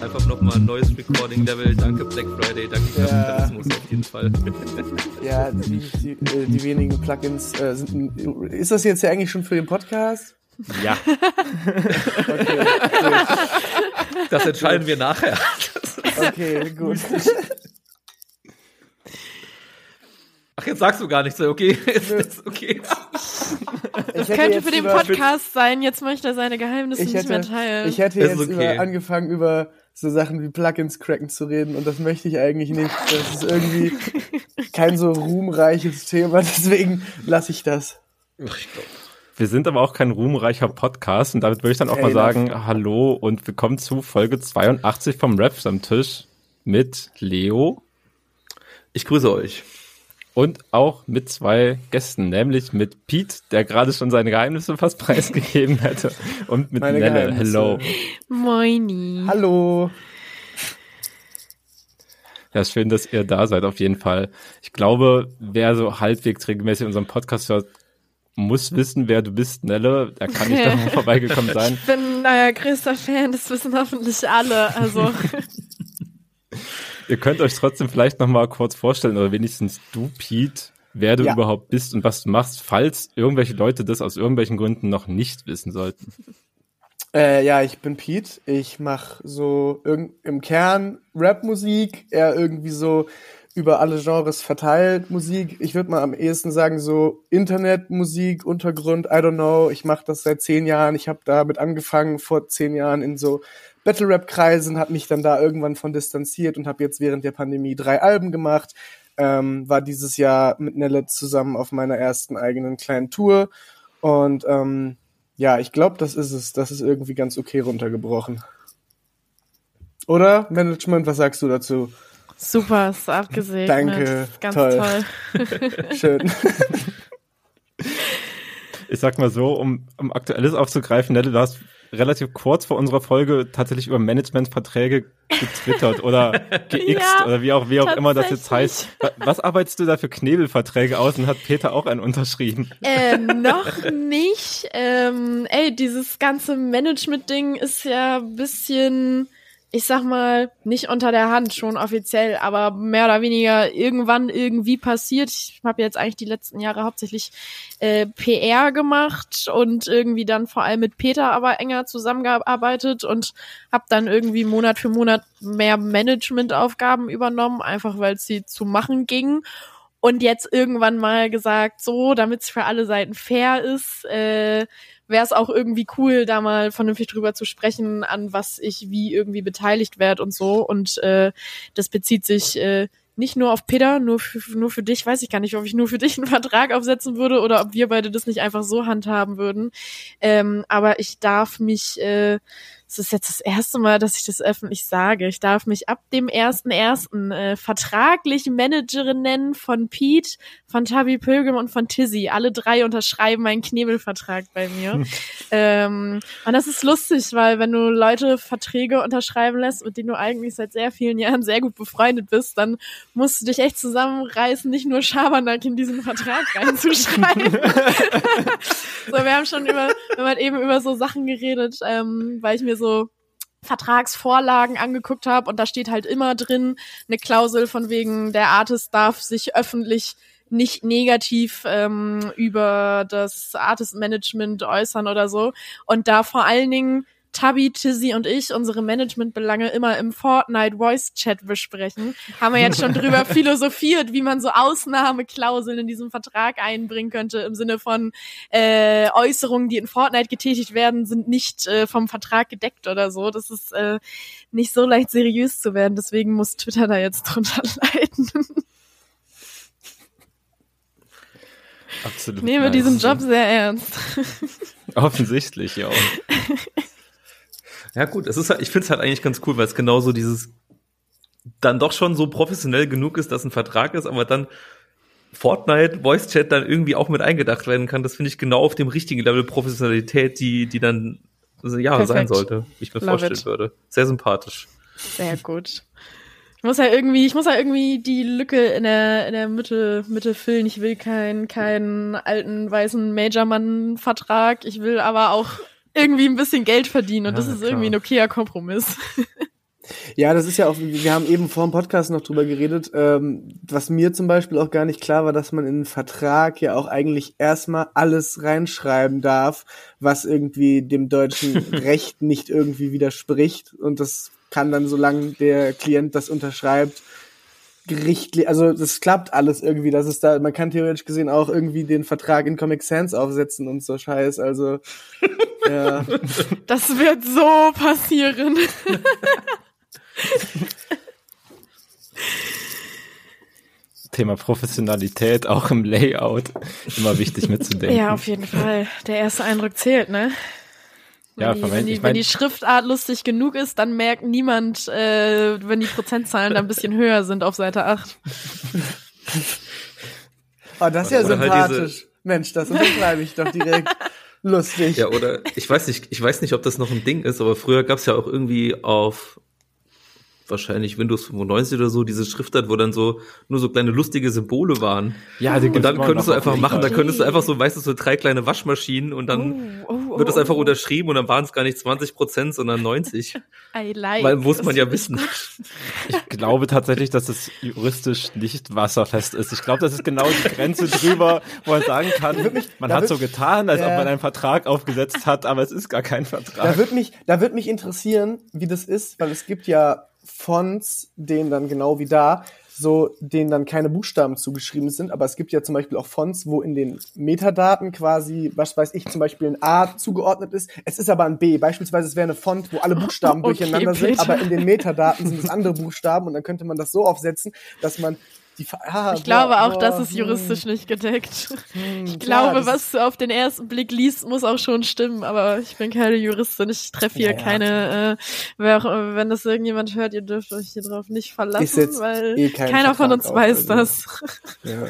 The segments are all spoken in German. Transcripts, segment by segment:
Einfach nochmal ein neues Recording-Level. Danke Black Friday, danke Kapitalismus ja. auf jeden Fall. Ja, die, die, äh, die wenigen Plugins äh, sind. Ist das jetzt ja eigentlich schon für den Podcast? Ja. okay, das entscheiden wir nachher. okay, gut. Ach, jetzt sagst du gar nichts. Okay, jetzt ist okay. Das könnte für den Podcast sein. Jetzt möchte er seine Geheimnisse hätte, nicht mehr teilen. Ich hätte jetzt okay. über, angefangen, über so Sachen wie Plugins cracken zu reden und das möchte ich eigentlich nicht. Das ist irgendwie kein so ruhmreiches Thema, deswegen lasse ich das. Wir sind aber auch kein ruhmreicher Podcast und damit würde ich dann auch Ey, mal sagen, hallo und willkommen zu Folge 82 vom Raps am Tisch mit Leo. Ich grüße euch. Und auch mit zwei Gästen, nämlich mit Pete, der gerade schon seine Geheimnisse fast preisgegeben hätte, und mit Meine Nelle. Hello. Moini. Hallo. Ja, schön, dass ihr da seid, auf jeden Fall. Ich glaube, wer so halbwegs regelmäßig unseren Podcast hört, muss wissen, wer du bist, Nelle. Er kann nicht daran vorbeigekommen sein. Ich bin euer größter Fan, das wissen hoffentlich alle. Also. Ihr könnt euch trotzdem vielleicht noch mal kurz vorstellen, oder wenigstens du, Pete, wer du ja. überhaupt bist und was du machst, falls irgendwelche Leute das aus irgendwelchen Gründen noch nicht wissen sollten. Äh, ja, ich bin Pete. Ich mache so im Kern Rap-Musik, eher irgendwie so über alle Genres verteilt Musik. Ich würde mal am ehesten sagen so Internetmusik, Untergrund, I don't know. Ich mache das seit zehn Jahren. Ich habe damit angefangen vor zehn Jahren in so Battle-Rap-Kreisen, habe mich dann da irgendwann von distanziert und habe jetzt während der Pandemie drei Alben gemacht. Ähm, war dieses Jahr mit Nelle zusammen auf meiner ersten eigenen kleinen Tour. Und ähm, ja, ich glaube, das ist es. Das ist irgendwie ganz okay runtergebrochen. Oder, Management, was sagst du dazu? Super, ist abgesegnet. Danke, ganz toll. toll. Schön. Ich sag mal so, um, um Aktuelles aufzugreifen, Nelle, du hast relativ kurz vor unserer Folge tatsächlich über Managementverträge getwittert oder geixt ja, oder wie auch, wie auch immer das jetzt heißt. Was arbeitest du da für Knebelverträge aus und hat Peter auch einen unterschrieben? Äh, noch nicht. Ähm, ey, dieses ganze Management-Ding ist ja ein bisschen ich sag mal, nicht unter der Hand, schon offiziell, aber mehr oder weniger irgendwann irgendwie passiert. Ich habe jetzt eigentlich die letzten Jahre hauptsächlich äh, PR gemacht und irgendwie dann vor allem mit Peter aber enger zusammengearbeitet und habe dann irgendwie Monat für Monat mehr Managementaufgaben übernommen, einfach weil sie zu machen ging. Und jetzt irgendwann mal gesagt, so, damit es für alle Seiten fair ist, äh, wäre es auch irgendwie cool, da mal vernünftig drüber zu sprechen, an was ich wie irgendwie beteiligt werde und so. Und äh, das bezieht sich äh, nicht nur auf Peter, nur für, nur für dich, weiß ich gar nicht, ob ich nur für dich einen Vertrag aufsetzen würde oder ob wir beide das nicht einfach so handhaben würden. Ähm, aber ich darf mich äh, es ist jetzt das erste Mal, dass ich das öffentlich sage. Ich darf mich ab dem ersten ersten äh, vertraglich Managerin nennen von Pete, von Tabi Pilgrim und von Tizzy. Alle drei unterschreiben meinen Knebelvertrag bei mir. ähm, und das ist lustig, weil wenn du Leute Verträge unterschreiben lässt, mit denen du eigentlich seit sehr vielen Jahren sehr gut befreundet bist, dann musst du dich echt zusammenreißen, nicht nur Schabernack in diesen Vertrag reinzuschreiben. so, wir haben schon über, wir haben halt eben über so Sachen geredet, ähm, weil ich mir so Vertragsvorlagen angeguckt habe und da steht halt immer drin eine Klausel von wegen, der Artist darf sich öffentlich nicht negativ ähm, über das Artist Management äußern oder so. Und da vor allen Dingen Tabi, Tizzy und ich unsere Managementbelange immer im Fortnite Voice Chat besprechen, haben wir jetzt schon drüber philosophiert, wie man so Ausnahmeklauseln in diesem Vertrag einbringen könnte, im Sinne von äh, Äußerungen, die in Fortnite getätigt werden, sind nicht äh, vom Vertrag gedeckt oder so. Das ist äh, nicht so leicht seriös zu werden, deswegen muss Twitter da jetzt drunter leiden. Absolut. Ich nehme nice. diesen Job sehr ernst. Offensichtlich, ja. Ja, gut, es ist halt, ich finde es halt eigentlich ganz cool, weil es genauso dieses dann doch schon so professionell genug ist, dass ein Vertrag ist, aber dann Fortnite Voice Chat dann irgendwie auch mit eingedacht werden kann, das finde ich genau auf dem richtigen Level Professionalität, die, die dann also, ja Perfekt. sein sollte, wie ich mir Love vorstellen it. würde. Sehr sympathisch. Sehr gut. Ich muss ja irgendwie, ich muss ja irgendwie die Lücke in der, in der Mitte, Mitte füllen. Ich will keinen, keinen alten weißen Majormann-Vertrag. Ich will aber auch irgendwie ein bisschen Geld verdienen und ja, das ist klar. irgendwie ein okayer Kompromiss. Ja, das ist ja auch, wir haben eben vor dem Podcast noch drüber geredet, ähm, was mir zum Beispiel auch gar nicht klar war, dass man in einen Vertrag ja auch eigentlich erstmal alles reinschreiben darf, was irgendwie dem deutschen Recht nicht irgendwie widerspricht. Und das kann dann, solange der Klient das unterschreibt, gerichtlich, also das klappt alles irgendwie, das ist da, man kann theoretisch gesehen auch irgendwie den Vertrag in Comic Sans aufsetzen und so Scheiß, also ja. Das wird so passieren. Thema Professionalität auch im Layout immer wichtig mitzudenken. Ja, auf jeden Fall. Der erste Eindruck zählt, ne? Wenn ja, die, wenn, die, wenn die Schriftart lustig genug ist, dann merkt niemand, äh, wenn die Prozentzahlen da ein bisschen höher sind auf Seite 8. Oh, das ist ja oder sympathisch. Halt Mensch, das unterschreibe ich doch direkt. Lustig. Ja, oder ich weiß nicht, ich weiß nicht, ob das noch ein Ding ist, aber früher gab es ja auch irgendwie auf wahrscheinlich Windows 95 oder so, diese Schriftart, wo dann so nur so kleine lustige Symbole waren. Ja, die und dann könntest du einfach machen, da könntest du einfach so, weißt du, so drei kleine Waschmaschinen und dann oh, oh, wird das einfach oh. unterschrieben und dann waren es gar nicht 20 Prozent, sondern 90. I like. Weil muss man ja wissen. Ich glaube tatsächlich, dass es juristisch nicht wasserfest ist. Ich glaube, das ist genau die Grenze drüber, wo man sagen kann, man hat so getan, als ob man einen Vertrag aufgesetzt hat, aber es ist gar kein Vertrag. Da wird mich, da wird mich interessieren, wie das ist, weil es gibt ja Fonts, denen dann genau wie da, so denen dann keine Buchstaben zugeschrieben sind, aber es gibt ja zum Beispiel auch Fonts, wo in den Metadaten quasi, was weiß ich, zum Beispiel ein A zugeordnet ist. Es ist aber ein B. Beispielsweise es wäre eine Font, wo alle Buchstaben okay, durcheinander Peter. sind, aber in den Metadaten sind es andere Buchstaben und dann könnte man das so aufsetzen, dass man die, ah, ich boah, glaube auch, boah, das ist juristisch hm. nicht gedeckt. Hm, ich klar, glaube, was du auf den ersten Blick liest, muss auch schon stimmen, aber ich bin keine Juristin, ich treffe hier ja, keine, äh, wer, wenn das irgendjemand hört, ihr dürft euch hier drauf nicht verlassen, weil eh keiner von uns weiß also. das. Ja.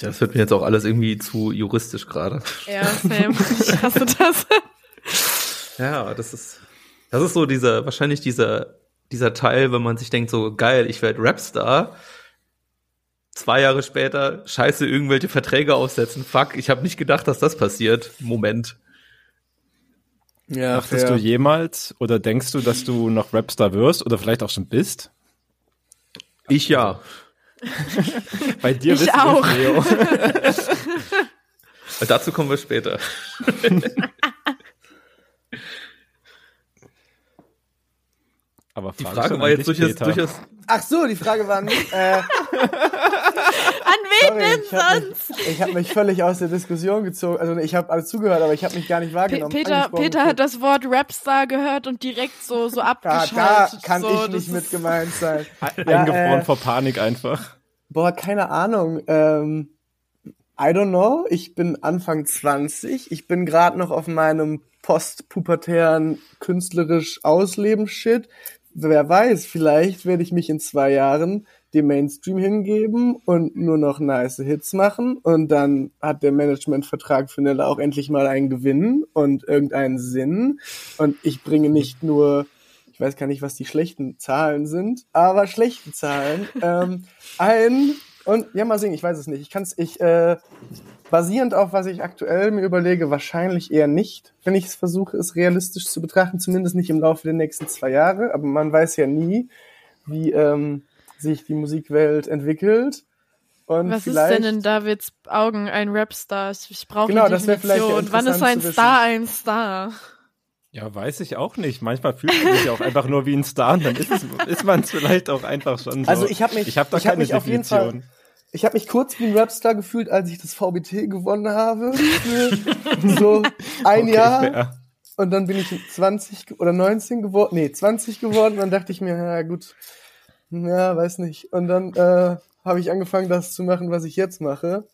Das wird mir jetzt auch alles irgendwie zu juristisch gerade. Ja, Sam, ich hasse das. ja, das ist, das ist so dieser, wahrscheinlich dieser, dieser Teil, wenn man sich denkt, so geil, ich werde Rapstar zwei Jahre später scheiße irgendwelche Verträge aussetzen. Fuck, ich habe nicht gedacht, dass das passiert. Moment. Ja, Dachtest fair. du jemals oder denkst du, dass du noch Rapstar wirst oder vielleicht auch schon bist? Ich ja. Bei dir bist du auch. Leo. Dazu kommen wir später. Aber Frage die Frage war jetzt durchaus, durchaus. Ach so, die Frage war nicht. Äh, An wen sorry, denn sonst? Mich, ich habe mich völlig aus der Diskussion gezogen. Also ich habe alles zugehört, aber ich habe mich gar nicht wahrgenommen. Peter, Peter hat das Wort Rapstar gehört und direkt so so abgeschaltet. Da, da kann so, ich nicht mit gemeint sein. Eingefroren äh, vor Panik einfach. Boah, keine Ahnung. Ähm, I don't know. Ich bin Anfang 20. Ich bin gerade noch auf meinem postpubertären künstlerisch Ausleben-Shit wer weiß, vielleicht werde ich mich in zwei Jahren dem Mainstream hingeben und nur noch nice Hits machen und dann hat der Managementvertrag für Nella auch endlich mal einen Gewinn und irgendeinen Sinn und ich bringe nicht nur, ich weiß gar nicht, was die schlechten Zahlen sind, aber schlechte Zahlen ähm, ein und ja, mal sehen, ich weiß es nicht. Ich kann es, ich, äh, basierend auf was ich aktuell mir überlege, wahrscheinlich eher nicht, wenn ich es versuche, es realistisch zu betrachten, zumindest nicht im Laufe der nächsten zwei Jahre. Aber man weiß ja nie, wie ähm, sich die Musikwelt entwickelt. Und Was ist denn in Davids Augen ein Rapstar? Ich brauche genau, eine Definition. Wann ist ein Star ein Star? Ja, weiß ich auch nicht. Manchmal fühlt man sich auch einfach nur wie ein Star und dann ist, es, ist man es vielleicht auch einfach schon so. Also ich habe mich, ich habe da ich keine hab mich Definition. Auf jeden Fall, ich habe mich kurz wie ein Rapstar gefühlt, als ich das VBT gewonnen habe. so ein okay, Jahr. Fair. Und dann bin ich 20 oder 19 geworden, nee, 20 geworden. Und dann dachte ich mir, ja gut, ja, weiß nicht. Und dann äh, habe ich angefangen, das zu machen, was ich jetzt mache.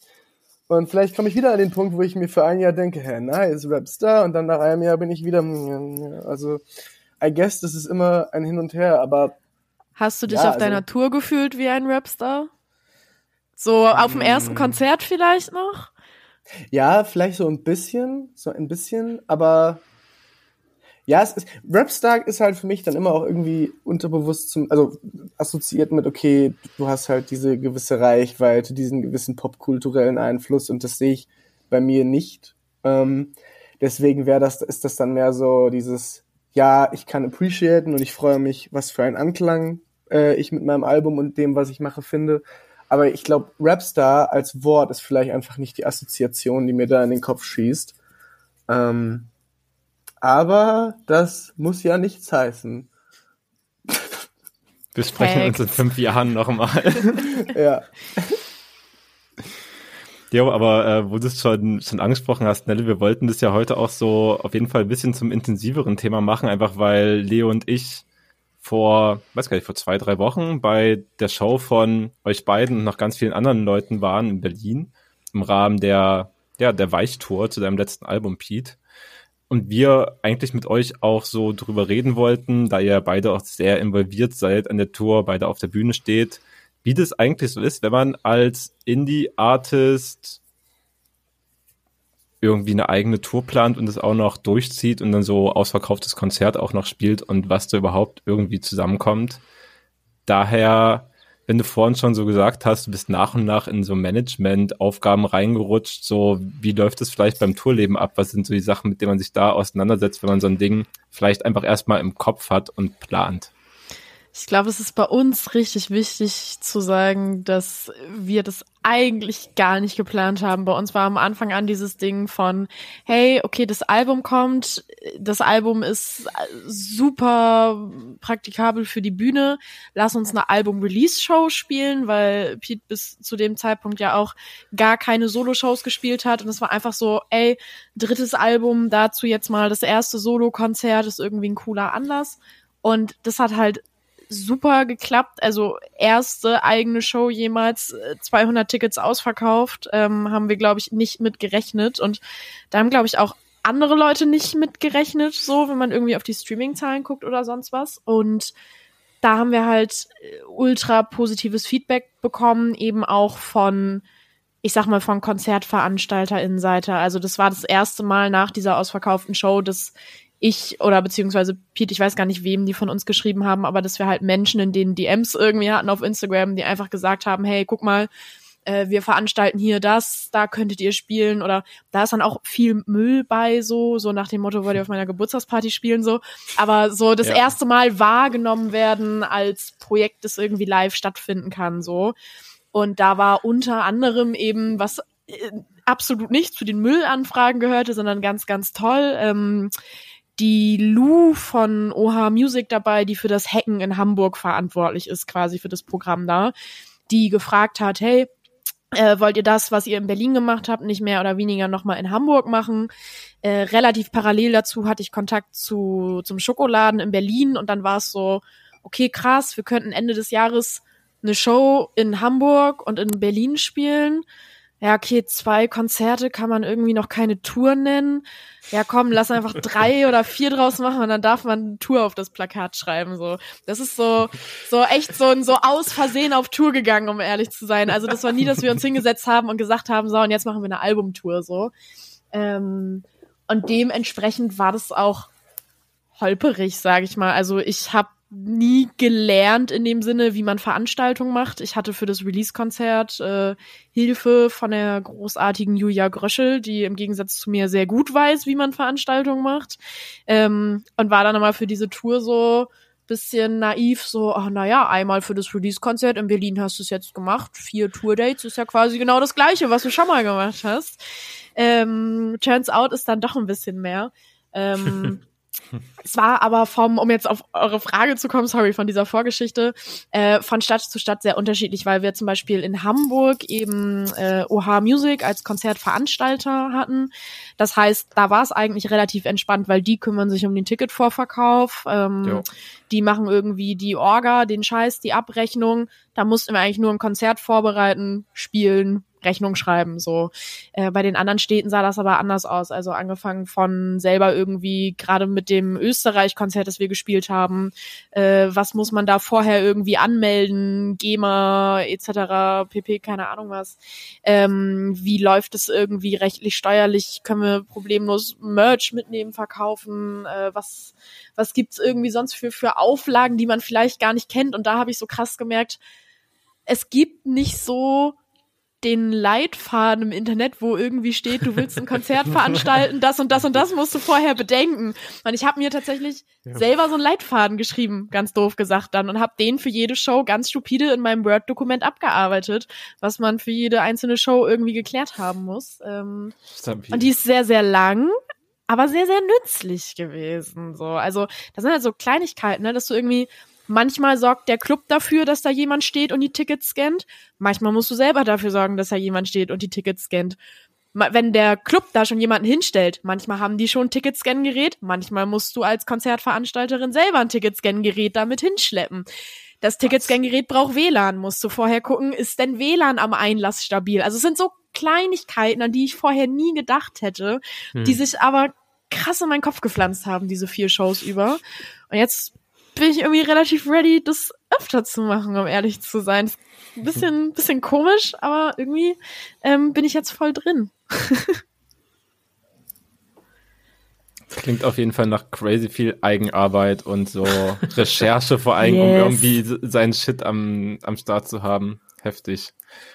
Und vielleicht komme ich wieder an den Punkt, wo ich mir für ein Jahr denke, hä, nice, Rapstar. Und dann nach einem Jahr bin ich wieder, also, I guess, das ist immer ein Hin und Her, aber. Hast du dich ja, auf also, deiner Tour gefühlt wie ein Rapstar? So auf dem ersten mm. Konzert vielleicht noch? Ja, vielleicht so ein bisschen, so ein bisschen, aber ja, es ist, Rapstar ist halt für mich dann immer auch irgendwie unterbewusst zum, also assoziiert mit, okay, du hast halt diese gewisse Reichweite, diesen gewissen popkulturellen Einfluss und das sehe ich bei mir nicht. Ähm, deswegen wäre das, ist das dann mehr so dieses, ja, ich kann appreciaten und ich freue mich, was für einen Anklang äh, ich mit meinem Album und dem, was ich mache, finde. Aber ich glaube, Rapstar als Wort ist vielleicht einfach nicht die Assoziation, die mir da in den Kopf schießt. Ähm, aber das muss ja nichts heißen. Wir sprechen uns in fünf Jahren nochmal. ja. Jo, aber äh, wo du es schon, schon angesprochen hast, Nelle, wir wollten das ja heute auch so auf jeden Fall ein bisschen zum intensiveren Thema machen, einfach weil Leo und ich vor, weiß gar nicht, vor zwei, drei Wochen bei der Show von euch beiden und noch ganz vielen anderen Leuten waren in Berlin im Rahmen der, ja, der Weichtour zu deinem letzten Album, Pete. Und wir eigentlich mit euch auch so drüber reden wollten, da ihr beide auch sehr involviert seid an der Tour, beide auf der Bühne steht, wie das eigentlich so ist, wenn man als Indie-Artist irgendwie eine eigene Tour plant und es auch noch durchzieht und dann so ausverkauftes Konzert auch noch spielt und was da überhaupt irgendwie zusammenkommt. Daher, wenn du vorhin schon so gesagt hast, du bist nach und nach in so Management-Aufgaben reingerutscht, so wie läuft es vielleicht beim Tourleben ab? Was sind so die Sachen, mit denen man sich da auseinandersetzt, wenn man so ein Ding vielleicht einfach erstmal im Kopf hat und plant? Ich glaube, es ist bei uns richtig wichtig zu sagen, dass wir das eigentlich gar nicht geplant haben. Bei uns war am Anfang an dieses Ding von, hey, okay, das Album kommt, das Album ist super praktikabel für die Bühne, lass uns eine Album-Release-Show spielen, weil Pete bis zu dem Zeitpunkt ja auch gar keine Solo-Shows gespielt hat und es war einfach so, ey, drittes Album, dazu jetzt mal das erste Solo-Konzert, ist irgendwie ein cooler Anlass. Und das hat halt super geklappt. Also erste eigene Show jemals, 200 äh, Tickets ausverkauft, ähm, haben wir, glaube ich, nicht mit gerechnet. Und da haben, glaube ich, auch andere Leute nicht mit gerechnet, so, wenn man irgendwie auf die Streaming-Zahlen guckt oder sonst was. Und da haben wir halt äh, ultra positives Feedback bekommen, eben auch von, ich sag mal, von KonzertveranstalterInnenseite. Also das war das erste Mal nach dieser ausverkauften Show, dass ich oder beziehungsweise Pete, ich weiß gar nicht, wem die von uns geschrieben haben, aber dass wir halt Menschen in denen DMs irgendwie hatten auf Instagram, die einfach gesagt haben, hey, guck mal, äh, wir veranstalten hier das, da könntet ihr spielen oder da ist dann auch viel Müll bei, so, so nach dem Motto, wollt ihr auf meiner Geburtstagsparty spielen, so. Aber so das ja. erste Mal wahrgenommen werden als Projekt, das irgendwie live stattfinden kann, so. Und da war unter anderem eben, was äh, absolut nicht zu den Müllanfragen gehörte, sondern ganz, ganz toll, ähm, die Lou von OH Music dabei, die für das Hacken in Hamburg verantwortlich ist, quasi für das Programm da, die gefragt hat, hey, äh, wollt ihr das, was ihr in Berlin gemacht habt, nicht mehr oder weniger nochmal in Hamburg machen? Äh, relativ parallel dazu hatte ich Kontakt zu zum Schokoladen in Berlin und dann war es so, okay, krass, wir könnten Ende des Jahres eine Show in Hamburg und in Berlin spielen ja, okay, zwei Konzerte kann man irgendwie noch keine Tour nennen. Ja, komm, lass einfach drei oder vier draus machen und dann darf man eine Tour auf das Plakat schreiben, so. Das ist so, so echt so, so aus Versehen auf Tour gegangen, um ehrlich zu sein. Also das war nie, dass wir uns hingesetzt haben und gesagt haben, so, und jetzt machen wir eine Albumtour, so. Ähm, und dementsprechend war das auch holperig, sage ich mal. Also ich habe nie gelernt in dem Sinne, wie man Veranstaltungen macht. Ich hatte für das Release-Konzert äh, Hilfe von der großartigen Julia Gröschel, die im Gegensatz zu mir sehr gut weiß, wie man Veranstaltungen macht. Ähm, und war dann immer für diese Tour so bisschen naiv, so, ach naja, einmal für das Release-Konzert in Berlin hast du es jetzt gemacht, vier Tour-Dates ist ja quasi genau das gleiche, was du schon mal gemacht hast. Ähm, turns out ist dann doch ein bisschen mehr. Ähm, Es war aber vom, um jetzt auf eure Frage zu kommen, sorry, von dieser Vorgeschichte, äh, von Stadt zu Stadt sehr unterschiedlich, weil wir zum Beispiel in Hamburg eben äh, OH Music als Konzertveranstalter hatten. Das heißt, da war es eigentlich relativ entspannt, weil die kümmern sich um den Ticketvorverkauf, ähm, die machen irgendwie die Orga, den Scheiß, die Abrechnung. Da mussten wir eigentlich nur ein Konzert vorbereiten, spielen, Rechnung schreiben. So äh, bei den anderen Städten sah das aber anders aus. Also angefangen von selber irgendwie gerade mit dem Österreich-Konzert, das wir gespielt haben, äh, was muss man da vorher irgendwie anmelden, GEMA etc. pp. Keine Ahnung was. Ähm, wie läuft es irgendwie rechtlich, steuerlich? Können wir problemlos Merch mitnehmen, verkaufen? Äh, was was gibt's irgendwie sonst für für Auflagen, die man vielleicht gar nicht kennt? Und da habe ich so krass gemerkt, es gibt nicht so den Leitfaden im Internet, wo irgendwie steht, du willst ein Konzert veranstalten, das und das und das musst du vorher bedenken. Und ich habe mir tatsächlich ja. selber so einen Leitfaden geschrieben, ganz doof gesagt dann, und habe den für jede Show ganz stupide in meinem Word-Dokument abgearbeitet, was man für jede einzelne Show irgendwie geklärt haben muss. Ähm, und die ist sehr, sehr lang, aber sehr, sehr nützlich gewesen. So, also das sind halt so Kleinigkeiten, ne, dass du irgendwie Manchmal sorgt der Club dafür, dass da jemand steht und die Tickets scannt. Manchmal musst du selber dafür sorgen, dass da jemand steht und die Tickets scannt. Wenn der Club da schon jemanden hinstellt, manchmal haben die schon ein Ticketscan-Gerät, manchmal musst du als Konzertveranstalterin selber ein Ticketscan-Gerät damit hinschleppen. Das Ticketscan-Gerät braucht WLAN, musst du vorher gucken, ist denn WLAN am Einlass stabil? Also es sind so Kleinigkeiten, an die ich vorher nie gedacht hätte, hm. die sich aber krass in meinen Kopf gepflanzt haben, diese vier Shows über. Und jetzt bin ich irgendwie relativ ready, das öfter zu machen, um ehrlich zu sein. Ein bisschen, bisschen komisch, aber irgendwie ähm, bin ich jetzt voll drin. Klingt auf jeden Fall nach crazy viel Eigenarbeit und so Recherche vor allem, yes. um irgendwie seinen Shit am, am Start zu haben. Heftig.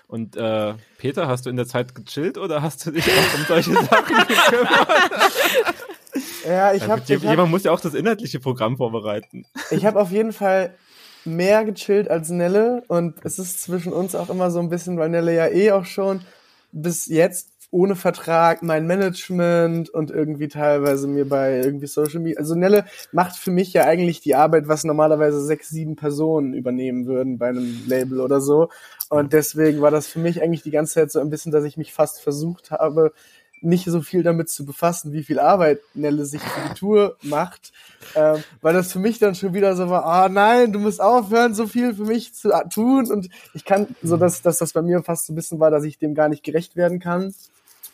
Und äh, Peter, hast du in der Zeit gechillt oder hast du dich auch um solche Sachen gekümmert? Ja, ich habe. Jemand hab, muss ja auch das inhaltliche Programm vorbereiten. Ich habe auf jeden Fall mehr gechillt als Nelle und es ist zwischen uns auch immer so ein bisschen, weil Nelle ja eh auch schon bis jetzt ohne Vertrag mein Management und irgendwie teilweise mir bei irgendwie Social Media. Also Nelle macht für mich ja eigentlich die Arbeit, was normalerweise sechs, sieben Personen übernehmen würden bei einem Label oder so. Und deswegen war das für mich eigentlich die ganze Zeit so ein bisschen, dass ich mich fast versucht habe, nicht so viel damit zu befassen, wie viel Arbeit Nelle sich für die Tour macht, ähm, weil das für mich dann schon wieder so war, ah nein, du musst aufhören, so viel für mich zu tun und ich kann, so dass, dass das bei mir fast so ein bisschen war, dass ich dem gar nicht gerecht werden kann.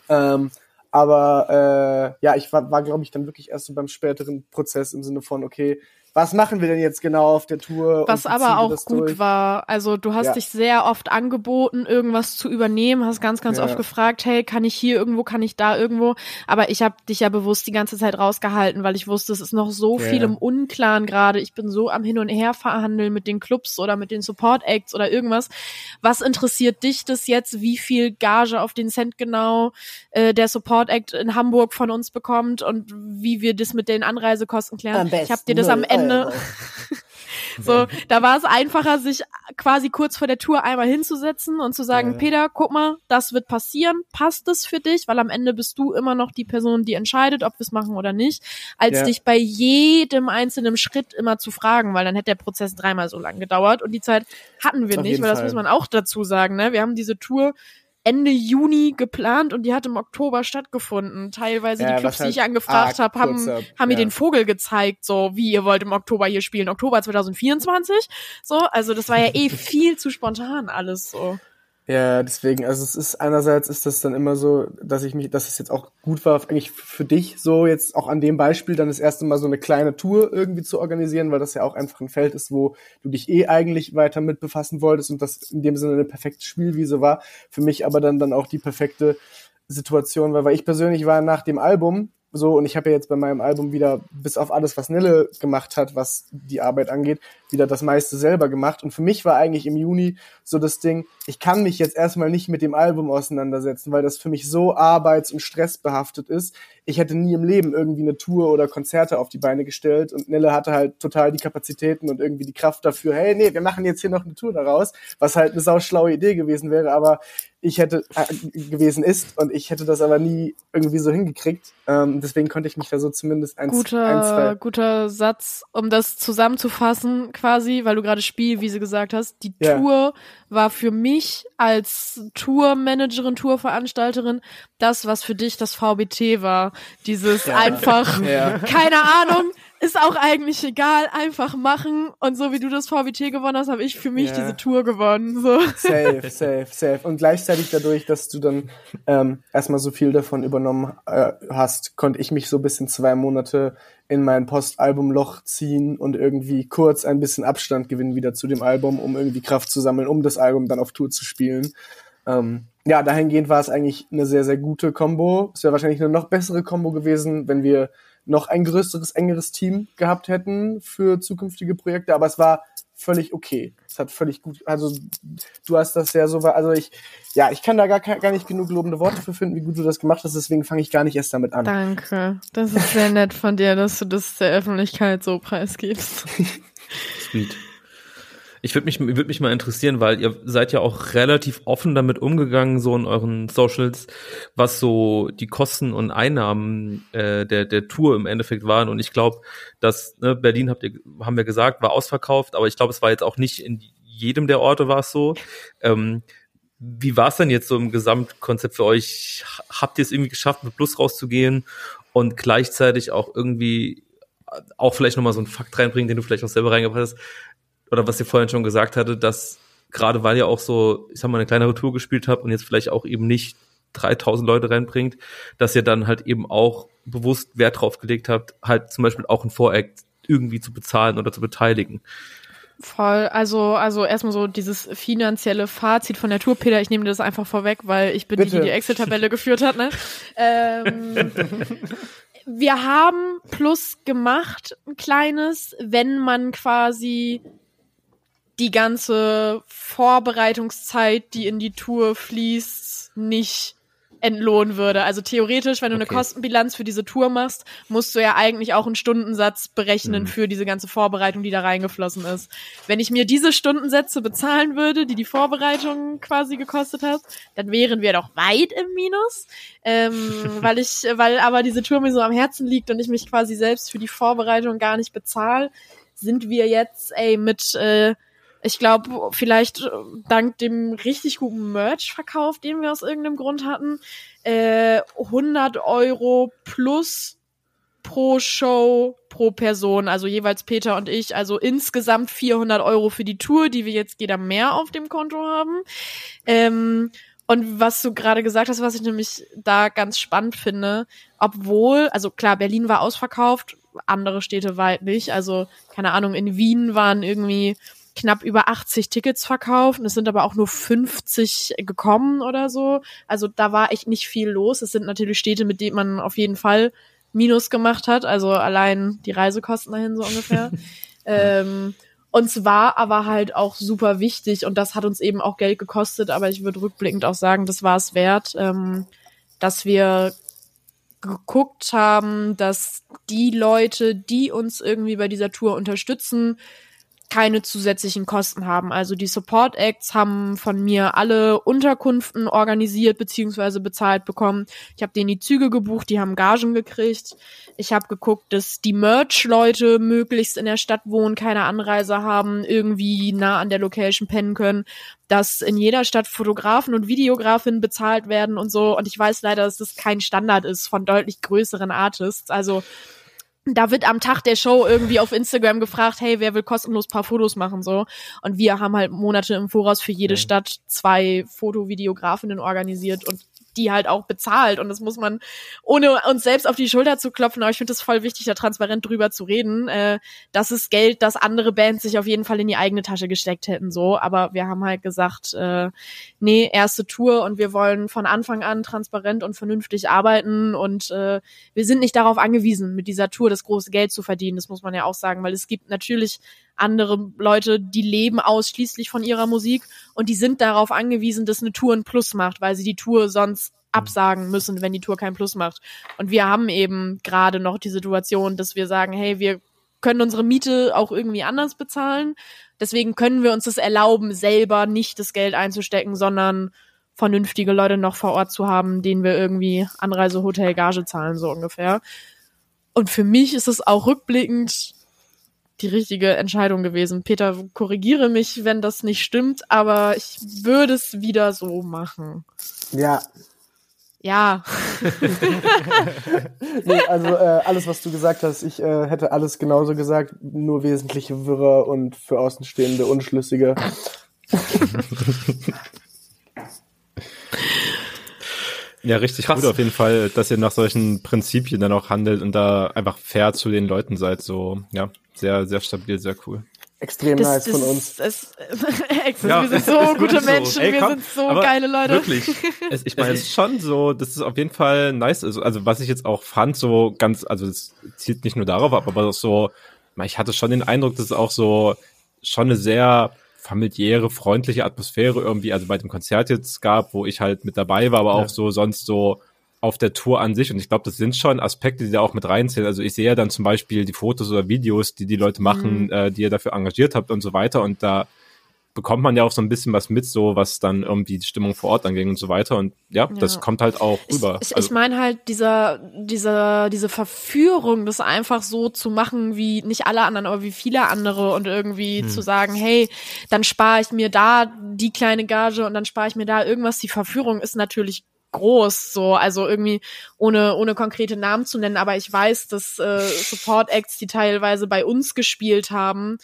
Ähm, aber äh, ja, ich war, war glaube ich, dann wirklich erst so beim späteren Prozess im Sinne von, okay, was machen wir denn jetzt genau auf der Tour? Was aber auch gut durch? war, also du hast ja. dich sehr oft angeboten, irgendwas zu übernehmen, hast ganz, ganz ja. oft gefragt, hey, kann ich hier irgendwo, kann ich da irgendwo? Aber ich habe dich ja bewusst die ganze Zeit rausgehalten, weil ich wusste, es ist noch so ja. viel im Unklaren gerade. Ich bin so am Hin und Her verhandeln mit den Clubs oder mit den Support Acts oder irgendwas. Was interessiert dich das jetzt? Wie viel Gage auf den Cent genau äh, der Support Act in Hamburg von uns bekommt und wie wir das mit den Anreisekosten klären? Ich habe dir das am Ende Ende. so, da war es einfacher, sich quasi kurz vor der Tour einmal hinzusetzen und zu sagen, ja. Peter, guck mal, das wird passieren, passt es für dich? Weil am Ende bist du immer noch die Person, die entscheidet, ob wir es machen oder nicht, als ja. dich bei jedem einzelnen Schritt immer zu fragen, weil dann hätte der Prozess dreimal so lang gedauert und die Zeit hatten wir Auf nicht, weil das Fall. muss man auch dazu sagen, ne? Wir haben diese Tour Ende Juni geplant und die hat im Oktober stattgefunden. Teilweise ja, die Clubs, die ich angefragt habe, haben, haben ja. mir den Vogel gezeigt, so wie ihr wollt im Oktober hier spielen. Oktober 2024. So, also das war ja eh viel zu spontan alles so. Ja, deswegen, also es ist einerseits ist das dann immer so, dass ich mich, dass es jetzt auch gut war, eigentlich für dich so jetzt auch an dem Beispiel dann das erste Mal so eine kleine Tour irgendwie zu organisieren, weil das ja auch einfach ein Feld ist, wo du dich eh eigentlich weiter mit befassen wolltest und das in dem Sinne eine perfekte Spielwiese war. Für mich aber dann dann auch die perfekte Situation, weil, weil ich persönlich war nach dem Album so, und ich habe ja jetzt bei meinem Album wieder, bis auf alles, was Nille gemacht hat, was die Arbeit angeht, wieder das meiste selber gemacht. Und für mich war eigentlich im Juni so das Ding, ich kann mich jetzt erstmal nicht mit dem Album auseinandersetzen, weil das für mich so arbeits- und stressbehaftet ist. Ich hätte nie im Leben irgendwie eine Tour oder Konzerte auf die Beine gestellt und Nille hatte halt total die Kapazitäten und irgendwie die Kraft dafür, hey, nee, wir machen jetzt hier noch eine Tour daraus, was halt eine sauschlaue Idee gewesen wäre, aber ich hätte äh, gewesen ist und ich hätte das aber nie irgendwie so hingekriegt. Ähm, deswegen konnte ich mich da so zumindest eins, guter, ein, zwei guter Satz, um das zusammenzufassen quasi, weil du gerade Spielwiese gesagt hast. Die ja. Tour war für mich als Tourmanagerin, Tourveranstalterin das, was für dich das VBT war. Dieses ja. einfach, ja. keine Ahnung, ist auch eigentlich egal, einfach machen. Und so wie du das VBT gewonnen hast, habe ich für mich yeah. diese Tour gewonnen. So. Safe, safe, safe. Und gleichzeitig dadurch, dass du dann ähm, erstmal so viel davon übernommen äh, hast, konnte ich mich so bis in zwei Monate in mein Postalbumloch ziehen und irgendwie kurz ein bisschen Abstand gewinnen wieder zu dem Album, um irgendwie Kraft zu sammeln, um das Album dann auf Tour zu spielen. Ähm, ja, dahingehend war es eigentlich eine sehr, sehr gute Combo. Es wäre wahrscheinlich eine noch bessere Combo gewesen, wenn wir noch ein größeres, engeres Team gehabt hätten für zukünftige Projekte, aber es war völlig okay. Es hat völlig gut, also du hast das ja so, also ich, ja, ich kann da gar, gar nicht genug lobende Worte für finden, wie gut du das gemacht hast, deswegen fange ich gar nicht erst damit an. Danke. Das ist sehr nett von dir, dass du das der Öffentlichkeit so preisgibst. Sweet. Ich würde mich, würd mich mal interessieren, weil ihr seid ja auch relativ offen damit umgegangen, so in euren Socials, was so die Kosten und Einnahmen äh, der, der Tour im Endeffekt waren. Und ich glaube, dass ne, Berlin, habt ihr, haben wir gesagt, war ausverkauft, aber ich glaube, es war jetzt auch nicht in jedem der Orte war es so. Ähm, wie war es denn jetzt so im Gesamtkonzept für euch? Habt ihr es irgendwie geschafft, mit Plus rauszugehen und gleichzeitig auch irgendwie auch vielleicht nochmal so einen Fakt reinbringen, den du vielleicht auch selber reingebracht hast, oder was ihr vorhin schon gesagt hatte, dass gerade weil ihr auch so, ich sag mal, eine kleinere Tour gespielt habt und jetzt vielleicht auch eben nicht 3000 Leute reinbringt, dass ihr dann halt eben auch bewusst Wert drauf gelegt habt, halt zum Beispiel auch ein Voreact irgendwie zu bezahlen oder zu beteiligen. Voll, also, also erstmal so dieses finanzielle Fazit von der Tour, Peter, ich nehme das einfach vorweg, weil ich bin Bitte. die, die die Excel-Tabelle geführt hat, ne? ähm, wir haben Plus gemacht, ein kleines, wenn man quasi die ganze Vorbereitungszeit, die in die Tour fließt, nicht entlohnen würde. Also theoretisch, wenn du okay. eine Kostenbilanz für diese Tour machst, musst du ja eigentlich auch einen Stundensatz berechnen mhm. für diese ganze Vorbereitung, die da reingeflossen ist. Wenn ich mir diese Stundensätze bezahlen würde, die die Vorbereitung quasi gekostet hat, dann wären wir doch weit im Minus, ähm, weil ich, weil aber diese Tour mir so am Herzen liegt und ich mich quasi selbst für die Vorbereitung gar nicht bezahle, sind wir jetzt ey mit äh, ich glaube, vielleicht äh, dank dem richtig guten Merch-Verkauf, den wir aus irgendeinem Grund hatten, äh, 100 Euro plus pro Show pro Person, also jeweils Peter und ich, also insgesamt 400 Euro für die Tour, die wir jetzt jeder mehr auf dem Konto haben. Ähm, und was du gerade gesagt hast, was ich nämlich da ganz spannend finde, obwohl, also klar, Berlin war ausverkauft, andere Städte weit nicht. Also, keine Ahnung, in Wien waren irgendwie knapp über 80 Tickets verkauft. Es sind aber auch nur 50 gekommen oder so. Also da war echt nicht viel los. Es sind natürlich Städte, mit denen man auf jeden Fall Minus gemacht hat. Also allein die Reisekosten dahin so ungefähr. ähm, und es war aber halt auch super wichtig und das hat uns eben auch Geld gekostet, aber ich würde rückblickend auch sagen, das war es wert, ähm, dass wir geguckt haben, dass die Leute, die uns irgendwie bei dieser Tour unterstützen, keine zusätzlichen Kosten haben. Also die Support Acts haben von mir alle Unterkunften organisiert beziehungsweise bezahlt bekommen. Ich habe denen die Züge gebucht, die haben Gagen gekriegt. Ich habe geguckt, dass die Merch-Leute möglichst in der Stadt wohnen, keine Anreise haben, irgendwie nah an der Location pennen können, dass in jeder Stadt Fotografen und Videografinnen bezahlt werden und so. Und ich weiß leider, dass das kein Standard ist von deutlich größeren Artists. Also da wird am Tag der Show irgendwie auf Instagram gefragt, hey, wer will kostenlos paar Fotos machen so. Und wir haben halt Monate im Voraus für jede Stadt zwei Fotovideografinnen organisiert und die halt auch bezahlt. Und das muss man, ohne uns selbst auf die Schulter zu klopfen, aber ich finde es voll wichtig, da transparent drüber zu reden. Äh, das ist Geld, das andere Bands sich auf jeden Fall in die eigene Tasche gesteckt hätten, so. Aber wir haben halt gesagt, äh, nee, erste Tour und wir wollen von Anfang an transparent und vernünftig arbeiten und äh, wir sind nicht darauf angewiesen, mit dieser Tour das große Geld zu verdienen. Das muss man ja auch sagen, weil es gibt natürlich andere Leute, die leben ausschließlich von ihrer Musik und die sind darauf angewiesen, dass eine Tour ein Plus macht, weil sie die Tour sonst absagen müssen, wenn die Tour kein Plus macht. Und wir haben eben gerade noch die Situation, dass wir sagen, hey, wir können unsere Miete auch irgendwie anders bezahlen. Deswegen können wir uns das erlauben, selber nicht das Geld einzustecken, sondern vernünftige Leute noch vor Ort zu haben, denen wir irgendwie Anreise, Hotel, Gage zahlen, so ungefähr. Und für mich ist es auch rückblickend die richtige Entscheidung gewesen. Peter, korrigiere mich, wenn das nicht stimmt, aber ich würde es wieder so machen. Ja, Ja. nee, also äh, alles, was du gesagt hast, ich äh, hätte alles genauso gesagt, nur wesentlich wirrer und für Außenstehende unschlüssiger. Ja, richtig Krass. gut auf jeden Fall, dass ihr nach solchen Prinzipien dann auch handelt und da einfach fair zu den Leuten seid. So, ja, sehr, sehr stabil, sehr cool. Extrem das, nice das, von uns. Das, ja, wir sind so gute so. Menschen, Ey, komm, wir sind so geile Leute. Wirklich. Es, ich meine, es ist schon so, das ist auf jeden Fall nice. Also, also was ich jetzt auch fand, so ganz, also es zielt nicht nur darauf ab, aber so, ich hatte schon den Eindruck, dass es auch so schon eine sehr familiäre, freundliche Atmosphäre irgendwie, also bei dem Konzert jetzt gab, wo ich halt mit dabei war, aber ja. auch so sonst so auf der Tour an sich. Und ich glaube, das sind schon Aspekte, die da auch mit reinzählen. Also ich sehe ja dann zum Beispiel die Fotos oder Videos, die die Leute machen, mhm. äh, die ihr dafür engagiert habt und so weiter. Und da bekommt man ja auch so ein bisschen was mit, so was dann irgendwie die Stimmung vor Ort anging und so weiter. Und ja, ja. das kommt halt auch rüber. Ich, ich, also, ich meine halt dieser, dieser, diese Verführung, das einfach so zu machen wie nicht alle anderen, aber wie viele andere und irgendwie hm. zu sagen, hey, dann spare ich mir da die kleine Gage und dann spare ich mir da irgendwas. Die Verführung ist natürlich groß, so, also irgendwie ohne, ohne konkrete Namen zu nennen, aber ich weiß, dass äh, Support Acts, die teilweise bei uns gespielt haben,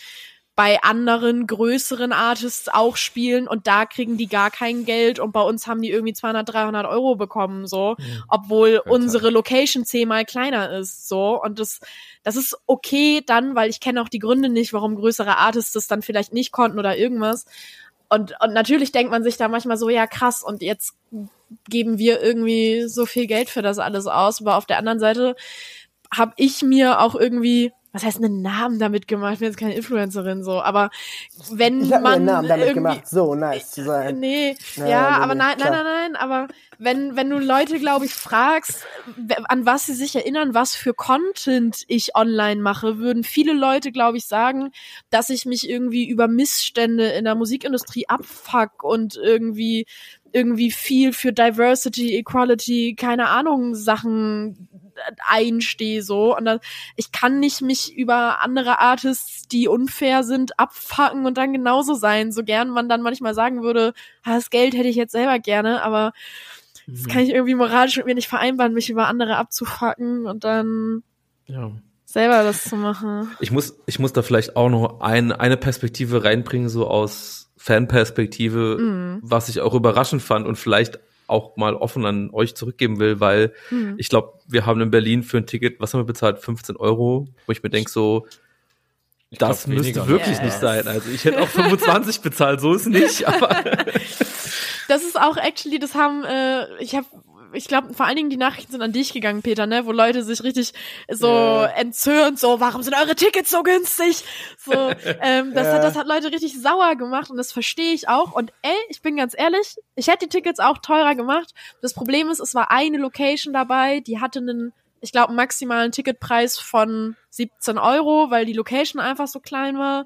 bei anderen größeren Artists auch spielen und da kriegen die gar kein Geld und bei uns haben die irgendwie 200, 300 Euro bekommen, so, obwohl unsere Location zehnmal kleiner ist, so, und das, das ist okay dann, weil ich kenne auch die Gründe nicht, warum größere Artists das dann vielleicht nicht konnten oder irgendwas. Und, und natürlich denkt man sich da manchmal so, ja krass, und jetzt geben wir irgendwie so viel Geld für das alles aus, aber auf der anderen Seite habe ich mir auch irgendwie was heißt einen Namen damit gemacht? Ich bin jetzt keine Influencerin so, aber wenn ich man mir einen Namen damit gemacht, so nice zu sein. Nee, ja, ja nee, aber nee, nein, nein, nein, nein, aber wenn wenn du Leute, glaube ich, fragst, an was sie sich erinnern, was für Content ich online mache, würden viele Leute, glaube ich, sagen, dass ich mich irgendwie über Missstände in der Musikindustrie abfuck und irgendwie irgendwie viel für Diversity, Equality, keine Ahnung, Sachen einstehe so und dann ich kann nicht mich über andere Artists, die unfair sind, abfacken und dann genauso sein, so gern man dann manchmal sagen würde, ah, das Geld hätte ich jetzt selber gerne, aber mhm. das kann ich irgendwie moralisch mit mir nicht vereinbaren, mich über andere abzufacken und dann ja. selber das zu machen. Ich muss ich muss da vielleicht auch noch ein, eine Perspektive reinbringen so aus Fanperspektive, mhm. was ich auch überraschend fand und vielleicht auch mal offen an euch zurückgeben will, weil mhm. ich glaube, wir haben in Berlin für ein Ticket, was haben wir bezahlt? 15 Euro, wo ich mir denke, so, ich das glaub, müsste wirklich yes. nicht sein. Also ich hätte auch 25 bezahlt, so ist nicht, aber. Das ist auch actually, das haben, äh, ich habe ich glaube, vor allen Dingen die Nachrichten sind an dich gegangen, Peter, ne, wo Leute sich richtig so yeah. entzürnt, so, warum sind eure Tickets so günstig? So, ähm, das, yeah. hat, das hat Leute richtig sauer gemacht und das verstehe ich auch. Und ey, ich bin ganz ehrlich, ich hätte die Tickets auch teurer gemacht. Das Problem ist, es war eine Location dabei, die hatte einen, ich glaube, maximalen Ticketpreis von 17 Euro, weil die Location einfach so klein war.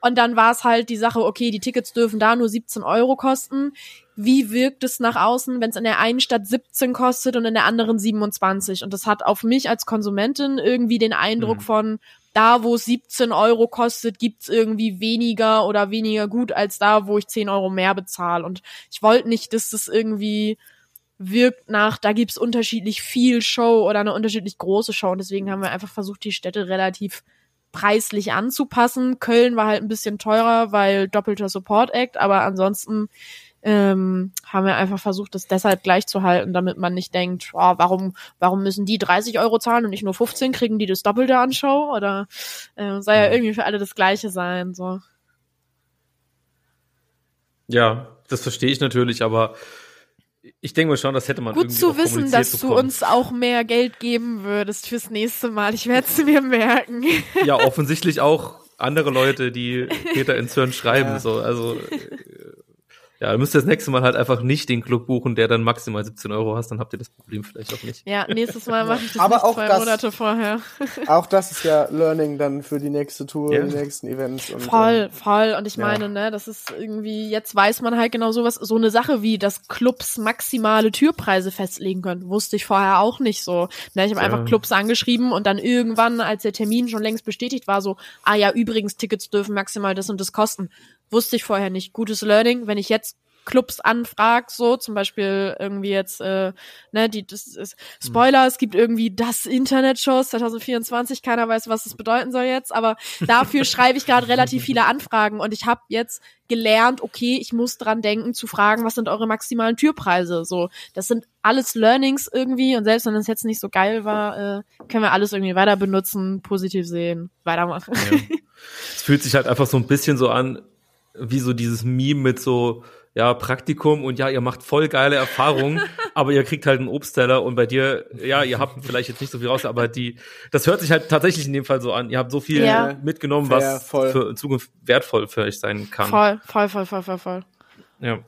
Und dann war es halt die Sache, okay, die Tickets dürfen da nur 17 Euro kosten wie wirkt es nach außen, wenn es in der einen Stadt 17 kostet und in der anderen 27. Und das hat auf mich als Konsumentin irgendwie den Eindruck mhm. von, da wo es 17 Euro kostet, gibt's irgendwie weniger oder weniger gut als da, wo ich 10 Euro mehr bezahle. Und ich wollte nicht, dass das irgendwie wirkt nach, da gibt's unterschiedlich viel Show oder eine unterschiedlich große Show. Und deswegen haben wir einfach versucht, die Städte relativ preislich anzupassen. Köln war halt ein bisschen teurer, weil doppelter Support Act, aber ansonsten ähm, haben wir einfach versucht, das deshalb gleich zu halten, damit man nicht denkt, oh, warum, warum müssen die 30 Euro zahlen und nicht nur 15, kriegen die das Doppelte an Show? Oder äh, soll ja irgendwie für alle das Gleiche sein, so. Ja, das verstehe ich natürlich, aber ich denke mal schon, das hätte man Gut irgendwie zu wissen, dass bekommen. du uns auch mehr Geld geben würdest fürs nächste Mal. Ich werde es mir merken. Ja, offensichtlich auch andere Leute, die Peter ins Hirn schreiben. Ja. So, also ja, dann müsst ihr das nächste Mal halt einfach nicht den Club buchen, der dann maximal 17 Euro hast, dann habt ihr das Problem vielleicht auch nicht. Ja, nächstes Mal mache ich das Aber auch zwei das, Monate vorher. auch das ist ja Learning dann für die nächste Tour, yeah. die nächsten Events. Und, voll, voll. Und ich ja. meine, ne, das ist irgendwie, jetzt weiß man halt genau sowas, so eine Sache wie, dass Clubs maximale Türpreise festlegen können. Wusste ich vorher auch nicht so. Ne, ich habe ja. einfach Clubs angeschrieben und dann irgendwann, als der Termin schon längst bestätigt war, so, ah ja, übrigens, Tickets dürfen maximal das und das kosten. Wusste ich vorher nicht. Gutes Learning, wenn ich jetzt Clubs anfragt, so zum Beispiel irgendwie jetzt, äh, ne, die, das ist Spoiler, es gibt irgendwie das Internet-Shows 2024, keiner weiß, was das bedeuten soll jetzt, aber dafür schreibe ich gerade relativ viele Anfragen und ich habe jetzt gelernt, okay, ich muss dran denken zu fragen, was sind eure maximalen Türpreise? So, das sind alles Learnings irgendwie und selbst wenn es jetzt nicht so geil war, äh, können wir alles irgendwie weiter benutzen, positiv sehen, weitermachen. Ja. Es fühlt sich halt einfach so ein bisschen so an, wie so dieses Meme mit so, ja, Praktikum und ja, ihr macht voll geile Erfahrungen, aber ihr kriegt halt einen Obstteller und bei dir, ja, ihr habt vielleicht jetzt nicht so viel raus, aber die, das hört sich halt tatsächlich in dem Fall so an. Ihr habt so viel ja. mitgenommen, was ja, für in Zukunft wertvoll für euch sein kann. Voll, voll, voll, voll, voll, voll. Ja.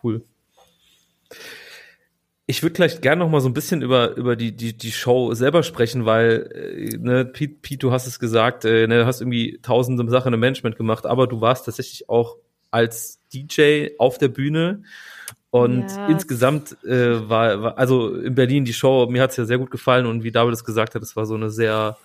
Cool. Ich würde gleich gerne noch mal so ein bisschen über über die die die Show selber sprechen, weil äh, ne Pete, Pete du hast es gesagt, äh, ne, du hast irgendwie tausende Sachen im Management gemacht, aber du warst tatsächlich auch als DJ auf der Bühne und ja. insgesamt äh, war, war also in Berlin die Show mir hat's ja sehr gut gefallen und wie David es gesagt hat, es war so eine sehr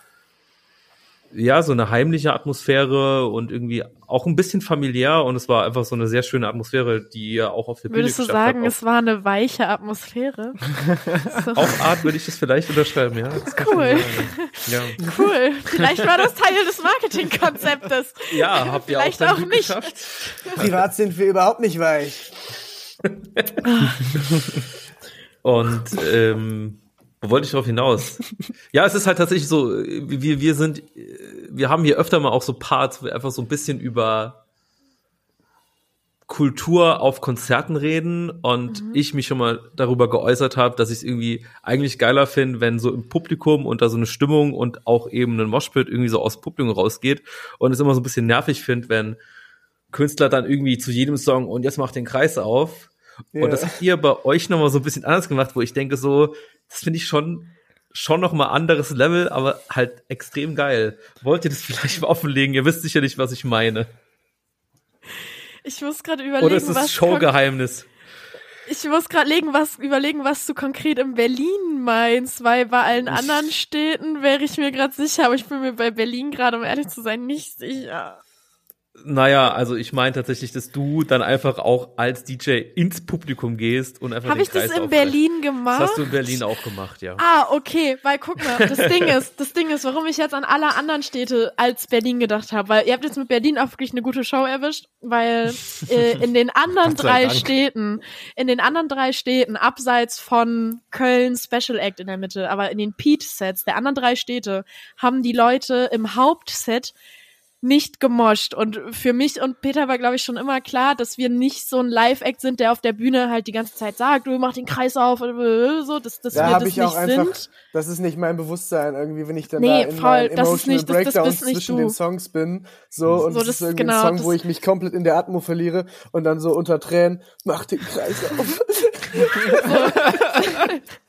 ja, so eine heimliche Atmosphäre und irgendwie auch ein bisschen familiär und es war einfach so eine sehr schöne Atmosphäre, die ihr auch auf der Bühne Würdest du sagen, es war eine weiche Atmosphäre? so. Auf Art würde ich das vielleicht unterschreiben, ja. Cool. Ja. Cool. Vielleicht war das Teil des Marketingkonzeptes. Ja, habt ihr vielleicht auch, auch nicht. Geschafft. Privat sind wir überhaupt nicht weich. und ähm, wo wollte ich darauf hinaus? ja, es ist halt tatsächlich so, wir, wir sind, wir haben hier öfter mal auch so Parts, wo wir einfach so ein bisschen über Kultur auf Konzerten reden und mhm. ich mich schon mal darüber geäußert habe, dass ich es irgendwie eigentlich geiler finde, wenn so im Publikum und da so eine Stimmung und auch eben ein Moshpit irgendwie so aus Publikum rausgeht und es immer so ein bisschen nervig finde, wenn Künstler dann irgendwie zu jedem Song und jetzt macht den Kreis auf. Yeah. Und das habt ihr bei euch nochmal so ein bisschen anders gemacht, wo ich denke so, das finde ich schon schon noch mal anderes Level, aber halt extrem geil. Wollt ihr das vielleicht mal offenlegen? Ihr wisst sicher nicht, was ich meine. Ich muss gerade überlegen, Oder ist es Showgeheimnis? Ich muss gerade was überlegen, was du konkret in Berlin meinst, weil bei allen anderen Städten wäre ich mir gerade sicher, aber ich bin mir bei Berlin gerade, um ehrlich zu sein, nicht sicher. Naja, also ich meine tatsächlich, dass du dann einfach auch als DJ ins Publikum gehst und einfach Hab den ich das in Berlin gemacht? Das hast du in Berlin auch gemacht, ja. Ah, okay, weil guck mal, das Ding ist, das Ding ist, warum ich jetzt an alle anderen Städte als Berlin gedacht habe, weil ihr habt jetzt mit Berlin auch wirklich eine gute Show erwischt, weil äh, in den anderen drei Dank. Städten, in den anderen drei Städten, abseits von Köln Special Act in der Mitte, aber in den Pete-Sets der anderen drei Städte, haben die Leute im Hauptset nicht gemoscht. Und für mich und Peter war, glaube ich, schon immer klar, dass wir nicht so ein Live-Act sind, der auf der Bühne halt die ganze Zeit sagt, du mach den Kreis auf, so, dass, dass da wir das ich nicht auch einfach, sind. Das ist nicht mein Bewusstsein irgendwie, wenn ich dann nee, da in voll, das ist nicht, Breakdown das, das zwischen du. den Songs bin, so, und so, das, das ist irgendwie genau, ein Song, wo ich mich komplett in der Atmo verliere und dann so unter Tränen, mach den Kreis auf.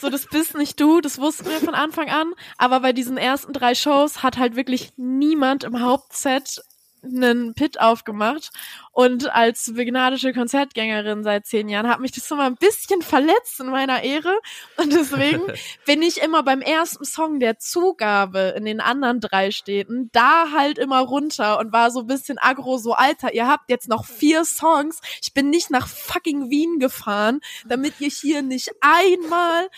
So, das bist nicht du, das wussten wir von Anfang an. Aber bei diesen ersten drei Shows hat halt wirklich niemand im Hauptset einen Pit aufgemacht. Und als begnadische Konzertgängerin seit zehn Jahren hat mich das immer ein bisschen verletzt in meiner Ehre. Und deswegen bin ich immer beim ersten Song der Zugabe in den anderen drei Städten. Da halt immer runter und war so ein bisschen aggro, so Alter, ihr habt jetzt noch vier Songs, ich bin nicht nach fucking Wien gefahren, damit ihr hier nicht einmal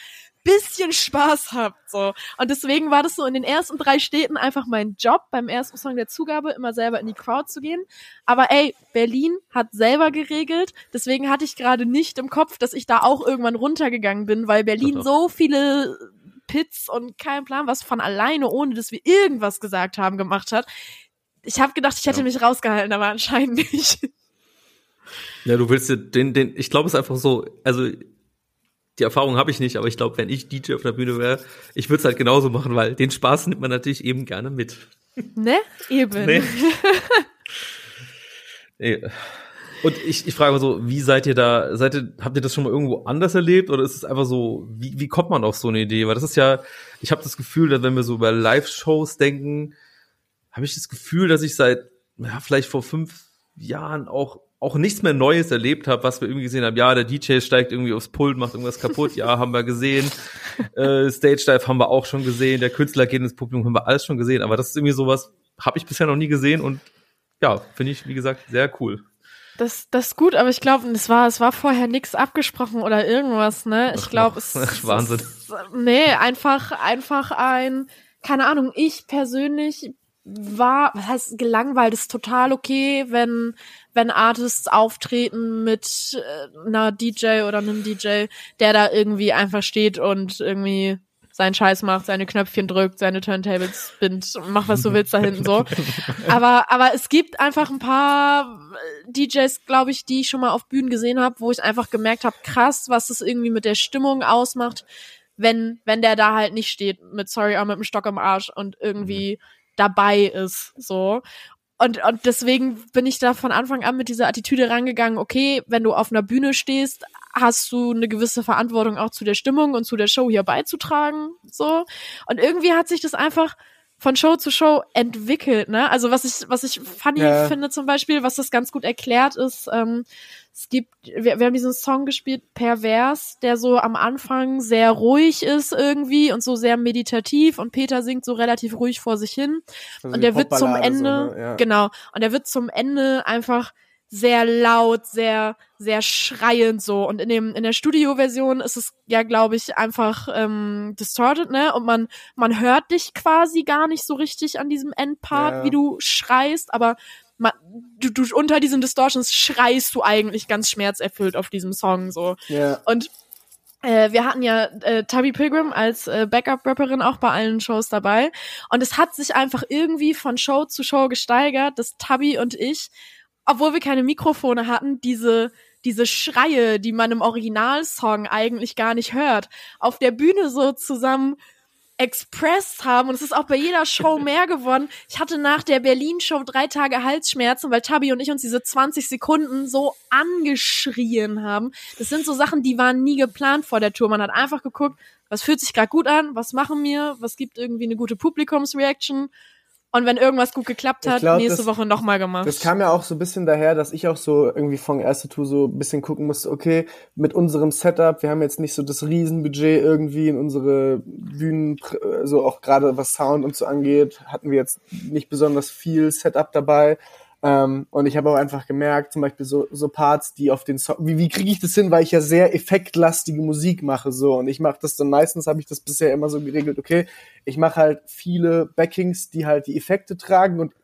bisschen Spaß habt. So. Und deswegen war das so in den ersten drei Städten einfach mein Job, beim ersten Song der Zugabe immer selber in die Crowd zu gehen. Aber ey, Berlin hat selber geregelt. Deswegen hatte ich gerade nicht im Kopf, dass ich da auch irgendwann runtergegangen bin, weil Berlin so viele Pits und kein Plan, was von alleine, ohne dass wir irgendwas gesagt haben, gemacht hat. Ich habe gedacht, ich hätte ja. mich rausgehalten, aber anscheinend nicht. Ja, du willst den, den, ich glaube es ist einfach so, also die Erfahrung habe ich nicht, aber ich glaube, wenn ich DJ auf der Bühne wäre, ich würde es halt genauso machen, weil den Spaß nimmt man natürlich eben gerne mit. Ne? Eben. Nee. nee. Und ich, ich frage mal so, wie seid ihr da, seid ihr, habt ihr das schon mal irgendwo anders erlebt oder ist es einfach so, wie, wie kommt man auf so eine Idee? Weil das ist ja, ich habe das Gefühl, dass wenn wir so über Live-Shows denken, habe ich das Gefühl, dass ich seit, ja, vielleicht vor fünf Jahren auch auch nichts mehr Neues erlebt habe, was wir irgendwie gesehen haben. Ja, der DJ steigt irgendwie aufs Pult, macht irgendwas kaputt. Ja, haben wir gesehen. Äh, Stage Dive haben wir auch schon gesehen. Der Künstler geht ins Publikum, haben wir alles schon gesehen. Aber das ist irgendwie sowas, habe ich bisher noch nie gesehen und ja, finde ich, wie gesagt, sehr cool. Das, das ist gut, aber ich glaube, es war, es war vorher nichts abgesprochen oder irgendwas, ne? Ich glaube, es ist Wahnsinn. Es, nee, einfach, einfach ein, keine Ahnung, ich persönlich war, was heißt gelangweilt, ist total okay, wenn, wenn Artists auftreten mit äh, einer DJ oder einem DJ, der da irgendwie einfach steht und irgendwie seinen Scheiß macht, seine Knöpfchen drückt, seine Turntables spinnt, mach was du willst da hinten so. Aber, aber es gibt einfach ein paar äh, DJs, glaube ich, die ich schon mal auf Bühnen gesehen habe, wo ich einfach gemerkt habe, krass, was das irgendwie mit der Stimmung ausmacht, wenn, wenn der da halt nicht steht mit Sorry, auch mit dem Stock im Arsch und irgendwie mhm. dabei ist, so. Und, und deswegen bin ich da von Anfang an mit dieser Attitüde rangegangen, okay, wenn du auf einer Bühne stehst, hast du eine gewisse Verantwortung auch zu der Stimmung und zu der Show hier beizutragen, so. Und irgendwie hat sich das einfach von Show zu Show entwickelt, ne? Also was ich, was ich funny ja. finde zum Beispiel, was das ganz gut erklärt ist, ähm, es gibt, wir, wir haben diesen Song gespielt, Pervers, der so am Anfang sehr ruhig ist irgendwie und so sehr meditativ und Peter singt so relativ ruhig vor sich hin. Also und der wird zum Ende, so, ne? ja. genau, und der wird zum Ende einfach sehr laut, sehr, sehr schreiend so. Und in dem, in der Studio-Version ist es ja, glaube ich, einfach ähm, distorted, ne? Und man, man hört dich quasi gar nicht so richtig an diesem Endpart, ja. wie du schreist, aber man, du, du unter diesen Distortions schreist du eigentlich ganz schmerzerfüllt auf diesem Song so. Ja. Und äh, wir hatten ja äh, Tubby Pilgrim als äh, Backup-Rapperin auch bei allen Shows dabei. Und es hat sich einfach irgendwie von Show zu Show gesteigert, dass Tubby und ich obwohl wir keine Mikrofone hatten, diese diese Schreie, die man im Originalsong eigentlich gar nicht hört, auf der Bühne so zusammen expressed haben und es ist auch bei jeder Show mehr geworden. Ich hatte nach der Berlin-Show drei Tage Halsschmerzen, weil Tabi und ich uns diese 20 Sekunden so angeschrien haben. Das sind so Sachen, die waren nie geplant vor der Tour. Man hat einfach geguckt, was fühlt sich gerade gut an, was machen wir, was gibt irgendwie eine gute Publikumsreaction und wenn irgendwas gut geklappt hat, glaub, nächste das, Woche nochmal gemacht. Das kam ja auch so ein bisschen daher, dass ich auch so irgendwie von erste Tour so ein bisschen gucken musste, okay, mit unserem Setup, wir haben jetzt nicht so das Riesenbudget irgendwie in unsere Bühnen, so auch gerade was Sound und so angeht, hatten wir jetzt nicht besonders viel Setup dabei. Ähm, und ich habe auch einfach gemerkt, zum Beispiel so, so Parts, die auf den Song, wie, wie kriege ich das hin, weil ich ja sehr effektlastige Musik mache so. Und ich mache das dann meistens, habe ich das bisher immer so geregelt, okay, ich mache halt viele Backings, die halt die Effekte tragen. Und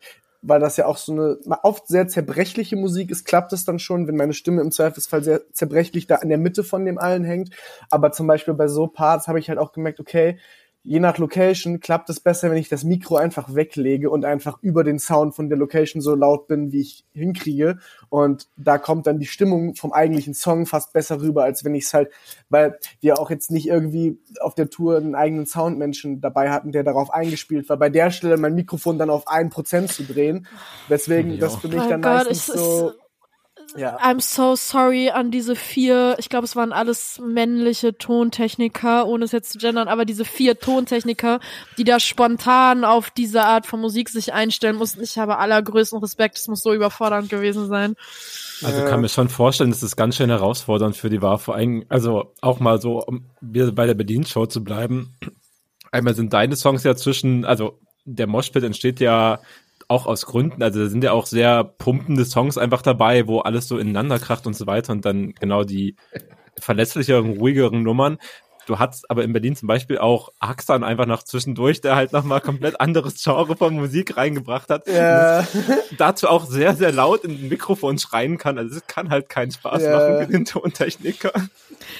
weil das ja auch so eine oft sehr zerbrechliche Musik ist, klappt es dann schon, wenn meine Stimme im Zweifelsfall sehr zerbrechlich da in der Mitte von dem allen hängt. Aber zum Beispiel bei so Parts habe ich halt auch gemerkt, okay, je nach Location klappt es besser, wenn ich das Mikro einfach weglege und einfach über den Sound von der Location so laut bin, wie ich hinkriege. Und da kommt dann die Stimmung vom eigentlichen Song fast besser rüber, als wenn ich es halt, weil wir auch jetzt nicht irgendwie auf der Tour einen eigenen Soundmenschen dabei hatten, der darauf eingespielt war. Bei der Stelle mein Mikrofon dann auf ein Prozent zu drehen. Deswegen, das für mich oh dann Gott, meistens so ja. I'm so sorry an diese vier, ich glaube, es waren alles männliche Tontechniker, ohne es jetzt zu gendern, aber diese vier Tontechniker, die da spontan auf diese Art von Musik sich einstellen mussten. Ich habe allergrößten Respekt, es muss so überfordernd gewesen sein. Also kann mir schon vorstellen, dass es ganz schön herausfordernd für die war, vor allem, also auch mal so, um bei der Bedienshow zu bleiben. Einmal sind deine Songs ja zwischen, also der Moshpit entsteht ja auch aus Gründen, also da sind ja auch sehr pumpende Songs einfach dabei, wo alles so ineinander kracht und so weiter und dann genau die verlässlicheren, ruhigeren Nummern. Du hattest aber in Berlin zum Beispiel auch Axan einfach noch zwischendurch, der halt nochmal komplett anderes Genre von Musik reingebracht hat. Ja. dazu auch sehr, sehr laut in den Mikrofon schreien kann. Also es kann halt keinen Spaß ja. machen für den Tontechniker.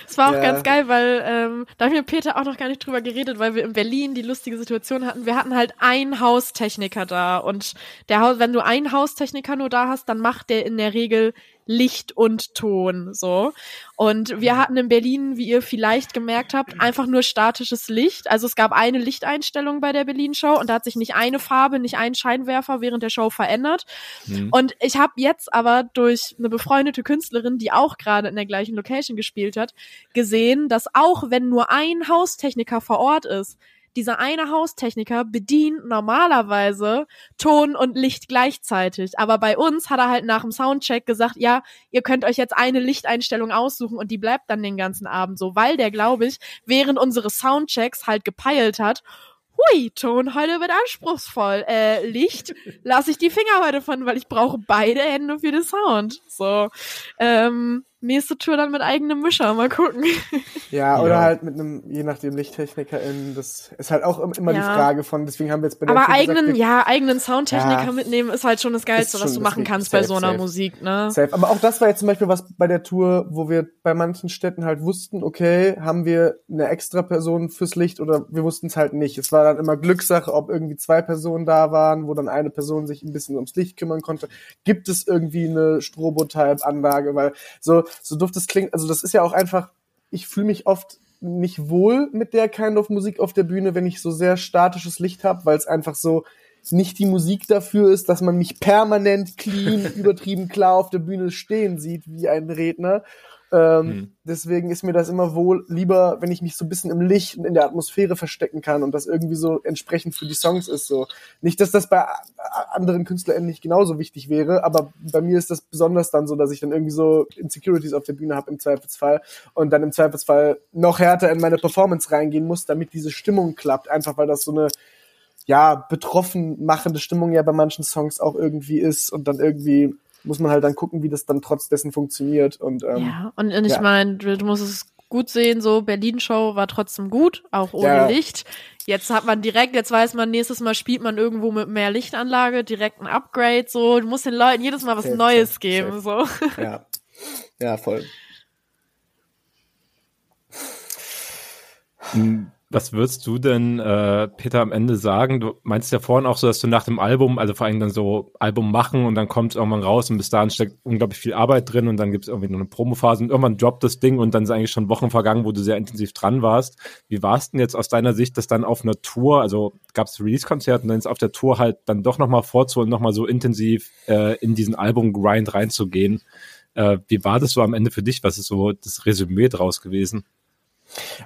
Es war auch ja. ganz geil, weil ähm, da haben wir Peter auch noch gar nicht drüber geredet, weil wir in Berlin die lustige Situation hatten. Wir hatten halt einen Haustechniker da und der Haus, wenn du einen Haustechniker nur da hast, dann macht der in der Regel Licht und Ton, so. Und wir mhm. hatten in Berlin, wie ihr vielleicht gemerkt habt, einfach nur statisches Licht. Also es gab eine Lichteinstellung bei der Berlin-Show und da hat sich nicht eine Farbe, nicht ein Scheinwerfer während der Show verändert. Mhm. Und ich habe jetzt aber durch eine befreundete Künstlerin, die auch gerade in der gleichen Location gespielt hat, gesehen, dass auch wenn nur ein Haustechniker vor Ort ist, dieser eine Haustechniker bedient normalerweise Ton und Licht gleichzeitig. Aber bei uns hat er halt nach dem Soundcheck gesagt, ja, ihr könnt euch jetzt eine Lichteinstellung aussuchen und die bleibt dann den ganzen Abend so, weil der, glaube ich, während unseres Soundchecks halt gepeilt hat, hui, Ton heute wird anspruchsvoll. Äh, Licht lasse ich die Finger heute von, weil ich brauche beide Hände für den Sound. So, ähm, nächste Tour dann mit eigenem Mischer, mal gucken. Ja, oder ja. halt mit einem, je nachdem LichttechnikerInnen, das ist halt auch immer ja. die Frage von, deswegen haben wir jetzt bei der Aber eigenen, gesagt, ja, eigenen Soundtechniker ja, mitnehmen ist halt schon das Geilste, was du machen kannst safe, bei so einer safe. Musik, ne? Safe. Aber auch das war jetzt zum Beispiel was bei der Tour, wo wir bei manchen Städten halt wussten, okay, haben wir eine extra Person fürs Licht oder wir wussten es halt nicht. Es war dann immer Glückssache, ob irgendwie zwei Personen da waren, wo dann eine Person sich ein bisschen ums Licht kümmern konnte. Gibt es irgendwie eine Strobotype-Anlage, weil so so doof das klingt, also das ist ja auch einfach, ich fühle mich oft nicht wohl mit der Kind of Musik auf der Bühne, wenn ich so sehr statisches Licht habe, weil es einfach so nicht die Musik dafür ist, dass man mich permanent clean, übertrieben klar auf der Bühne stehen sieht wie ein Redner ähm, mhm. Deswegen ist mir das immer wohl lieber, wenn ich mich so ein bisschen im Licht und in der Atmosphäre verstecken kann und das irgendwie so entsprechend für die Songs ist. So nicht, dass das bei anderen KünstlerInnen nicht genauso wichtig wäre, aber bei mir ist das besonders dann so, dass ich dann irgendwie so Insecurities auf der Bühne habe im Zweifelsfall und dann im Zweifelsfall noch härter in meine Performance reingehen muss, damit diese Stimmung klappt. Einfach weil das so eine ja betroffen machende Stimmung ja bei manchen Songs auch irgendwie ist und dann irgendwie muss man halt dann gucken, wie das dann trotz dessen funktioniert. Und, ähm, ja, und, und ich ja. meine, du, du musst es gut sehen, so Berlin-Show war trotzdem gut, auch ohne ja. Licht. Jetzt hat man direkt, jetzt weiß man, nächstes Mal spielt man irgendwo mit mehr Lichtanlage, direkt ein Upgrade, so. Du musst den Leuten jedes Mal was safe, Neues safe, geben, safe. so. Ja. Ja, voll. Was würdest du denn, äh, Peter, am Ende sagen? Du meinst ja vorhin auch so, dass du nach dem Album, also vor allem dann so Album machen und dann kommt es irgendwann raus und bis dahin steckt unglaublich viel Arbeit drin und dann gibt es irgendwie noch eine Promophase und irgendwann droppt das Ding und dann ist eigentlich schon Wochen vergangen, wo du sehr intensiv dran warst. Wie war es denn jetzt aus deiner Sicht, dass dann auf einer Tour, also gab es Release-Konzerte und dann ist auf der Tour halt dann doch nochmal vorzuholen, nochmal so intensiv äh, in diesen Album-Grind reinzugehen? Äh, wie war das so am Ende für dich? Was ist so das Resümee draus gewesen?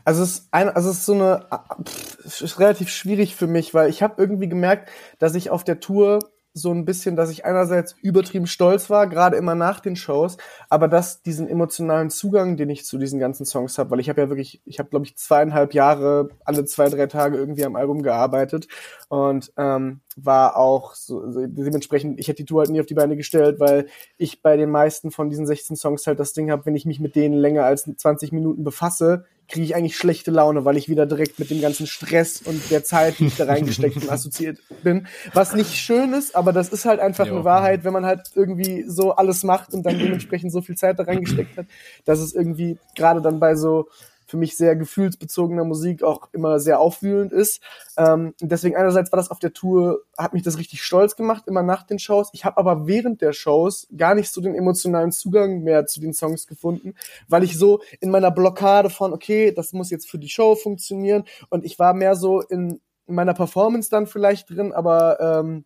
Also es ist ein, also es ist so eine pff, ist relativ schwierig für mich, weil ich habe irgendwie gemerkt, dass ich auf der Tour so ein bisschen, dass ich einerseits übertrieben stolz war, gerade immer nach den Shows, aber dass diesen emotionalen Zugang, den ich zu diesen ganzen Songs habe, weil ich habe ja wirklich, ich habe glaube ich zweieinhalb Jahre alle zwei drei Tage irgendwie am Album gearbeitet und ähm, war auch so, dementsprechend, ich hätte die Tour halt nie auf die Beine gestellt, weil ich bei den meisten von diesen 16 Songs halt das Ding habe, wenn ich mich mit denen länger als 20 Minuten befasse, kriege ich eigentlich schlechte Laune, weil ich wieder direkt mit dem ganzen Stress und der Zeit, die ich da reingesteckt und assoziiert bin. Was nicht schön ist, aber das ist halt einfach jo. eine Wahrheit, wenn man halt irgendwie so alles macht und dann dementsprechend so viel Zeit da reingesteckt hat, dass es irgendwie gerade dann bei so für mich sehr gefühlsbezogener Musik auch immer sehr aufwühlend ist. Ähm, deswegen einerseits war das auf der Tour, hat mich das richtig stolz gemacht, immer nach den Shows. Ich habe aber während der Shows gar nicht so den emotionalen Zugang mehr zu den Songs gefunden, weil ich so in meiner Blockade von, okay, das muss jetzt für die Show funktionieren und ich war mehr so in, in meiner Performance dann vielleicht drin, aber ähm,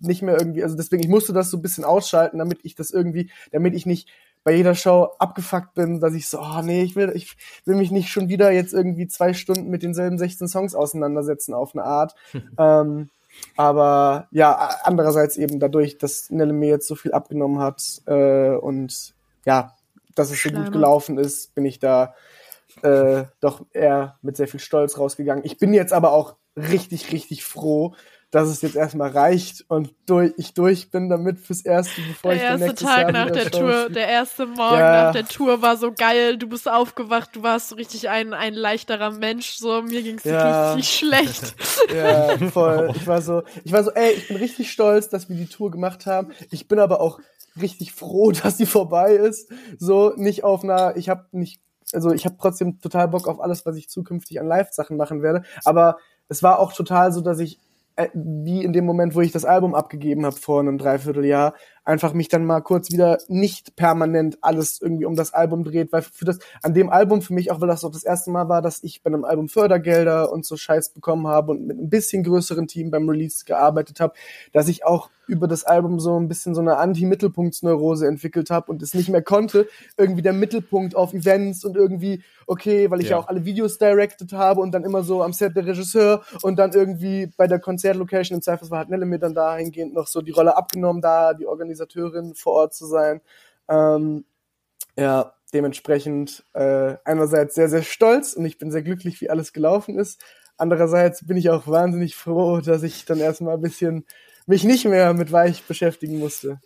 nicht mehr irgendwie, also deswegen, ich musste das so ein bisschen ausschalten, damit ich das irgendwie, damit ich nicht bei jeder Show abgefuckt bin, dass ich so, oh nee, ich will, ich will mich nicht schon wieder jetzt irgendwie zwei Stunden mit denselben 16 Songs auseinandersetzen auf eine Art. ähm, aber ja, andererseits eben dadurch, dass Nelle mir jetzt so viel abgenommen hat äh, und ja, dass es so gut gelaufen ist, bin ich da äh, doch eher mit sehr viel Stolz rausgegangen. Ich bin jetzt aber auch richtig, richtig froh, dass es jetzt erstmal reicht und durch, ich durch bin damit fürs erste, bevor der ich erste Tag Jahr nach der Tour, spiel. der erste Morgen ja. nach der Tour war so geil. Du bist aufgewacht, du warst so richtig ein ein leichterer Mensch. So mir ging's ja. richtig schlecht. Ja, voll. Ich war so, ich war so, ey, ich bin richtig stolz, dass wir die Tour gemacht haben. Ich bin aber auch richtig froh, dass sie vorbei ist. So nicht auf einer, ich habe nicht also ich habe trotzdem total Bock auf alles, was ich zukünftig an Live-Sachen machen werde. Aber es war auch total so, dass ich wie in dem Moment, wo ich das Album abgegeben habe vor einem Dreivierteljahr, einfach mich dann mal kurz wieder nicht permanent alles irgendwie um das Album dreht, weil für das, an dem Album für mich, auch weil das auch das erste Mal war, dass ich bei einem Album Fördergelder und so Scheiß bekommen habe und mit ein bisschen größeren Team beim Release gearbeitet habe, dass ich auch über das Album so ein bisschen so eine Anti-Mittelpunktsneurose entwickelt habe und es nicht mehr konnte, irgendwie der Mittelpunkt auf Events und irgendwie, okay, weil ich ja, ja auch alle Videos directed habe und dann immer so am Set der Regisseur und dann irgendwie bei der Konzertlocation im Zweifelsfall hat Nelle mir dann dahingehend noch so die Rolle abgenommen, da die Organisatorin vor Ort zu sein. Ähm, ja, dementsprechend äh, einerseits sehr, sehr stolz und ich bin sehr glücklich, wie alles gelaufen ist. andererseits bin ich auch wahnsinnig froh, dass ich dann erstmal ein bisschen mich nicht mehr mit Weich beschäftigen musste.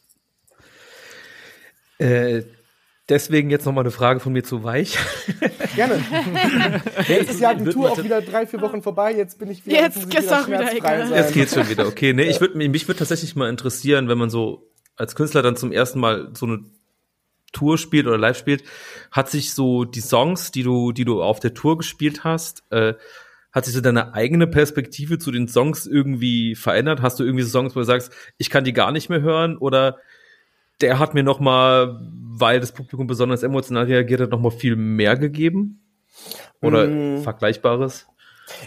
Äh, deswegen jetzt nochmal eine Frage von mir zu Weich. Gerne. Jetzt ist ja die Tour auch wieder drei, vier Wochen vorbei. Jetzt bin ich wieder. Jetzt geht's auch wieder egal. Jetzt geht's schon wieder. Okay, nee, ich würde mich würde tatsächlich mal interessieren, wenn man so als Künstler dann zum ersten Mal so eine Tour spielt oder live spielt, hat sich so die Songs, die du, die du auf der Tour gespielt hast, äh, hat sich so deine eigene Perspektive zu den Songs irgendwie verändert? Hast du irgendwie so Songs, wo du sagst, ich kann die gar nicht mehr hören oder der hat mir noch mal, weil das Publikum besonders emotional reagiert hat, noch mal viel mehr gegeben? Oder mm. Vergleichbares?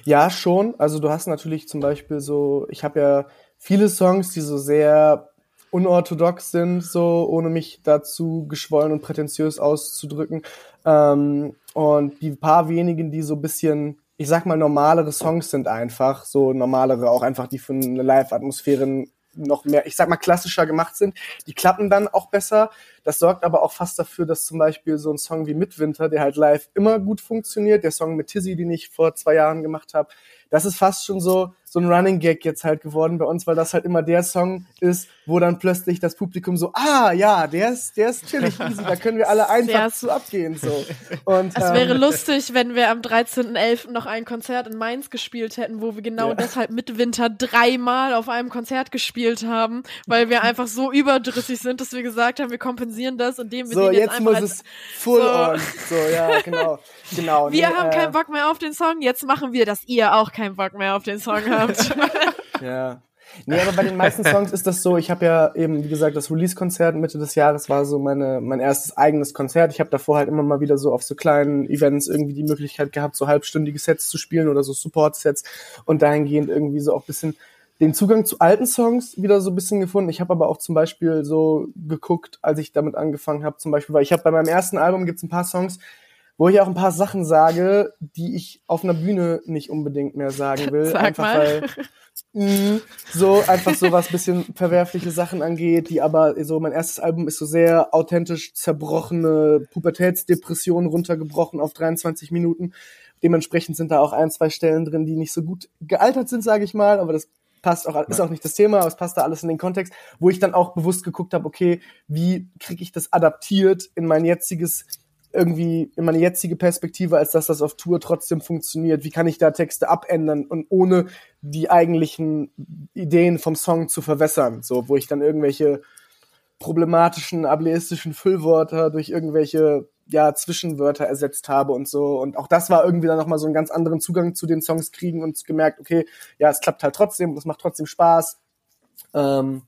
Ja, schon. Also du hast natürlich zum Beispiel so, ich habe ja viele Songs, die so sehr unorthodox sind, so ohne mich dazu geschwollen und prätentiös auszudrücken. Ähm, und die paar wenigen, die so bisschen, ich sag mal, normalere Songs sind einfach, so normalere, auch einfach, die für eine Live-Atmosphäre noch mehr, ich sag mal, klassischer gemacht sind. Die klappen dann auch besser. Das sorgt aber auch fast dafür, dass zum Beispiel so ein Song wie Midwinter, der halt live immer gut funktioniert, der Song mit Tizzy, den ich vor zwei Jahren gemacht habe, das ist fast schon so, so ein Running Gag jetzt halt geworden bei uns, weil das halt immer der Song ist, wo dann plötzlich das Publikum so, ah ja, der ist, der ist chillig easy, da können wir alle einfach zu abgehen. So. Und, es ähm, wäre lustig, wenn wir am 13.11. noch ein Konzert in Mainz gespielt hätten, wo wir genau ja. deshalb mit Winter dreimal auf einem Konzert gespielt haben, weil wir einfach so überdrüssig sind, dass wir gesagt haben, wir kompensieren das, indem wir so, jetzt, jetzt muss es full so. on. So, ja, genau. genau wir nee, haben äh, keinen Bock mehr auf den Song, jetzt machen wir, dass ihr auch keinen Bock mehr auf den Song habt. ja. Nee, aber bei den meisten Songs ist das so, ich habe ja eben, wie gesagt, das Release-Konzert Mitte des Jahres war so meine, mein erstes eigenes Konzert. Ich habe davor halt immer mal wieder so auf so kleinen Events irgendwie die Möglichkeit gehabt, so halbstündige Sets zu spielen oder so Support-Sets und dahingehend irgendwie so auch bisschen den Zugang zu alten Songs wieder so ein bisschen gefunden. Ich habe aber auch zum Beispiel so geguckt, als ich damit angefangen habe, zum Beispiel, weil ich habe bei meinem ersten Album gibt's ein paar Songs, wo ich auch ein paar Sachen sage, die ich auf einer Bühne nicht unbedingt mehr sagen will. Sag einfach mal. weil mh, so einfach so was bisschen verwerfliche Sachen angeht, die aber so mein erstes Album ist so sehr authentisch zerbrochene Pubertätsdepression runtergebrochen auf 23 Minuten. Dementsprechend sind da auch ein, zwei Stellen drin, die nicht so gut gealtert sind, sage ich mal, aber das passt auch, ist auch nicht das Thema, aber es passt da alles in den Kontext, wo ich dann auch bewusst geguckt habe, okay, wie kriege ich das adaptiert in mein jetziges irgendwie in meine jetzige Perspektive, als dass das auf Tour trotzdem funktioniert? Wie kann ich da Texte abändern und ohne die eigentlichen Ideen vom Song zu verwässern? So, wo ich dann irgendwelche problematischen, ableistischen Füllwörter durch irgendwelche ja, Zwischenwörter ersetzt habe und so. Und auch das war irgendwie dann nochmal so einen ganz anderen Zugang zu den Songs kriegen und gemerkt, okay, ja, es klappt halt trotzdem, es macht trotzdem Spaß. Ähm,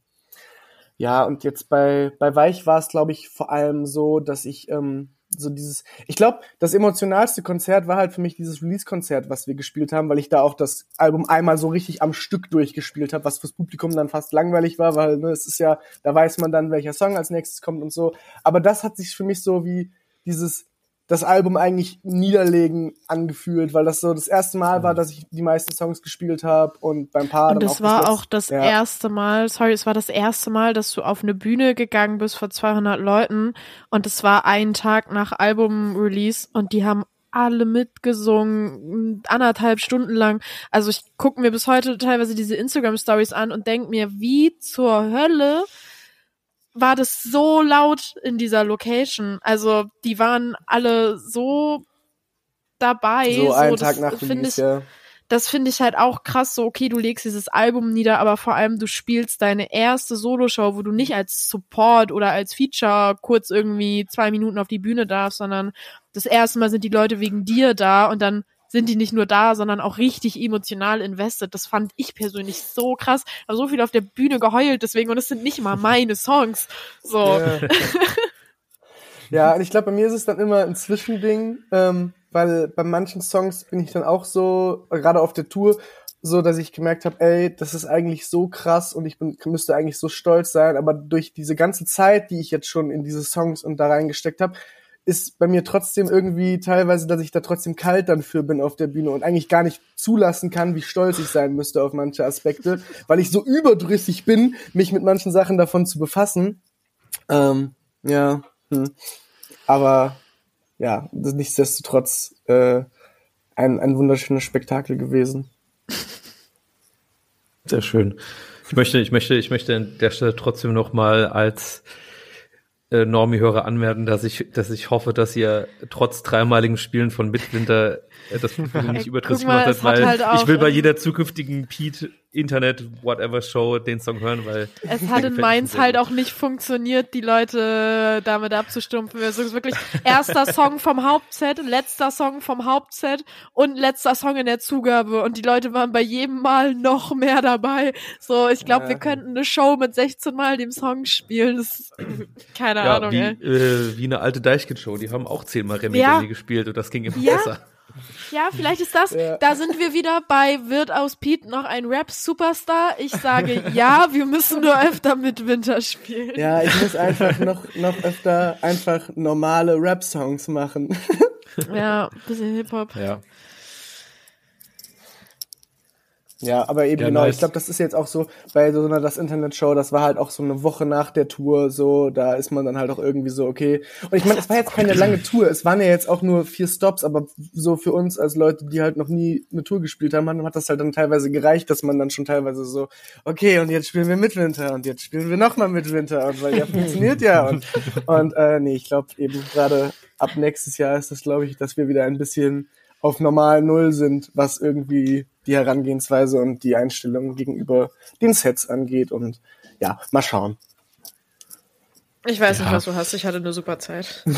ja, und jetzt bei, bei Weich war es, glaube ich, vor allem so, dass ich ähm, so dieses, ich glaube, das emotionalste Konzert war halt für mich dieses Release-Konzert, was wir gespielt haben, weil ich da auch das Album einmal so richtig am Stück durchgespielt habe, was fürs Publikum dann fast langweilig war, weil ne, es ist ja, da weiß man dann, welcher Song als nächstes kommt und so. Aber das hat sich für mich so wie dieses das Album eigentlich niederlegen angefühlt, weil das so das erste Mal war, dass ich die meisten Songs gespielt habe und beim Paar. Und das war auch das ja. erste Mal, sorry, es war das erste Mal, dass du auf eine Bühne gegangen bist vor 200 Leuten und es war ein Tag nach Album-Release und die haben alle mitgesungen, anderthalb Stunden lang. Also ich gucke mir bis heute teilweise diese Instagram-Stories an und denk mir, wie zur Hölle war das so laut in dieser Location. Also die waren alle so dabei. So, so einen Tag nach Release, ja. Das finde ich halt auch krass, so okay, du legst dieses Album nieder, aber vor allem du spielst deine erste Soloshow, wo du nicht als Support oder als Feature kurz irgendwie zwei Minuten auf die Bühne darfst, sondern das erste Mal sind die Leute wegen dir da und dann sind die nicht nur da, sondern auch richtig emotional invested. Das fand ich persönlich so krass. Also so viel auf der Bühne geheult deswegen und es sind nicht mal meine Songs. So. Ja, ja und ich glaube, bei mir ist es dann immer ein Zwischending, ähm, weil bei manchen Songs bin ich dann auch so, gerade auf der Tour, so, dass ich gemerkt habe, ey, das ist eigentlich so krass und ich bin, müsste eigentlich so stolz sein, aber durch diese ganze Zeit, die ich jetzt schon in diese Songs und da reingesteckt habe, ist bei mir trotzdem irgendwie teilweise, dass ich da trotzdem kalt dann für bin auf der Bühne und eigentlich gar nicht zulassen kann, wie stolz ich sein müsste auf manche Aspekte, weil ich so überdrüssig bin, mich mit manchen Sachen davon zu befassen. Ähm, ja, hm. aber ja, nichtsdestotrotz äh, ein, ein wunderschönes Spektakel gewesen. Sehr schön. Ich möchte, ich möchte, ich möchte an der Stelle trotzdem noch mal als äh, Normie-Hörer anmerken, dass ich, dass ich hoffe, dass ihr trotz dreimaligen Spielen von Midwinter äh, das Publikum nicht überdrüssig gemacht hat, weil halt ich will bei jeder zukünftigen Pete Internet Whatever Show den Song hören, weil es hat in Mainz halt auch nicht funktioniert, die Leute damit abzustumpfen. Es ist wirklich erster Song vom Hauptset, letzter Song vom Hauptset und letzter Song in der Zugabe und die Leute waren bei jedem Mal noch mehr dabei. So, ich glaube, ja. wir könnten eine Show mit 16 Mal dem Song spielen. Das ist, keine ja, Ahnung. Wie, äh, wie eine alte Deichkind-Show, die haben auch zehnmal Remy ja. gespielt und das ging immer ja. besser. Ja, vielleicht ist das, ja. da sind wir wieder bei, wird aus Pete noch ein Rap-Superstar? Ich sage ja, wir müssen nur öfter mit Winter spielen. Ja, ich muss einfach noch, noch öfter einfach normale Rap-Songs machen. Ja, bisschen Hip-Hop. Ja. Ja, aber eben ja, genau, nice. ich glaube, das ist jetzt auch so bei so einer das Internet Show, das war halt auch so eine Woche nach der Tour, so, da ist man dann halt auch irgendwie so, okay. Und ich meine, es war jetzt keine lange Tour, es waren ja jetzt auch nur vier Stops, aber so für uns als Leute, die halt noch nie eine Tour gespielt haben, hat das halt dann teilweise gereicht, dass man dann schon teilweise so, okay, und jetzt spielen wir Midwinter und jetzt spielen wir nochmal Midwinter und weil ja funktioniert ja und, und äh, nee, ich glaube eben gerade ab nächstes Jahr ist das, glaube ich, dass wir wieder ein bisschen auf normal Null sind, was irgendwie die Herangehensweise und die Einstellung gegenüber den Sets angeht. Und ja, mal schauen. Ich weiß ja. nicht, was du hast. Ich hatte eine super Zeit.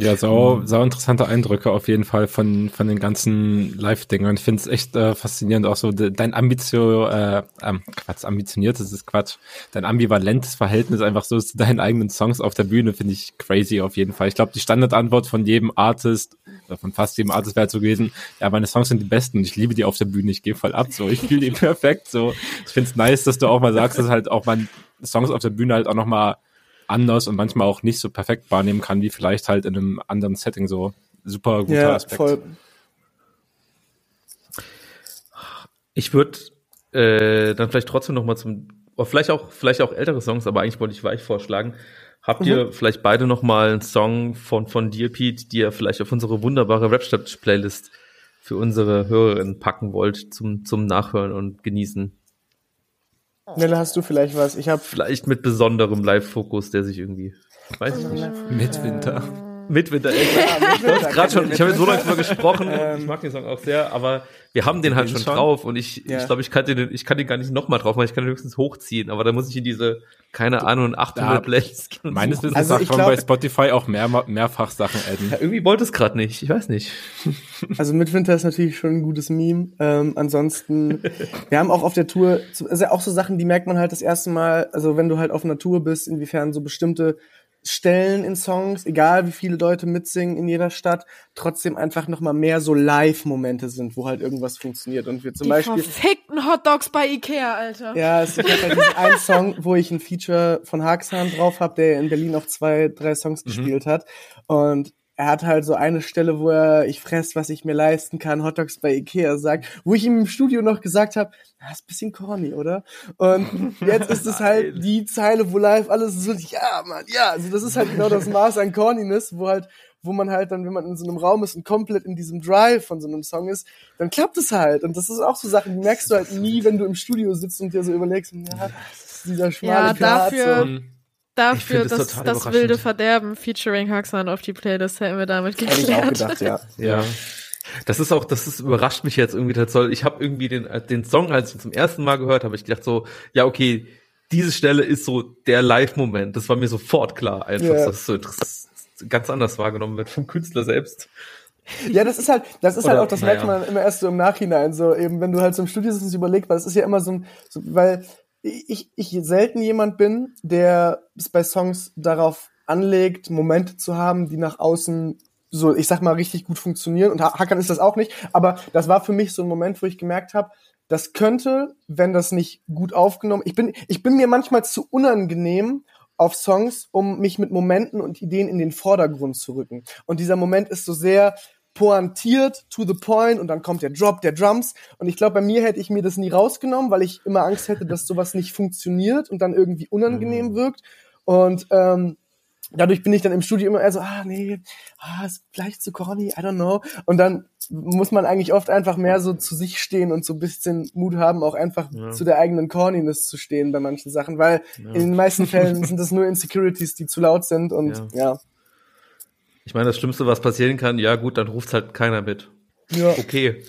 Ja, sau, sau interessante Eindrücke auf jeden Fall von, von den ganzen Live-Dingern. Ich finde es echt äh, faszinierend, auch so de, dein Ambitio, äh, ähm, Quatsch, ambitioniert, das ist Quatsch. Dein ambivalentes Verhältnis einfach so zu deinen eigenen Songs auf der Bühne finde ich crazy auf jeden Fall. Ich glaube, die Standardantwort von jedem Artist, oder von fast jedem Artist wäre so gewesen, ja, meine Songs sind die besten ich liebe die auf der Bühne, ich gehe voll ab, so, ich fühle die perfekt, so. Ich finde es nice, dass du auch mal sagst, dass halt auch man Songs auf der Bühne halt auch nochmal anders und manchmal auch nicht so perfekt wahrnehmen kann, wie vielleicht halt in einem anderen Setting so super guter ja, Aspekt. Voll. Ich würde äh, dann vielleicht trotzdem noch mal zum, oder vielleicht auch vielleicht auch ältere Songs, aber eigentlich wollte ich Weich vorschlagen. Habt mhm. ihr vielleicht beide noch mal einen Song von von dir, Pete, die ihr vielleicht auf unsere wunderbare Rap-Playlist für unsere Hörerinnen packen wollt zum zum Nachhören und genießen? Nelle, hast du vielleicht was? Ich habe vielleicht mit besonderem Live-Fokus, der sich irgendwie, weiß ich nicht. Mit Winter. Mit Winter. Ja, gerade schon, ich habe so lange drüber gesprochen. ich mag den Song auch sehr, aber wir haben den halt schon, schon, drauf und ich, ja. ich glaube, ich kann den, ich kann den gar nicht nochmal drauf machen. Ich kann den höchstens hochziehen, aber da muss ich in diese, keine Ahnung, 800 ja, Plays. Meines Wissens also darf man bei Spotify auch mehr, mehrfach Sachen adden. Ja, irgendwie wollte es gerade nicht. Ich weiß nicht. Also mit Winter ist natürlich schon ein gutes Meme. Ähm, ansonsten, wir haben auch auf der Tour, also auch so Sachen, die merkt man halt das erste Mal, also wenn du halt auf einer Tour bist, inwiefern so bestimmte Stellen in Songs, egal wie viele Leute mitsingen in jeder Stadt, trotzdem einfach nochmal mehr so Live-Momente sind, wo halt irgendwas funktioniert. Und wir zum Die Beispiel. Verfickten Hotdogs bei Ikea, Alter. Ja, es gibt halt diesen einen Song, wo ich ein Feature von Haxan drauf habe, der in Berlin auch zwei, drei Songs mhm. gespielt hat. Und er hat halt so eine Stelle, wo er, ich fress, was ich mir leisten kann, Hotdogs bei Ikea sagt, wo ich ihm im Studio noch gesagt habe, das ist ein bisschen corny, oder? Und jetzt ist es halt die Zeile, wo live alles so, ja, Mann, ja, also das ist halt genau das Maß an Corniness, wo halt, wo man halt dann, wenn man in so einem Raum ist und komplett in diesem Drive von so einem Song ist, dann klappt es halt. Und das ist auch so Sachen, die merkst du halt nie, wenn du im Studio sitzt und dir so überlegst, ja, das ist dieser schmale ja, dafür, so dafür das, das, das wilde Verderben featuring Haxan auf die Playlist hätten wir damit geklärt. Hätte ich auch gedacht, ja. ja. Das ist auch, das ist, überrascht mich jetzt irgendwie total. Ich habe irgendwie den, den Song, als ich zum ersten Mal gehört habe, ich gedacht so, ja, okay, diese Stelle ist so der Live-Moment. Das war mir sofort klar, einfach, yeah. dass so das ganz anders wahrgenommen wird vom Künstler selbst. Ja, das ist halt, das ist halt Oder, halt auch, das merkt man immer erst so im Nachhinein, so eben, wenn du halt so im Studio sitzt und überlegst, weil es ist ja immer so ein, so, weil ich, ich selten jemand bin, der es bei Songs darauf anlegt, Momente zu haben, die nach außen so, ich sag mal, richtig gut funktionieren. Und Hackern ist das auch nicht. Aber das war für mich so ein Moment, wo ich gemerkt habe, das könnte, wenn das nicht gut aufgenommen, ich bin, ich bin mir manchmal zu unangenehm auf Songs, um mich mit Momenten und Ideen in den Vordergrund zu rücken. Und dieser Moment ist so sehr, pointiert, to the point und dann kommt der Drop der Drums. Und ich glaube, bei mir hätte ich mir das nie rausgenommen, weil ich immer Angst hätte, dass sowas nicht funktioniert und dann irgendwie unangenehm mhm. wirkt. Und ähm, dadurch bin ich dann im Studio immer eher so, ah, nee, ah, ist vielleicht zu corny, I don't know. Und dann muss man eigentlich oft einfach mehr so zu sich stehen und so ein bisschen Mut haben, auch einfach ja. zu der eigenen Corniness zu stehen bei manchen Sachen, weil ja. in den meisten Fällen sind das nur Insecurities, die zu laut sind und ja. ja. Ich meine, das Schlimmste, was passieren kann, ja gut, dann ruft halt keiner mit. Ja. Okay.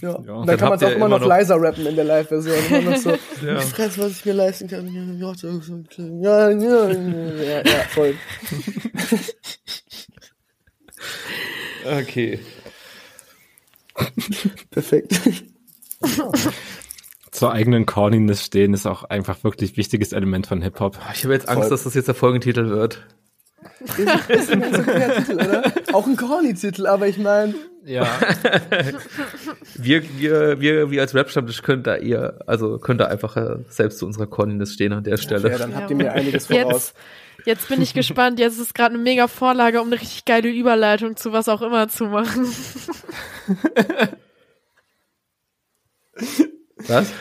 Ja. ja. Und dann, dann kann man es auch immer noch, noch leiser rappen in der Live-Version. So, ja. ich fress, was ich mir leisten kann. Ja, ja, ja, ja, voll. okay. Perfekt. Zur eigenen Corniness stehen ist auch einfach wirklich wichtiges Element von Hip-Hop. Ich habe jetzt Angst, Voll. dass das jetzt der Folgentitel wird. Ist, ist ein ganz okayer Titel, oder? Auch ein Corny-Titel, aber ich meine. Ja. wir, wir, wir, wir als Rap-Stammtisch könnt da eher, also könnt da einfach äh, selbst zu unserer Corniness stehen an der Stelle. Ja, dann habt ihr mir einiges voraus. Jetzt, jetzt bin ich gespannt. Jetzt ist gerade eine mega Vorlage, um eine richtig geile Überleitung zu was auch immer zu machen. was?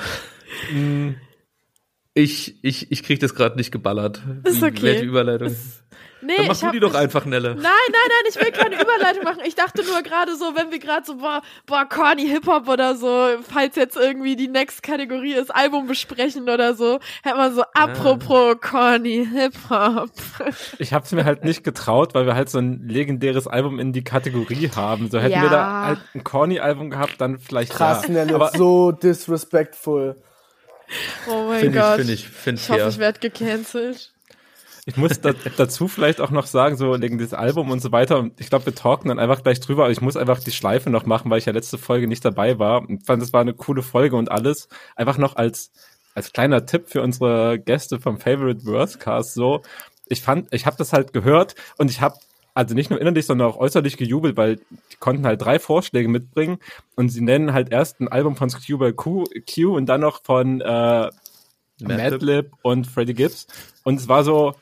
Ich, ich, ich krieg das gerade nicht geballert. Ist okay. Welche Überleitung? Ist Nee, Dann mach du die doch einfach, Nelle. Nein, nein, nein, ich will keine Überleitung machen. Ich dachte nur gerade so, wenn wir gerade so, boah, boah, corny Hip-Hop oder so, falls jetzt irgendwie die next Kategorie ist, Album besprechen oder so, hätte man so, ah. apropos corny Hip-Hop. Ich hab's mir halt nicht getraut, weil wir halt so ein legendäres Album in die Kategorie haben. So hätten ja. wir da halt ein corny Album gehabt, dann vielleicht Krass, ja. Nelle, Aber so disrespectful. Oh mein find Gott. Ich, find ich, find ich hoffe, ich werde gecancelt. Ich muss da, dazu vielleicht auch noch sagen, so wegen das Album und so weiter. Und ich glaube, wir talken dann einfach gleich drüber. Aber ich muss einfach die Schleife noch machen, weil ich ja letzte Folge nicht dabei war. Und fand, das war eine coole Folge und alles. Einfach noch als, als kleiner Tipp für unsere Gäste vom Favorite Worst Cast so. Ich fand, ich habe das halt gehört und ich habe also nicht nur innerlich, sondern auch äußerlich gejubelt, weil die konnten halt drei Vorschläge mitbringen und sie nennen halt erst ein Album von Scuba Q, Q und dann noch von äh, Madlib und Freddie Gibbs. Und es war so,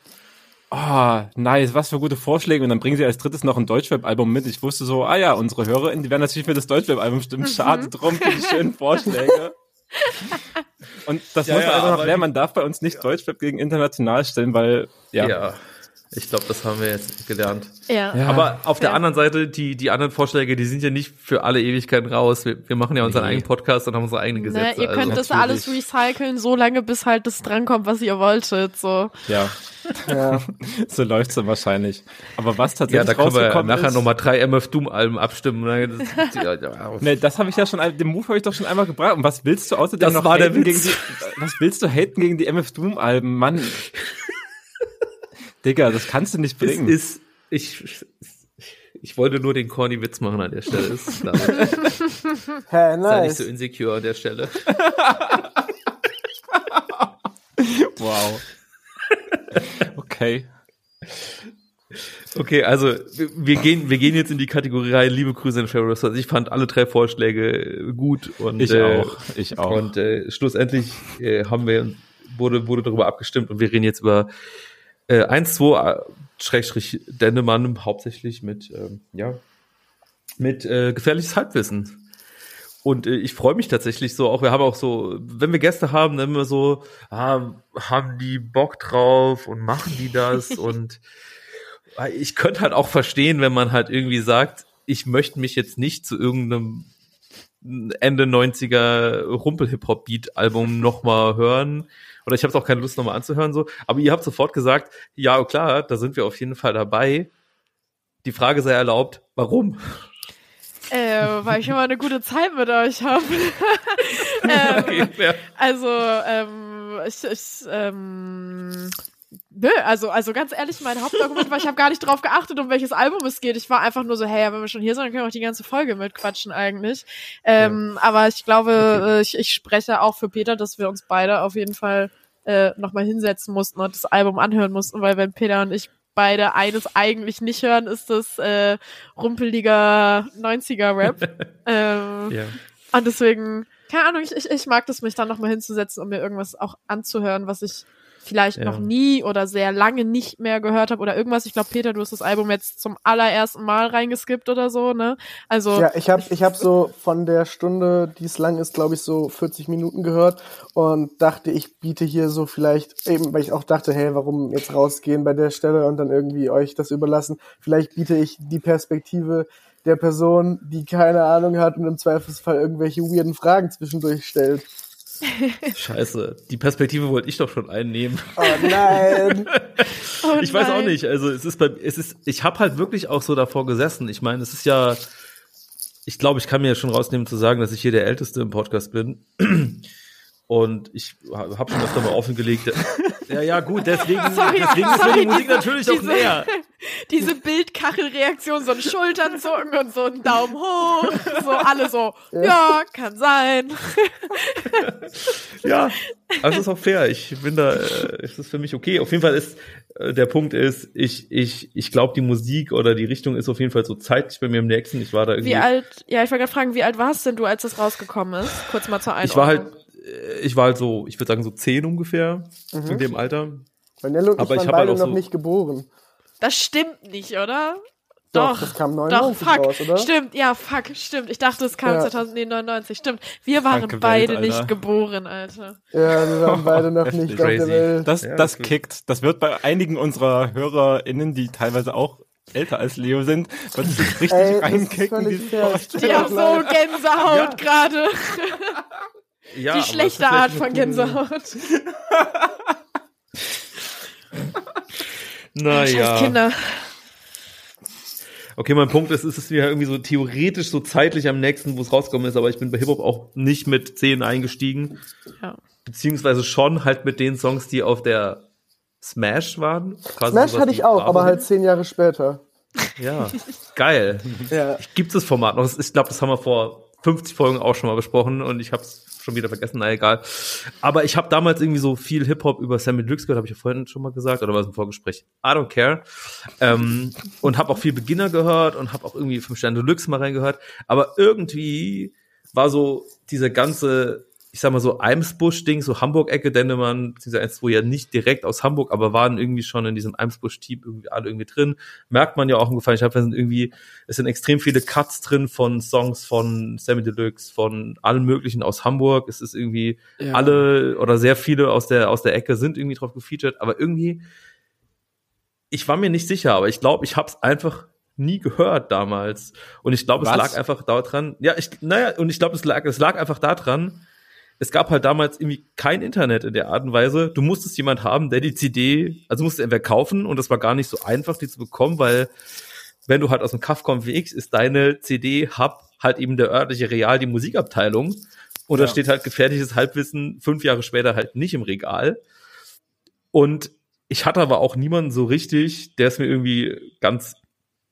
oh, nice, was für gute Vorschläge. Und dann bringen sie als drittes noch ein Deutschweb-Album mit. Ich wusste so, ah ja, unsere HörerInnen, die werden natürlich für das Deutschweb-Album stimmen. Mhm. Schade drum für die schönen Vorschläge. Und das ja, muss man ja, einfach noch lernen. Man darf bei uns nicht ja. Deutschweb gegen international stellen, weil, ja. ja. Ich glaube, das haben wir jetzt gelernt. Ja. ja. Aber auf der anderen Seite, die, die anderen Vorschläge, die sind ja nicht für alle Ewigkeiten raus. Wir, wir machen ja unseren nee. eigenen Podcast und haben unsere eigenen ne, Gesetze. Ne, ihr könnt also, das alles recyceln, so lange, bis halt das drankommt, was ihr wolltet. So. Ja. ja. so läuft's dann wahrscheinlich. Aber was tatsächlich Ja, da können wir nachher nochmal drei MF Doom Alben abstimmen. Ne? Das, ja, ja. nee, das habe ich ja schon, den Move habe ich doch schon einmal gebracht. Und was willst du außerdem das noch war der Witz. gegen die, was willst du haten gegen die MF Doom Alben? Mann. Digga, das kannst du nicht bringen. Es ist, ich, ich wollte nur den corny Witz machen an der Stelle. Ist klar. hey, nice. Sei nicht so insecure an der Stelle. wow. Okay. Okay, also wir gehen, wir gehen jetzt in die Kategorie rein. Liebe Grüße an Ferris. Also ich fand alle drei Vorschläge gut und ich äh, auch. Ich auch. Und äh, schlussendlich äh, haben wir wurde wurde darüber abgestimmt und wir reden jetzt über äh, 1, 2, äh, Schrägstrich Dennemann hauptsächlich mit, ähm, ja, mit äh, gefährliches Halbwissen. Und äh, ich freue mich tatsächlich so, auch. Wir haben auch so, wenn wir Gäste haben, dann immer so, ah, haben die Bock drauf und machen die das? Und äh, ich könnte halt auch verstehen, wenn man halt irgendwie sagt, ich möchte mich jetzt nicht zu irgendeinem Ende 90er Rumpel-Hip-Hop-Beat-Album nochmal hören, oder ich habe auch keine Lust nochmal anzuhören so. Aber ihr habt sofort gesagt, ja klar, da sind wir auf jeden Fall dabei. Die Frage sei erlaubt, warum? Äh, weil ich immer eine gute Zeit mit euch habe. ähm, okay. Also, ähm, ich, ich ähm, Nö, also, also ganz ehrlich, mein Hauptargument war, ich habe gar nicht drauf geachtet, um welches Album es geht. Ich war einfach nur so, hey, ja, wenn wir schon hier sind, dann können wir auch die ganze Folge mitquatschen eigentlich. Ähm, ja. Aber ich glaube, okay. Äh, ich, ich spreche auch für Peter, dass wir uns beide auf jeden Fall äh, nochmal hinsetzen mussten und das Album anhören mussten, weil wenn Peter und ich beide eines eigentlich nicht hören, ist das äh, rumpeliger 90er-Rap. ähm, ja. Und deswegen, keine Ahnung, ich, ich, ich mag das, mich dann nochmal hinzusetzen, um mir irgendwas auch anzuhören, was ich vielleicht ja. noch nie oder sehr lange nicht mehr gehört habe oder irgendwas. Ich glaube, Peter, du hast das Album jetzt zum allerersten Mal reingeskippt oder so, ne? Also ja, ich habe ich hab so von der Stunde, die es lang ist, glaube ich, so 40 Minuten gehört und dachte, ich biete hier so vielleicht eben, weil ich auch dachte, hey, warum jetzt rausgehen bei der Stelle und dann irgendwie euch das überlassen? Vielleicht biete ich die Perspektive der Person, die keine Ahnung hat und im Zweifelsfall irgendwelche weirden Fragen zwischendurch stellt. Scheiße, die Perspektive wollte ich doch schon einnehmen. Oh nein. oh ich weiß auch nicht, also es ist bei es ist ich habe halt wirklich auch so davor gesessen. Ich meine, es ist ja ich glaube, ich kann mir ja schon rausnehmen zu sagen, dass ich hier der älteste im Podcast bin. Und ich habe schon öfter mal offengelegt. Ja, ja, gut, deswegen, sorry, deswegen sorry, ist mir die Musik diese, natürlich auch näher. Diese Bildkachelreaktion, so ein Schulternzucken und so ein Daumen hoch. So alle so, ja, kann sein. Ja, also ist auch fair. Ich bin da, äh, ist es für mich okay. Auf jeden Fall ist, äh, der Punkt ist, ich, ich, ich glaube, die Musik oder die Richtung ist auf jeden Fall so zeitlich bei mir im nächsten. Ich war da irgendwie. Wie alt, ja, ich wollte gerade fragen, wie alt warst denn du, als das rausgekommen ist? Kurz mal zur Einordnung. Ich war halt, ich war halt so, ich würde sagen so zehn ungefähr mhm. in dem Alter. Weil Nello und ich waren ich beide halt noch so nicht geboren. Das stimmt nicht, oder? Doch, Doch das kam 99 Doch, fuck, raus, oder? Stimmt, ja, fuck, stimmt. Ich dachte, es kam ja. 2099, stimmt. Wir waren Danke beide Welt, nicht geboren, Alter. Ja, wir waren beide noch nicht auf der Welt. Das, ja, das kickt. Das wird bei einigen unserer HörerInnen, die teilweise auch älter als Leo sind, wird es richtig Ey, reinkicken. Die haben so Gänsehaut ja. gerade. Ja, die schlechte Art von Gänsehaut. naja. Kinder. Okay, mein Punkt ist, es ist mir irgendwie so theoretisch so zeitlich am nächsten, wo es rausgekommen ist, aber ich bin bei Hip-Hop auch nicht mit 10 eingestiegen. Ja. Beziehungsweise schon halt mit den Songs, die auf der Smash waren. Smash hatte ich auch, aber halt zehn Jahre später. Ja, geil. ja. Gibt es das Format noch? Ich glaube, das haben wir vor 50 Folgen auch schon mal besprochen und ich habe es schon wieder vergessen, na egal. Aber ich habe damals irgendwie so viel Hip-Hop über Sammy Deluxe gehört, habe ich ja vorhin schon mal gesagt, oder war es im Vorgespräch? I don't care. Ähm, und habe auch viel Beginner gehört und habe auch irgendwie fünf Sterne Deluxe mal reingehört. Aber irgendwie war so diese ganze ich sag mal so Eimsbusch-Ding, so Hamburg-Ecke, Dennemann, dieser eins, wo ja nicht direkt aus Hamburg, aber waren irgendwie schon in diesem Eimsbusch-Team irgendwie alle irgendwie drin. Merkt man ja auch ungefähr. Ich habe, sind irgendwie, es sind extrem viele Cuts drin von Songs von Sammy Deluxe, von allen möglichen aus Hamburg. Es ist irgendwie ja. alle oder sehr viele aus der, aus der Ecke sind irgendwie drauf gefeatured, aber irgendwie, ich war mir nicht sicher, aber ich glaube, ich habe es einfach nie gehört damals. Und ich glaube, es lag einfach daran, ja, ich, naja, und ich glaube, es lag, es lag einfach daran, es gab halt damals irgendwie kein Internet in der Art und Weise. Du musstest jemand haben, der die CD, also musst du entweder kaufen und das war gar nicht so einfach, die zu bekommen, weil wenn du halt aus dem Kaff kommst wie ich, ist deine CD-Hub halt eben der örtliche Real, die Musikabteilung. Und ja. da steht halt gefährliches Halbwissen fünf Jahre später halt nicht im Regal. Und ich hatte aber auch niemanden so richtig, der es mir irgendwie ganz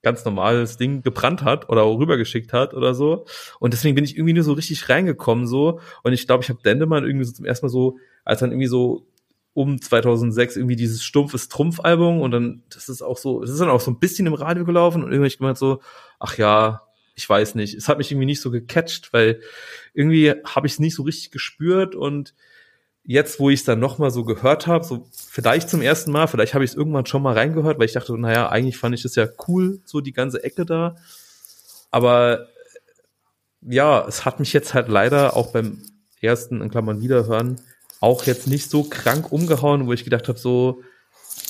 ganz normales Ding gebrannt hat oder rübergeschickt hat oder so. Und deswegen bin ich irgendwie nur so richtig reingekommen so. Und ich glaube, ich habe Dendemann irgendwie so zum ersten Mal so, als dann irgendwie so um 2006 irgendwie dieses stumpfes Trumpf-Album und dann, das ist auch so, das ist dann auch so ein bisschen im Radio gelaufen und irgendwie gemeint so, ach ja, ich weiß nicht. Es hat mich irgendwie nicht so gecatcht, weil irgendwie habe ich es nicht so richtig gespürt und jetzt, wo ich es dann nochmal so gehört habe, so vielleicht zum ersten Mal, vielleicht habe ich es irgendwann schon mal reingehört, weil ich dachte, naja, eigentlich fand ich das ja cool, so die ganze Ecke da. Aber ja, es hat mich jetzt halt leider auch beim ersten, in Klammern wiederhören, auch jetzt nicht so krank umgehauen, wo ich gedacht habe, so,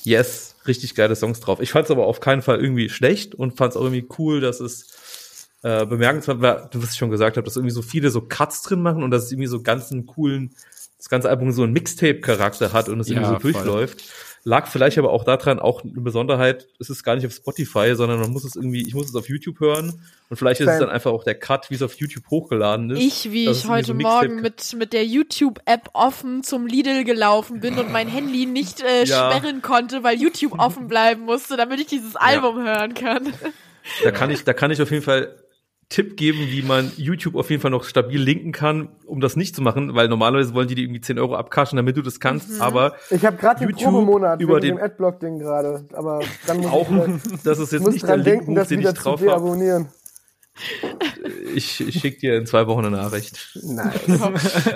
yes, richtig geile Songs drauf. Ich fand es aber auf keinen Fall irgendwie schlecht und fand es auch irgendwie cool, dass es äh, bemerkenswert war, was ich schon gesagt habe, dass irgendwie so viele so Cuts drin machen und dass es irgendwie so ganzen coolen das ganze Album so einen Mixtape-Charakter hat und es ja, irgendwie so durchläuft. Lag vielleicht aber auch daran, auch eine Besonderheit, es ist gar nicht auf Spotify, sondern man muss es irgendwie, ich muss es auf YouTube hören und vielleicht ist es dann einfach auch der Cut, wie es auf YouTube hochgeladen ist. Ich, wie ich heute so Morgen mit, mit der YouTube-App offen zum Lidl gelaufen bin und mein Handy nicht äh, ja. sperren konnte, weil YouTube offen bleiben musste, damit ich dieses Album ja. hören kann. Da kann ich, da kann ich auf jeden Fall Tipp geben, wie man YouTube auf jeden Fall noch stabil linken kann, um das nicht zu machen, weil normalerweise wollen die dir irgendwie 10 Euro abkaschen, damit du das kannst, mhm. aber ich habe gerade den Probemonat über den Adblock-Ding gerade, aber dann muss auch, ich das ist jetzt nicht der Link, denken, den ich drauf habe. Ich, ich schicke dir in zwei Wochen eine Nachricht. Nein.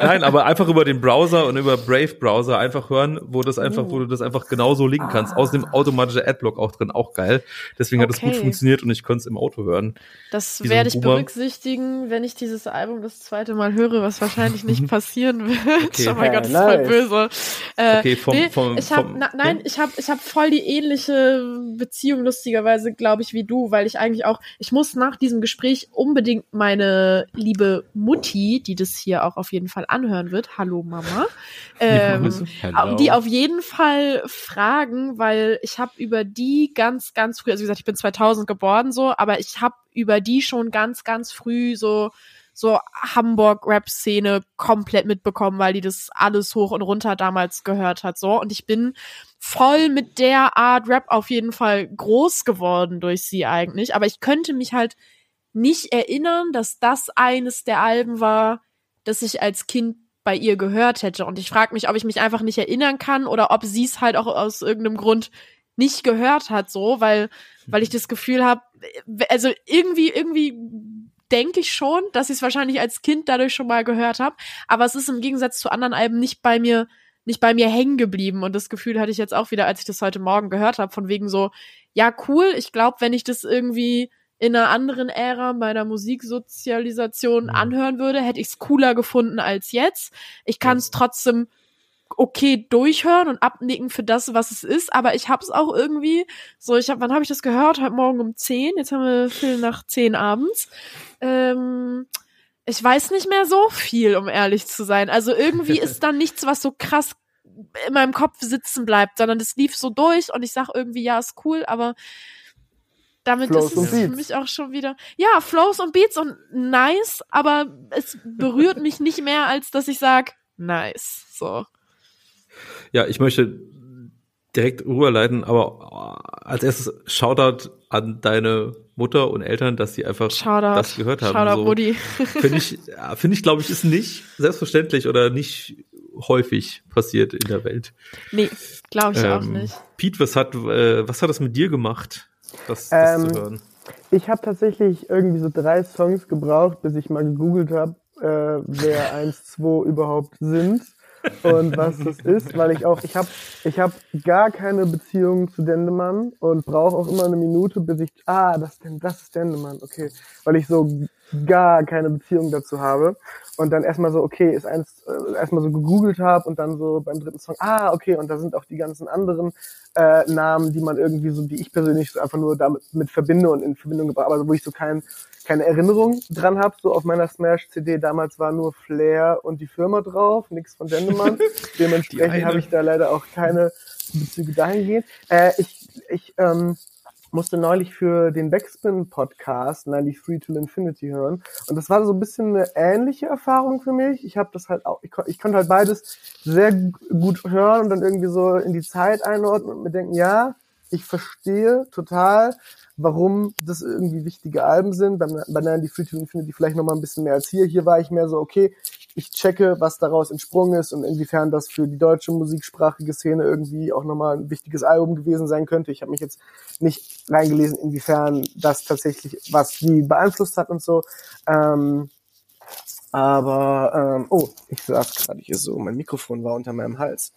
Nein, aber einfach über den Browser und über Brave Browser einfach hören, wo das einfach, wo du das einfach genauso linken kannst. Außerdem automatischer Adblock auch drin, auch geil. Deswegen hat es gut Okay. funktioniert und ich konnte es im Auto hören. Das Wie so ein werde ich Boomer. berücksichtigen, wenn ich dieses Album das zweite Mal höre, was wahrscheinlich nicht passieren wird. Okay. Oh mein Ja, Gott, das ist voll nice. böse. Äh, Okay, vom- nee, vom- ich hab, vom- na, nein, ich habe ich hab voll die ähnliche Beziehung lustigerweise, glaube ich, wie du, weil ich eigentlich auch, ich muss nach diesem Gespräch unbedingt meine liebe Mutti, die das hier auch auf jeden Fall anhören wird, hallo Mama, ähm, Hello. die auf jeden Fall fragen, weil ich habe über die ganz, ganz früh, also wie gesagt, ich bin 2000 geboren so, aber ich habe über die schon ganz, ganz früh so so Hamburg-Rap-Szene komplett mitbekommen, weil die das alles hoch und runter damals gehört hat so. Und ich bin voll mit der Art Rap auf jeden Fall groß geworden durch sie eigentlich, aber ich könnte mich halt nicht erinnern, dass das eines der Alben war, das ich als Kind bei ihr gehört hätte. Und ich frage mich, ob ich mich einfach nicht erinnern kann oder ob sie es halt auch aus irgendeinem Grund nicht gehört hat, so, weil, weil ich das Gefühl habe, also irgendwie, irgendwie denke ich schon, dass ich es wahrscheinlich als Kind dadurch schon mal gehört habe, aber es ist im Gegensatz zu anderen Alben nicht bei mir, nicht bei mir hängen geblieben. Und das Gefühl hatte ich jetzt auch wieder, als ich das heute Morgen gehört habe, von wegen so, ja, cool, ich glaube, wenn ich das irgendwie in einer anderen Ära meiner Musiksozialisation anhören würde, hätte ich es cooler gefunden als jetzt. Ich kann es trotzdem okay durchhören und abnicken für das, was es ist, aber ich hab's auch irgendwie so, ich hab, wann habe ich das gehört? Heute Morgen um 10, jetzt haben wir viel nach 10 abends. Ähm, ich weiß nicht mehr so viel, um ehrlich zu sein. Also irgendwie ist dann nichts, was so krass in meinem Kopf sitzen bleibt, sondern das lief so durch und ich sag irgendwie, ja, ist cool, aber damit Flows ist es für mich auch schon wieder, ja, Flows und Beats und nice, aber es berührt mich nicht mehr, als dass ich sag, nice, so. Ja, ich möchte direkt rüberleiten, aber äh, als erstes Shoutout an deine Mutter und Eltern, dass sie einfach Shoutout, das gehört haben. Shoutout, so. Mutti. Finde ich, finde ich, glaube ich, ist nicht selbstverständlich oder nicht häufig passiert in der Welt. Nee, glaube ich auch Ähm, nicht. Pete, was hat, äh, was hat das mit dir gemacht, das, das Ähm, zu hören? Ich habe tatsächlich irgendwie so drei Songs gebraucht, bis ich mal gegoogelt habe, äh, wer 1, 2 überhaupt sind und was das ist, weil ich auch, ich habe ich hab gar keine Beziehung zu Dendemann und brauche auch immer eine Minute, bis ich, ah, das, das ist Dendemann, okay, weil ich so gar keine Beziehung dazu habe. Und dann erstmal so, okay, ist eins, äh, erstmal so gegoogelt habe und dann so beim dritten Song, ah, okay, und da sind auch die ganzen anderen äh, Namen, die man irgendwie so, die ich persönlich so einfach nur damit mit verbinde und in Verbindung gebracht, aber wo ich so kein, keine Erinnerung dran habe. So auf meiner Smash-CD damals war nur Flair und die Firma drauf, nichts von Dendemann. Dementsprechend habe ich da leider auch keine Bezüge dahingehend. Äh, ich ich ähm, musste neulich für den Backspin-Podcast 93 Till Infinity hören. Und das war so ein bisschen eine ähnliche Erfahrung für mich. Ich habe das halt auch, ich, kon ich konnte halt beides sehr gu- gut hören und dann irgendwie so in die Zeit einordnen und mir denken, ja, ich verstehe total, warum das irgendwie wichtige Alben sind. Bei, bei 93 Till Infinity vielleicht noch mal ein bisschen mehr als hier. Hier war ich mehr so, okay, ich checke, was daraus entsprungen ist und inwiefern das für die deutsche musiksprachige Szene irgendwie auch nochmal ein wichtiges Album gewesen sein könnte. Ich habe mich jetzt nicht reingelesen, inwiefern das tatsächlich was die beeinflusst hat und so. Ähm, aber, ähm, oh, ich saß gerade hier so, mein Mikrofon war unter meinem Hals.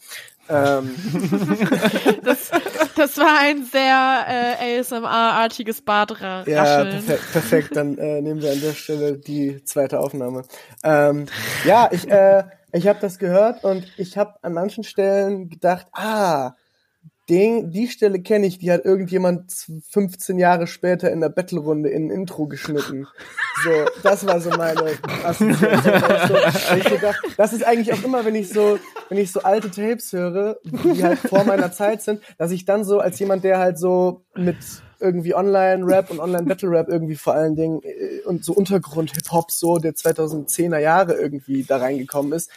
Ähm, Das, das war ein sehr äh, ASMR-artiges Badrascheln. Ja, perfekt, perfekt. Dann äh, nehmen wir an der Stelle die zweite Aufnahme. Ähm, ja, ich, äh, ich habe das gehört und ich habe an manchen Stellen gedacht, ah, den, die Stelle kenne ich, die hat irgendjemand 15 Jahre später in der Battle-Runde in ein Intro geschnitten. So, das war so meine Assoziation. So dachte, das ist eigentlich auch immer, wenn ich so, wenn ich so alte Tapes höre, die halt vor meiner Zeit sind, dass ich dann so als jemand, der halt so mit irgendwie Online-Rap und Online-Battle-Rap irgendwie vor allen Dingen äh, und so Untergrund-Hip-Hop so der 2010er Jahre irgendwie da reingekommen ist,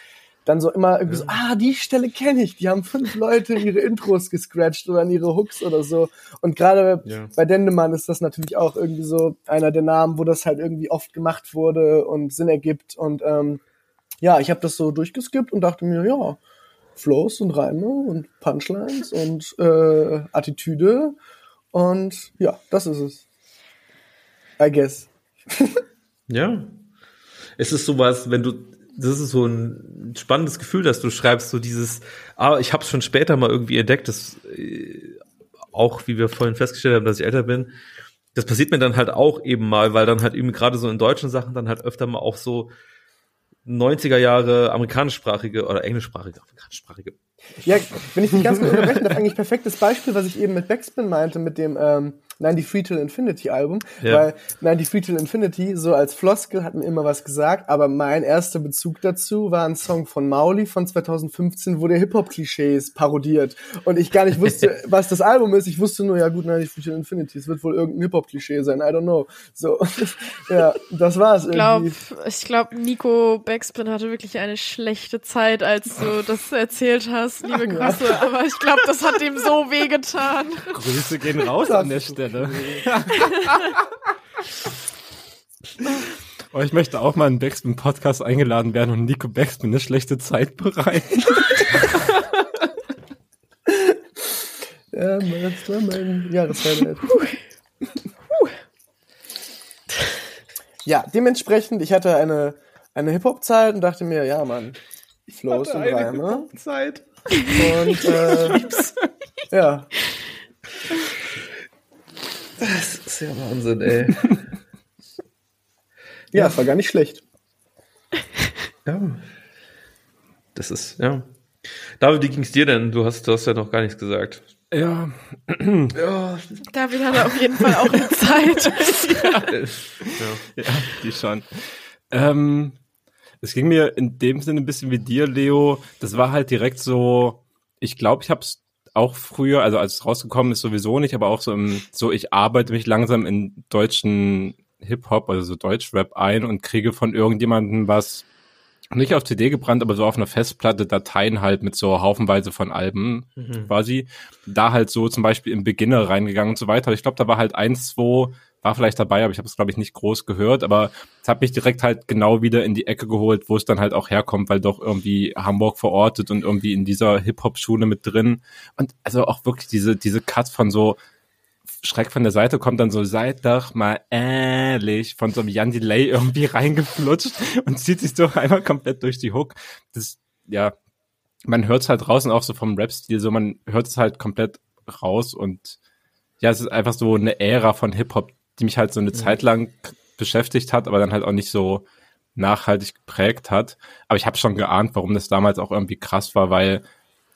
dann so immer irgendwie so, ah, die Stelle kenne ich, die haben fünf Leute ihre Intros gescratcht oder an ihre Hooks oder so. Und gerade Ja. bei Dendemann ist das natürlich auch irgendwie so einer der Namen, wo das halt irgendwie oft gemacht wurde und Sinn ergibt. Und ähm, ja, ich habe das so durchgeskippt und dachte mir, ja, Flows und Reime und Punchlines und äh, Attitüde und ja, das ist es. I guess. ja. Es ist sowas, wenn du, das ist so ein spannendes Gefühl, dass du schreibst, so dieses, ah, ich habe es schon später mal irgendwie entdeckt, das äh, auch, wie wir vorhin festgestellt haben, dass ich älter bin. Das passiert mir dann halt auch eben mal, weil dann halt eben gerade so in deutschen Sachen dann halt öfter mal auch so 90er Jahre amerikanischsprachige oder englischsprachige, amerikanischsprachige. Ja, wenn ich dich ganz kurz unterbrechen darf, eigentlich perfektes Beispiel, was ich eben mit Backspin meinte, mit dem ähm, 93 Till Infinity Album, ja. weil 93 Till Infinity so als Floskel hat mir immer was gesagt, aber mein erster Bezug dazu war ein Song von Mauli von 2015, wo der Hip-Hop-Klischees parodiert und ich gar nicht wusste, was das Album ist. Ich wusste nur, ja gut, 93 Till Infinity, es wird wohl irgendein Hip-Hop-Klischee sein, I don't know. So, ja, das war's ich glaub, irgendwie. Ich glaube, Nico Backspin hatte wirklich eine schlechte Zeit, als du das erzählt hast. Liebe Grüße, ja. aber ich glaube, das hat ihm so wehgetan. Grüße gehen raus an der Stelle. Stelle. oh, ich möchte auch mal in Backspin-Podcast eingeladen werden und Nico Backspin eine schlechte Zeit bereiten. ja, das war mein Jahreshighlight. ja, dementsprechend, ich hatte eine, eine Hip-Hop-Zeit und dachte mir, ja, Mann, Flows und Reime. Zeit. Und äh, ja. Das ist ja Wahnsinn, ey. ja, ja, war gar nicht schlecht. Ja. Das ist, ja. David, wie ging's dir denn? Du hast, du hast ja noch gar nichts gesagt. Ja. ja. David hatte auf jeden Fall auch eine Zeit. ja. ja. ja, die schon. Ähm, es ging mir in dem Sinne ein bisschen wie dir, Leo. Das war halt direkt so, ich glaube, ich habe es auch früher, also als es rausgekommen ist sowieso nicht, aber auch so im, so ich arbeite mich langsam in deutschen Hip-Hop, also so Deutsch-Rap ein und kriege von irgendjemandem was nicht auf CD gebrannt, aber so auf einer Festplatte Dateien halt mit so haufenweise von Alben mhm. quasi. Da halt so zum Beispiel im Beginner reingegangen und so weiter. Ich glaube, da war halt eins, zwei war vielleicht dabei, aber ich habe es, glaube ich, nicht groß gehört. Aber es hat mich direkt halt genau wieder in die Ecke geholt, wo es dann halt auch herkommt, weil doch irgendwie Hamburg verortet und irgendwie in dieser Hip-Hop-Schule mit drin. Und also auch wirklich diese, diese Cut von so Schreck von der Seite kommt dann so, seid doch mal ehrlich, von so einem Jan Delay irgendwie reingeflutscht und zieht sich so einmal komplett durch die Hook. Das, ja, man hört es halt draußen auch so vom Rap-Stil, so man hört es halt komplett raus und ja, es ist einfach so eine Ära von Hip-Hop, die mich halt so eine mhm. Zeit lang beschäftigt hat, aber dann halt auch nicht so nachhaltig geprägt hat. Aber ich habe schon geahnt, warum das damals auch irgendwie krass war, weil,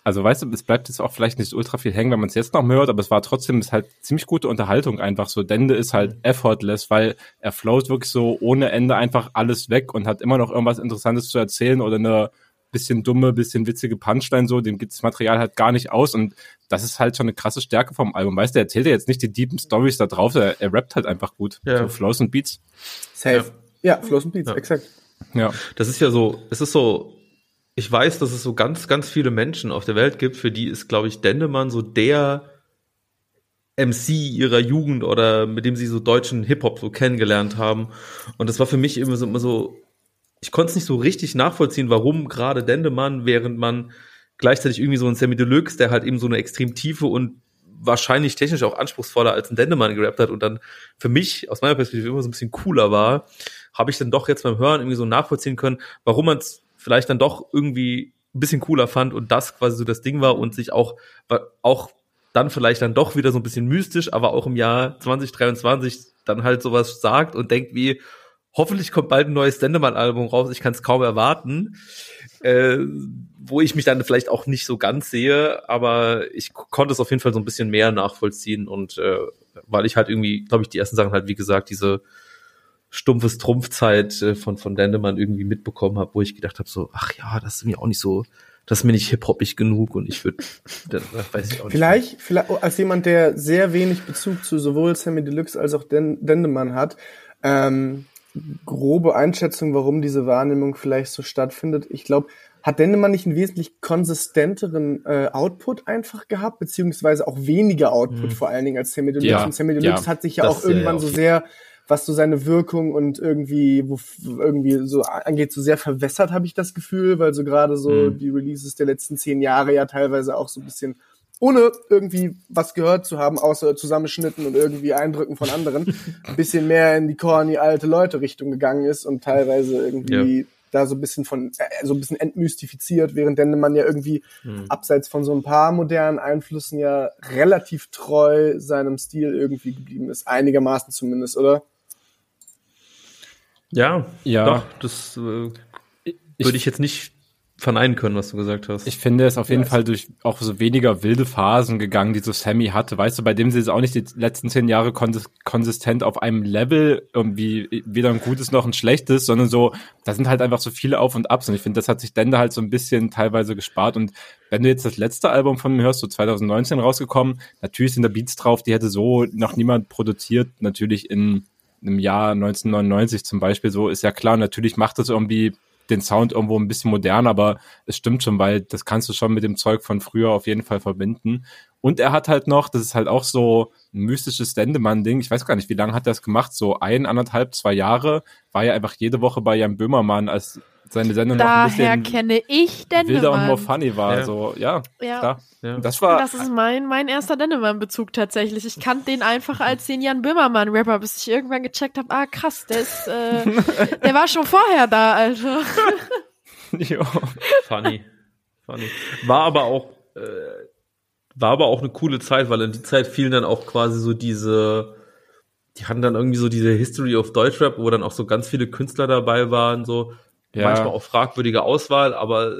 also weißt du, es bleibt jetzt auch vielleicht nicht ultra viel hängen, wenn man es jetzt noch hört, aber es war trotzdem, es ist halt ziemlich gute Unterhaltung einfach so. Dende ist halt mhm. effortless, weil er float wirklich so ohne Ende einfach alles weg und hat immer noch irgendwas Interessantes zu erzählen oder eine bisschen dumme, bisschen witzige Punchline so, dem gibt das Material halt gar nicht aus und das ist halt schon eine krasse Stärke vom Album. Weißt du, er erzählt ja jetzt nicht die deepen Stories da drauf, er, er rappt halt einfach gut. Ja. So Flows und Beats. Safe. Ja, ja Flows und Beats, ja. exakt. Ja. Das ist ja so, es ist so, ich weiß, dass es so ganz, ganz viele Menschen auf der Welt gibt, für die ist, glaube ich, Dendemann so der MC ihrer Jugend oder mit dem sie so deutschen Hip-Hop so kennengelernt haben. Und das war für mich immer so, immer so ich konnte es nicht so richtig nachvollziehen, warum gerade Dendemann, während man gleichzeitig irgendwie so ein Sammy Deluxe, der halt eben so eine extrem tiefe und wahrscheinlich technisch auch anspruchsvoller als ein Dendemann gerappt hat und dann für mich aus meiner Perspektive immer so ein bisschen cooler war, habe ich dann doch jetzt beim Hören irgendwie so nachvollziehen können, warum man es vielleicht dann doch irgendwie ein bisschen cooler fand und das quasi so das Ding war und sich auch, auch dann vielleicht dann doch wieder so ein bisschen mystisch, aber auch im Jahr 2023 dann halt sowas sagt und denkt wie, hoffentlich kommt bald ein neues Sendemann-Album raus, ich kann es kaum erwarten. Äh, wo ich mich dann vielleicht auch nicht so ganz sehe, aber ich konnte es auf jeden Fall so ein bisschen mehr nachvollziehen und äh, weil ich halt irgendwie, glaube ich, die ersten Sachen halt, wie gesagt, diese stumpfes Trumpfzeit äh, von, von Dendemann irgendwie mitbekommen habe, wo ich gedacht habe, so, ach ja, das ist mir auch nicht so, das ist mir nicht hip-hoppig genug und ich würde, weiß ich auch nicht. Vielleicht, vielleicht als jemand, der sehr wenig Bezug zu sowohl Sammy Deluxe als auch Den Dendemann hat, ähm, grobe Einschätzung, warum diese Wahrnehmung vielleicht so stattfindet. Ich glaube, hat Dendemann nicht einen wesentlich konsistenteren äh, Output einfach gehabt, beziehungsweise auch weniger Output mhm. vor allen Dingen als Sammy Deluxe. Ja, und Sammy Deluxe ja, hat sich ja auch irgendwann so sehr, was so seine Wirkung und irgendwie, wo irgendwie so angeht, so sehr verwässert, habe ich das Gefühl, weil so gerade so mhm. die Releases der letzten zehn Jahre ja teilweise auch so ein bisschen ohne irgendwie was gehört zu haben, außer Zusammenschnitten und irgendwie Eindrücken von anderen, ein bisschen mehr in die corny alte Leute Richtung gegangen ist und teilweise irgendwie ja. da so ein bisschen von, äh, so ein bisschen entmystifiziert, während denn man ja irgendwie hm. abseits von so ein paar modernen Einflüssen ja relativ treu seinem Stil irgendwie geblieben ist, einigermaßen zumindest, oder? Ja, ja, doch, das äh, würde ich jetzt nicht verneinen können, was du gesagt hast. Ich finde, es auf jeden ja, Fall durch auch so weniger wilde Phasen gegangen, die so Sammy hatte. Weißt du, bei dem sie jetzt auch nicht die letzten zehn Jahre konsistent auf einem Level irgendwie weder ein gutes noch ein schlechtes, sondern so, da sind halt einfach so viele Auf und Abs. Und ich finde, das hat sich Dende halt so ein bisschen teilweise gespart. Und wenn du jetzt das letzte Album von mir hörst, so 2019 rausgekommen, natürlich sind da Beats drauf, die hätte so noch niemand produziert, natürlich in einem Jahr 1999 zum Beispiel, so ist ja klar, natürlich macht das irgendwie den Sound irgendwo ein bisschen modern, aber es stimmt schon, weil das kannst du schon mit dem Zeug von früher auf jeden Fall verbinden. Und er hat halt noch, das ist halt auch so ein mystisches Stendemann-Ding. Ich weiß gar nicht, wie lange hat er das gemacht? So ein, anderthalb, zwei Jahre war er einfach jede Woche bei Jan Böhmermann als seine Sendung Daher noch ein bisschen kenne ich Dennemann. wilder und more funny war. Ja. So, ja, ja. Klar. ja. Das war. Das ist mein, mein erster Dennemann-Bezug tatsächlich. Ich kannte den einfach als den Jan Böhmermann-Rapper, bis ich irgendwann gecheckt habe, ah krass, der ist, äh, der war schon vorher da, Alter. jo. Funny. Funny. War aber auch, äh, war aber auch eine coole Zeit, weil in die Zeit fielen dann auch quasi so diese, die hatten dann irgendwie so diese History of Deutschrap, wo dann auch so ganz viele Künstler dabei waren, so ja. manchmal auch fragwürdige Auswahl, aber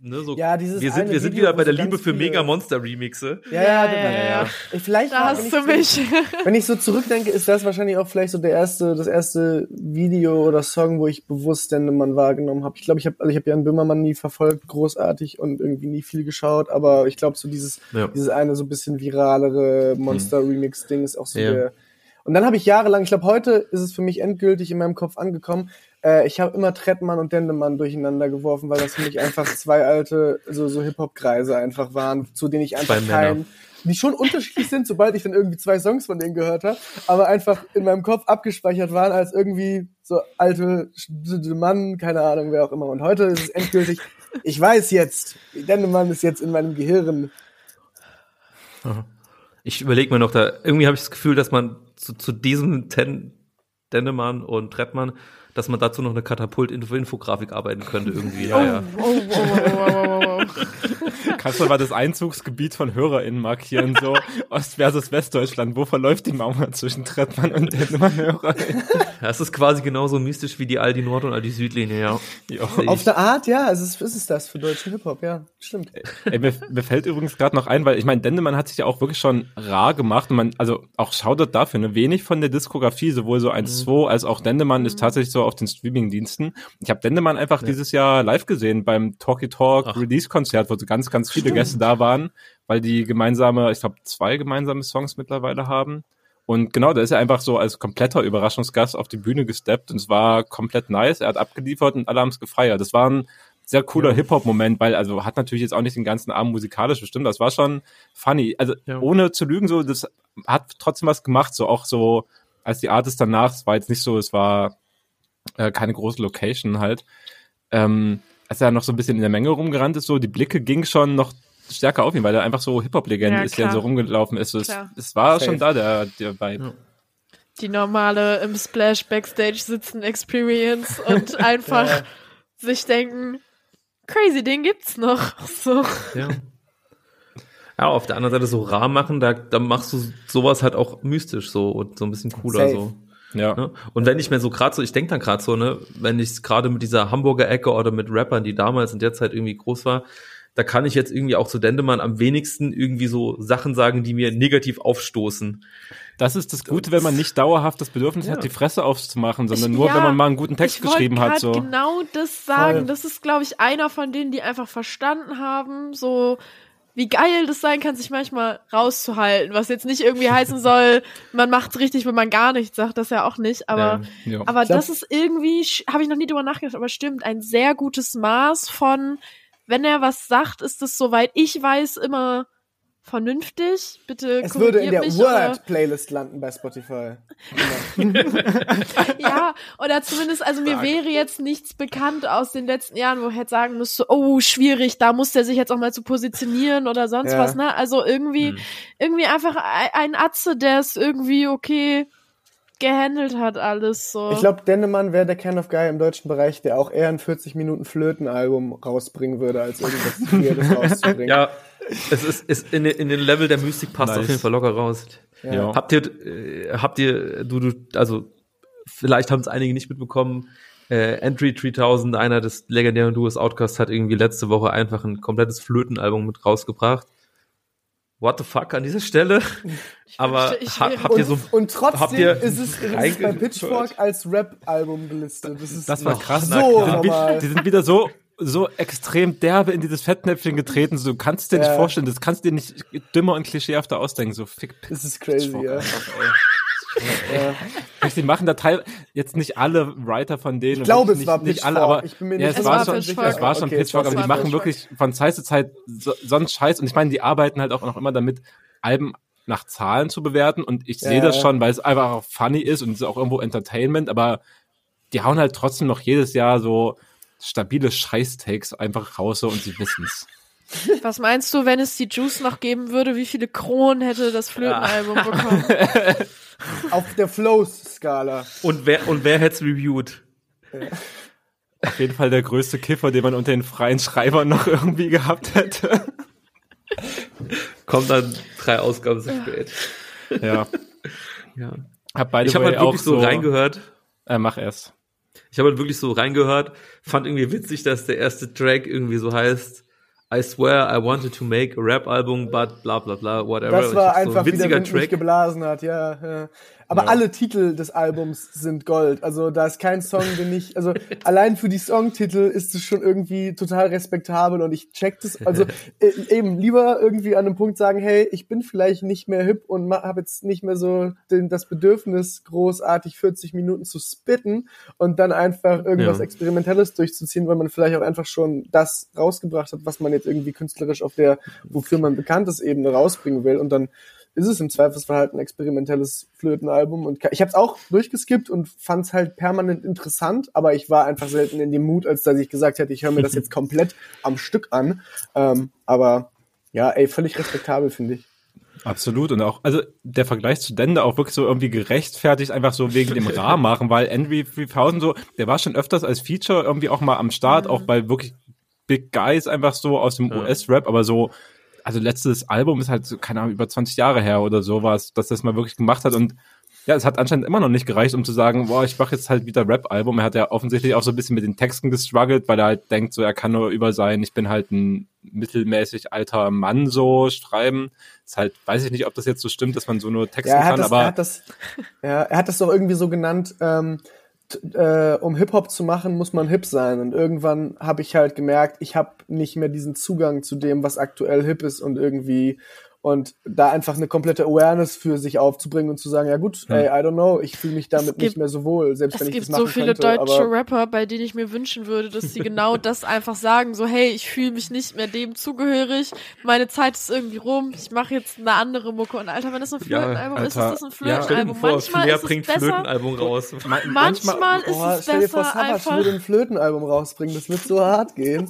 ne, so, ja, dieses wir sind, wir sind wieder bei der Liebe für Mega Monster Remixe. Ja, ja, ja. ja, ja. Vielleicht da hast du mich. wenn ich so zurückdenke, ist das wahrscheinlich auch vielleicht so der erste, das erste Video oder Song, wo ich bewusst Dendemann wahrgenommen habe. Ich glaube, ich habe, also ich habe Jan Böhmermann nie verfolgt, großartig und irgendwie nie viel geschaut, aber ich glaube, so dieses, ja. dieses eine so bisschen viralere Monster Remix Ding ist auch so der. Und dann habe ich jahrelang, ich glaube, heute ist es für mich endgültig in meinem Kopf angekommen, äh, ich habe immer Trettmann und Dendemann durcheinander geworfen, weil das für mich einfach zwei alte, so, so Hip-Hop-Kreise einfach waren, zu denen ich einfach kein, die schon unterschiedlich sind, sobald ich dann irgendwie zwei Songs von denen gehört habe, aber einfach in meinem Kopf abgespeichert waren als irgendwie so alte Mann, keine Ahnung, wer auch immer. Und heute ist es endgültig, ich weiß jetzt, Dendemann ist jetzt in meinem Gehirn. Ich überlege mir noch, da irgendwie habe ich das Gefühl, dass man zu, zu diesem Ten, Dennemann und Trettmann dass man dazu noch eine Katapult-Infografik arbeiten könnte irgendwie. Ja, ja. Oh, oh, oh, Kannst du mal das Einzugsgebiet von HörerInnen markieren, so Ost versus Westdeutschland, wo verläuft die Mauer zwischen Trettmann und HörerInnen? Ja, es ist quasi genauso mystisch wie die Aldi Nord und Aldi Südlinie, ja. ja. Auf eine Art, ja, es ist, ist es das für deutschen Hip-Hop, ja, stimmt. Ey, mir, mir fällt übrigens gerade noch ein, weil ich meine, Dendemann hat sich ja auch wirklich schon rar gemacht und man, also auch schaudert dafür, ne, wenig von der Diskografie, sowohl so 1-2 mhm. als auch Dendemann ist tatsächlich so auf den Streaming-Diensten. Ich habe Dendemann einfach ja. dieses Jahr live gesehen beim Talkie Talk Release-Konzert, wo so ganz, ganz viele Stimmt. Gäste da waren, weil die gemeinsame, ich glaube, zwei gemeinsame Songs mittlerweile haben. Und genau, da ist er einfach so als kompletter Überraschungsgast auf die Bühne gesteppt und es war komplett nice. Er hat abgeliefert und alle haben es gefeiert. Das war ein sehr cooler ja. Hip-Hop-Moment, weil, also hat natürlich jetzt auch nicht den ganzen Abend musikalisch bestimmt, das war schon funny. Also ja. ohne zu lügen, so, das hat trotzdem was gemacht, so auch so, als die Artist danach, es war jetzt nicht so, es war äh, keine große Location halt. Ähm, als er noch so ein bisschen in der Menge rumgerannt ist, so die Blicke ging schon noch stärker auf ihn, weil er einfach so Hip-Hop-Legende ja, ist, der so rumgelaufen ist. Es, es war Safe. schon da, der, der Vibe. Ja. Die normale im Splash Backstage sitzen Experience und einfach ja. sich denken, crazy, den gibt's noch. So. Ja. Ja, auf der anderen Seite so rar machen, da, da machst du sowas halt auch mystisch so und so ein bisschen cooler Safe. so. Ja. Ne? Und wenn ich mir so gerade so, ich denke dann gerade so, ne, wenn ich gerade mit dieser Hamburger Ecke oder mit Rappern, die damals in der Zeit irgendwie groß war, da kann ich jetzt irgendwie auch zu Dendemann am wenigsten irgendwie so Sachen sagen, die mir negativ aufstoßen. Das ist das Gute, wenn man nicht dauerhaft das Bedürfnis ja. hat, die Fresse aufzumachen, sondern ich, nur, ja, wenn man mal einen guten Text geschrieben hat. So. genau das sagen. Voll. Das ist, glaube ich, einer von denen, die einfach verstanden haben, so wie geil das sein kann, sich manchmal rauszuhalten, was jetzt nicht irgendwie heißen soll, man macht's richtig, wenn man gar nichts sagt, das ja auch nicht, aber, ähm, ja. aber das ist irgendwie, habe ich noch nie drüber nachgedacht, aber stimmt, ein sehr gutes Maß von, wenn er was sagt, ist es, soweit ich weiß, immer vernünftig. Bitte Es würde in der Word-Playlist landen bei Spotify. ja, oder zumindest, also mir wäre jetzt nichts bekannt aus den letzten Jahren, wo ich hätte sagen müsste, oh, schwierig, da muss der sich jetzt auch mal zu positionieren oder sonst Ja. was, ne? Also irgendwie, Hm. irgendwie einfach ein Atze, der es irgendwie okay gehandelt hat alles so. Ich glaube, Dennemann wäre der Kind of Guy im deutschen Bereich, der auch eher ein 40 Minuten Flötenalbum rausbringen würde, als irgendwas Weirdes rauszubringen. Ja, es ist, ist in, den- in den Level der Mystik passt Nice. auf jeden Fall locker raus. Ja. Habt ihr, äh, habt ihr, du, du, also vielleicht haben es einige nicht mitbekommen. Äh, Entry 3000, einer des legendären Duos Outcast, hat irgendwie letzte Woche einfach ein komplettes Flötenalbum mit rausgebracht. What the fuck an dieser Stelle? Aber ich ha, wäre- habt ihr Und, so und trotzdem habt ihr ist es, bei? Pitchfork als Rap-Album gelistet. Das ist Das war krass. so klar. normal. Die sind wieder so so extrem derbe in dieses Fettnäpfchen getreten, so du kannst dir nicht Ja. vorstellen, das kannst du dir nicht dümmer und klischeehafter ausdenken, so fick Das ist crazy, Pitchfork ja. einfach, ja. Die machen da teil jetzt nicht alle Writer von denen. Ich glaube, es war nicht, nicht alle, Pitchfork. aber Ich bin mir ja, nicht es so war sicher. schon, es war schon Okay, es Pitchfork, war aber die Pitchfork. machen wirklich von Zeit zu Zeit so, so einen Scheiß und ich meine, die arbeiten halt auch noch immer damit, Alben nach Zahlen zu bewerten und ich Ja, sehe das ja. schon, weil es einfach auch funny ist und es ist auch irgendwo Entertainment, aber die hauen halt trotzdem noch jedes Jahr so stabile Scheiß-Takes einfach raus so und sie wissen's. Was meinst du, wenn es die Juice noch geben würde, wie viele Kronen hätte das Flötenalbum bekommen? Auf der Flows-Skala. und wer und wer hätte es reviewed? Auf jeden Fall der größte Kiffer, den man unter den freien Schreibern noch irgendwie gehabt hätte. Kommt dann drei Ausgaben zu spät. Ja. Ja. Hab beide Ich habe halt wirklich so reingehört. Äh, mach erst. Ich habe halt wirklich so reingehört, fand irgendwie witzig, dass der erste Track irgendwie so heißt I swear I wanted to make a rap album, but bla bla bla, whatever. Das war hab so einfach, ein wie der witziger Wind Track. geblasen hat, ja. ja. Aber Ja. alle Titel des Albums sind Gold. Also da ist kein Song, den ich, also allein für die Songtitel ist es schon irgendwie total respektabel und ich check das. Also äh, eben lieber irgendwie an einem Punkt sagen, hey, ich bin vielleicht nicht mehr hip und habe jetzt nicht mehr so den, das Bedürfnis, großartig 40 Minuten zu spitten und dann einfach irgendwas Ja. Experimentelles durchzuziehen, weil man vielleicht auch einfach schon das rausgebracht hat, was man jetzt irgendwie künstlerisch auf der, wofür man bekannt ist, Ebene rausbringen will und dann ist es im Zweifelsfall halt ein experimentelles Flötenalbum und ich habe es auch durchgeskippt und fand es halt permanent interessant, aber ich war einfach selten in dem Mut, als dass ich gesagt hätte, ich höre mir das jetzt komplett am Stück an. Ähm, aber ja, ey, völlig respektabel finde ich. Absolut. Und auch, also der Vergleich zu Dende auch wirklich so irgendwie gerechtfertigt, einfach so wegen dem Rahmen machen, weil Henry 3000 so, der war schon öfters als Feature irgendwie auch mal am Start, auch bei wirklich Big Guys einfach so aus dem Ja. US-Rap, aber so, also letztes Album ist halt, so, keine Ahnung, über 20 Jahre her oder sowas, dass das mal wirklich gemacht hat und ja, es hat anscheinend immer noch nicht gereicht, um zu sagen, boah, ich mache jetzt halt wieder Rap-Album. Er hat ja offensichtlich auch so ein bisschen mit den Texten gestruggelt, weil er halt denkt, so er kann nur über sein, ich bin halt ein mittelmäßig alter Mann so schreiben. Ist halt, weiß ich nicht, ob das jetzt so stimmt, dass man so nur texten Ja, kann, das, aber er hat das, ja, er hat das doch irgendwie so genannt, ähm, äh, um Hip-Hop zu machen, muss man hip sein. Und irgendwann habe ich halt gemerkt, ich habe nicht mehr diesen Zugang zu dem, was aktuell hip ist und irgendwie und da einfach eine komplette Awareness für sich aufzubringen und zu sagen, ja gut, ey, I don't know, ich fühle mich damit gibt- nicht mehr so wohl, selbst Es wenn ich gibt das machen so viele könnte. deutsche Rapper, bei denen ich mir wünschen würde, dass sie genau das einfach sagen, so hey, ich fühle mich nicht mehr dem zugehörig, meine Zeit ist irgendwie rum, ich mache jetzt eine andere Mucke und Alter, wenn das ein Ja, Flötenalbum ist, ist Alter, das ein ja, Flötenalbum. vor, manchmal Flair ist es bringt besser, Flötenalbum raus. manchmal ist Boah, es stell dir vor, besser Savage einfach würde ein Flötenalbum rausbringen, das wird so hart gehen.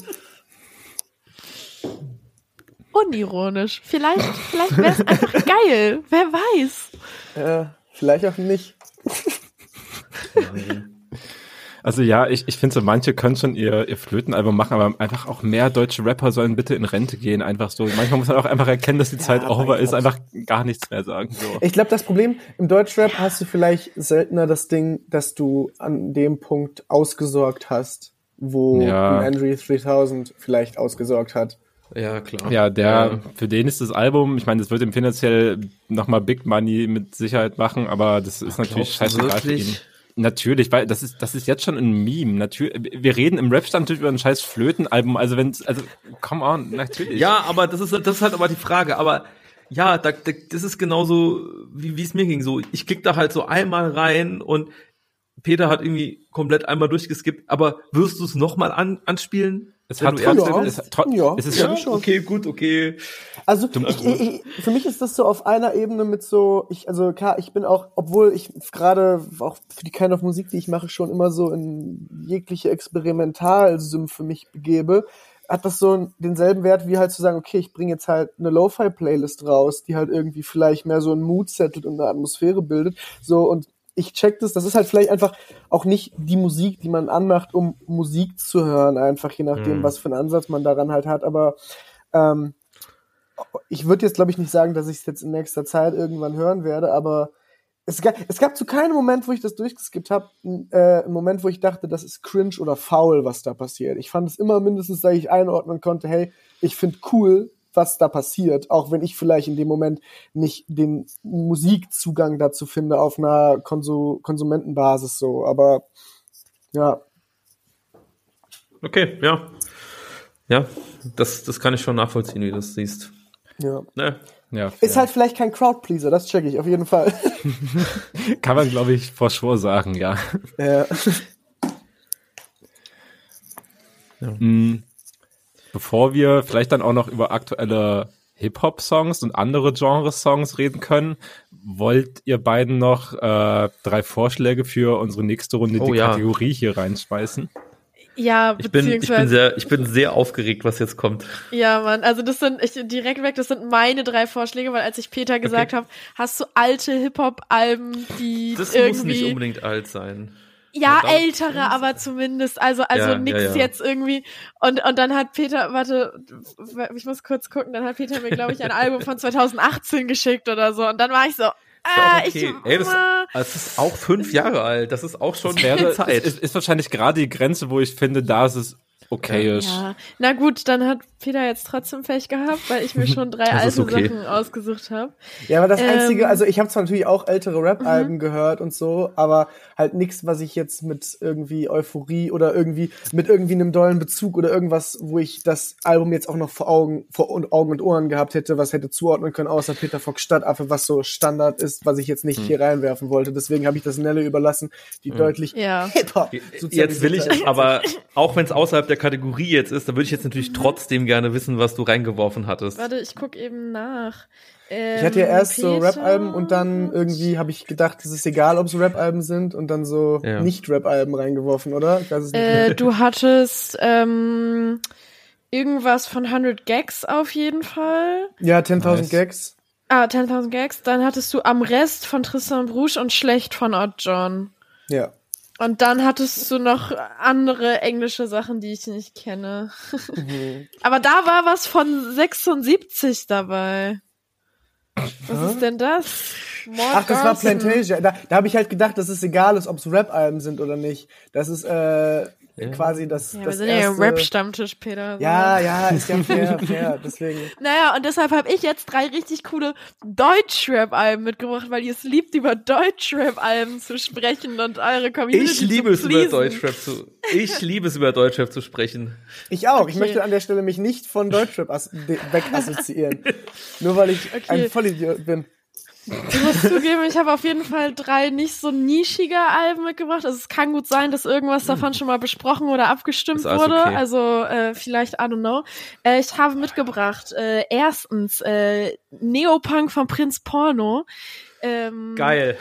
Unironisch. Vielleicht, vielleicht wäre es einfach geil, wer weiß. Ja, vielleicht auch nicht. Also ja, ich, ich finde so, manche können schon ihr, ihr Flötenalbum machen, aber einfach auch mehr deutsche Rapper sollen bitte in Rente gehen, einfach so. Manchmal muss man auch einfach erkennen, dass die Zeit aber over ist, einfach gar nichts mehr sagen. So. Ich glaube, das Problem im Deutschrap hast du vielleicht seltener das Ding, dass du an dem Punkt ausgesorgt hast, wo Ja. Andrew 3000 vielleicht ausgesorgt hat. Ja, klar. Ja, der, Ja. für den ist das Album, ich meine, das wird ihm finanziell nochmal Big Money mit Sicherheit machen, aber das ist natürlich glaubst du scheißegal für ihn. Natürlich, weil das ist, das ist jetzt schon ein Meme. Natürlich, wir reden im Rap-Stand natürlich über ein scheiß Flötenalbum, also wenn's, also, come on, natürlich. Ja, aber das ist, das ist halt aber die Frage. Aber ja, da, da, das ist genauso, wie wie es mir ging. So, ich klick da halt so einmal rein und Peter hat irgendwie komplett einmal durchgeskippt. Aber wirst du es nochmal an, anspielen? Es hat trotzdem, es, ja, es ist ja, schon. Okay, gut, okay. Also ich, ich, für mich ist das so auf einer Ebene mit so, ich, also klar, ich bin auch, obwohl ich gerade auch für die Kind of Musik, die ich mache, schon immer so in jegliche Experimentalsym für mich begebe, hat das so denselben Wert wie halt zu sagen, okay, ich bringe jetzt halt eine Lo-Fi-Playlist raus, die halt irgendwie vielleicht mehr so ein Mood settelt und eine Atmosphäre bildet. So und ich check das, das ist halt vielleicht einfach auch nicht die Musik, die man anmacht, um Musik zu hören, einfach je nachdem, mhm. was für einen Ansatz man daran halt hat. Aber ähm, ich würde jetzt, glaube ich, nicht sagen, dass ich es jetzt in nächster Zeit irgendwann hören werde, aber es gab, es gab zu keinem Moment, wo ich das durchgeskippt habe, äh, einen Moment, wo ich dachte, das ist cringe oder faul, was da passiert. Ich fand es immer mindestens, dass ich einordnen konnte, hey, ich finde cool, was da passiert, auch wenn ich vielleicht in dem Moment nicht den Musikzugang dazu finde auf einer Konsu Konsumentenbasis so, aber ja. Okay, ja. Ja, das, das kann ich schon nachvollziehen, wie du das siehst. Ja. Ne? Ja, ist ja. halt vielleicht kein Crowdpleaser, das check ich auf jeden Fall. Kann man, glaube ich, vor Schwur sagen, ja. Ja. ja. Mhm. Bevor wir vielleicht dann auch noch über aktuelle Hip-Hop-Songs und andere Genres-Songs reden können, wollt ihr beiden noch äh, drei Vorschläge für unsere nächste Runde, oh, die ja. Kategorie hier reinschmeißen? Ja, ich bin, ich bin sehr, ich bin sehr aufgeregt, was jetzt kommt. Ja, Mann, also das sind, ich direkt weg, das sind meine drei Vorschläge, weil als ich Peter gesagt okay. habe, hast du alte Hip-Hop-Alben, die das irgendwie. Das muss nicht unbedingt alt sein. Ja, ältere, aber zumindest, also, also ja, nix ja, ja. jetzt irgendwie. Und, und dann hat Peter, warte, ich muss kurz gucken, dann hat Peter mir, glaube ich, ein Album von 2018 geschickt oder so. Und dann war ich so, ah, okay. ich, Ey, das, das, ist auch fünf Jahre alt. Das ist auch schon wäre, Zeit. Ist, ist wahrscheinlich gerade die Grenze, wo ich finde, da ist es okayisch. Ja. Na gut, dann hat Peter jetzt trotzdem Pech gehabt, weil ich mir schon drei alte okay. Sachen ausgesucht habe. Ja, aber das ähm, Einzige, also ich habe zwar natürlich auch ältere Rap-Alben mhm. gehört und so, aber halt nichts, was ich jetzt mit irgendwie Euphorie oder irgendwie mit irgendwie einem dollen Bezug oder irgendwas, wo ich das Album jetzt auch noch vor Augen, vor Augen und Ohren gehabt hätte, was hätte zuordnen können, außer Peter Fox Stadtaffe, was so Standard ist, was ich jetzt nicht mhm. hier reinwerfen wollte. Deswegen habe ich das Nelle überlassen, die mhm. deutlich ja. Hip-Hop. Jetzt will ich aber, auch wenn es außerhalb der Kategorie jetzt ist, dann würde ich jetzt natürlich mhm. trotzdem gerne wissen, was du reingeworfen hattest. Warte, ich guck eben nach. Ähm, ich hatte ja ähm, erst Peter so Rap-Alben und dann irgendwie habe ich gedacht, es ist egal, ob es Rap-Alben sind und dann so ja. Nicht-Rap-Alben reingeworfen, oder? Äh, du hattest ähm, irgendwas von 100 Gags auf jeden Fall. Ja, 10.000 nice. Gags. Ah, 10.000 Gags. Dann hattest du Am Rest von Tristan Brusch und Schlecht von Odd John. Ja. Und dann hattest du noch andere englische Sachen, die ich nicht kenne. Mhm. Aber da war was von 76 dabei. Was ist denn das? More Ach, das war Plantasia. Da, da habe ich halt gedacht, dass es egal ist, ob es Rap-Alben sind oder nicht. Das ist äh, ja. quasi das. Ja, das wir sind erste... ja Rap-Stammtisch, Peter. So. Ja, ja, ist ja fair, fair. Deswegen. Naja, und deshalb habe ich jetzt drei richtig coole Deutsch-Rap-Alben mitgebracht, weil ihr es liebt, über Deutsch-Rap-Alben zu sprechen und eure Community Ich liebe es, über Deutschrap zu. Ich liebe es, über Deutschrap zu sprechen. Ich auch. Okay. Ich möchte an der Stelle mich nicht von Deutschrap wegassoziieren. Nur weil ich okay. ein Vollidiot bin. Ich muss zugeben, ich habe auf jeden Fall drei nicht so nischige Alben mitgebracht. Also es kann gut sein, dass irgendwas davon schon mal besprochen oder abgestimmt wurde. Okay. Also äh, vielleicht, I don't know. Äh, ich habe mitgebracht äh, erstens äh, Neopunk von Prinz Porno. Ähm, Geil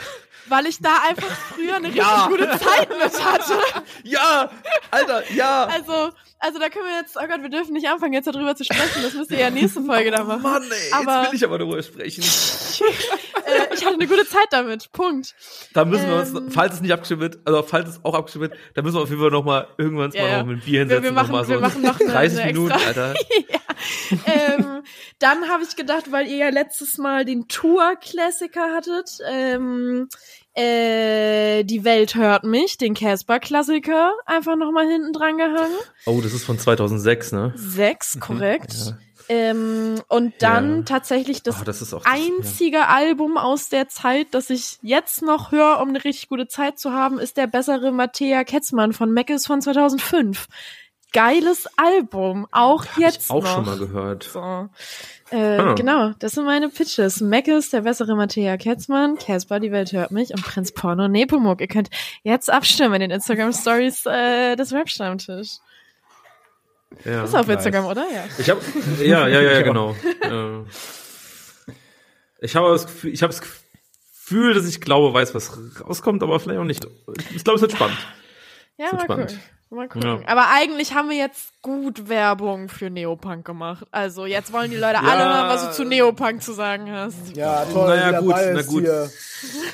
weil ich da einfach früher eine richtig ja. gute Zeit mit hatte. Ja, Alter, ja. Also, also da können wir jetzt, oh Gott, wir dürfen nicht anfangen, jetzt darüber zu sprechen. Das müsst ihr ja nächste Folge da machen. Mann, ey, aber, jetzt will ich aber darüber sprechen. äh, ich hatte eine gute Zeit damit. Punkt. Da müssen wir uns, ähm, falls es nicht abgestimmt wird, also falls es auch abgestimmt wird, dann müssen wir auf jeden Fall noch mal irgendwann ja, mal noch mit Bier hinsetzen. Wir, wir machen, noch mal so wir machen noch eine, 30 eine Minuten, Alter. ja. ähm, dann habe ich gedacht, weil ihr ja letztes Mal den Tour-Klassiker hattet, ähm, äh, Die Welt hört mich, den Casper-Klassiker, einfach nochmal hinten dran gehangen. Oh, das ist von 2006, ne? Sechs, mhm. korrekt. Ja. Ähm, und dann ja. tatsächlich das, oh, das einzige das, ja. Album aus der Zeit, das ich jetzt noch höre, um eine richtig gute Zeit zu haben, ist der bessere Matthäa Ketzmann von Meckes von 2005 geiles Album, auch Hab jetzt ich auch noch. schon mal gehört. So. Äh, ah. Genau, das sind meine Pitches. Mac ist der bessere Matthäa Ketzmann, Casper, die Welt hört mich und Prinz Porno Nepomuk. Ihr könnt jetzt abstimmen in den Instagram Stories äh, des Rap-Stammtisch. Ja, ist auf Instagram, nice. oder? Ja. Ich hab, ja, ja, ja, genau. ich habe das Gefühl, ich habe das Gefühl, dass ich glaube, weiß, was rauskommt, aber vielleicht auch nicht. Ich glaube, es wird spannend. Ja, mal spannend. Cool. Mal gucken. Ja. Aber eigentlich haben wir jetzt gut Werbung für Neopunk gemacht. Also jetzt wollen die Leute ja. alle hören, was du zu Neopunk zu sagen hast. Ja, toll. Naja, gut, na gut. Hier.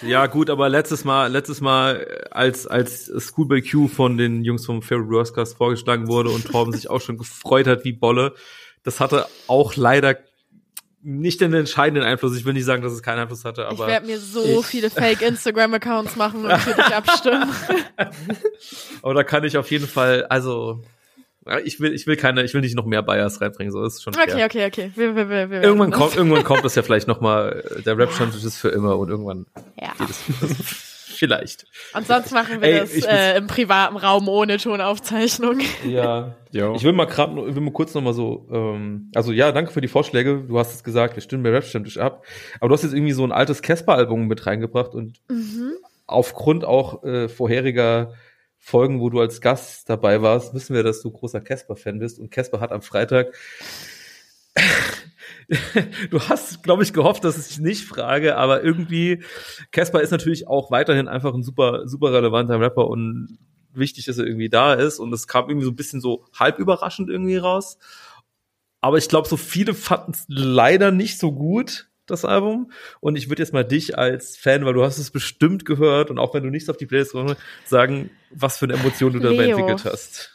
Ja, gut, aber letztes Mal, letztes Mal, als, als Schoolboy Q von den Jungs vom Fair Broadcast vorgeschlagen wurde und Torben sich auch schon gefreut hat wie Bolle, das hatte auch leider nicht den entscheidenden Einfluss. Ich will nicht sagen, dass es keinen Einfluss hatte, aber. Ich werde mir so viele Fake-Instagram-Accounts machen und für dich abstimmen. aber da kann ich auf jeden Fall, also, ich will, ich will keine, ich will nicht noch mehr Bias reinbringen, so ist schon. Okay, fair. okay, okay. Wir, wir, wir, irgendwann kommt, irgendwann kommt es ja vielleicht noch mal, der Rap stand ist für immer und irgendwann ja. geht es. Vielleicht. Und sonst machen wir Ey, das äh, im privaten Raum ohne Tonaufzeichnung. Ja. ja. Ich will mal gerade, will mal kurz noch mal so, ähm, also ja, danke für die Vorschläge. Du hast es gesagt, wir stimmen bei Rap Stammtisch ab. Aber du hast jetzt irgendwie so ein altes Casper-Album mit reingebracht und mhm. aufgrund auch äh, vorheriger Folgen, wo du als Gast dabei warst, wissen wir, dass du großer Casper-Fan bist. Und Casper hat am Freitag du hast, glaube ich, gehofft, dass ich nicht frage, aber irgendwie, Casper ist natürlich auch weiterhin einfach ein super, super relevanter Rapper und wichtig, dass er irgendwie da ist. Und es kam irgendwie so ein bisschen so halb überraschend irgendwie raus. Aber ich glaube, so viele fanden es leider nicht so gut, das Album. Und ich würde jetzt mal dich als Fan, weil du hast es bestimmt gehört und auch wenn du nichts auf die Playlist kommst, sagen, was für eine Emotion du dabei entwickelt hast.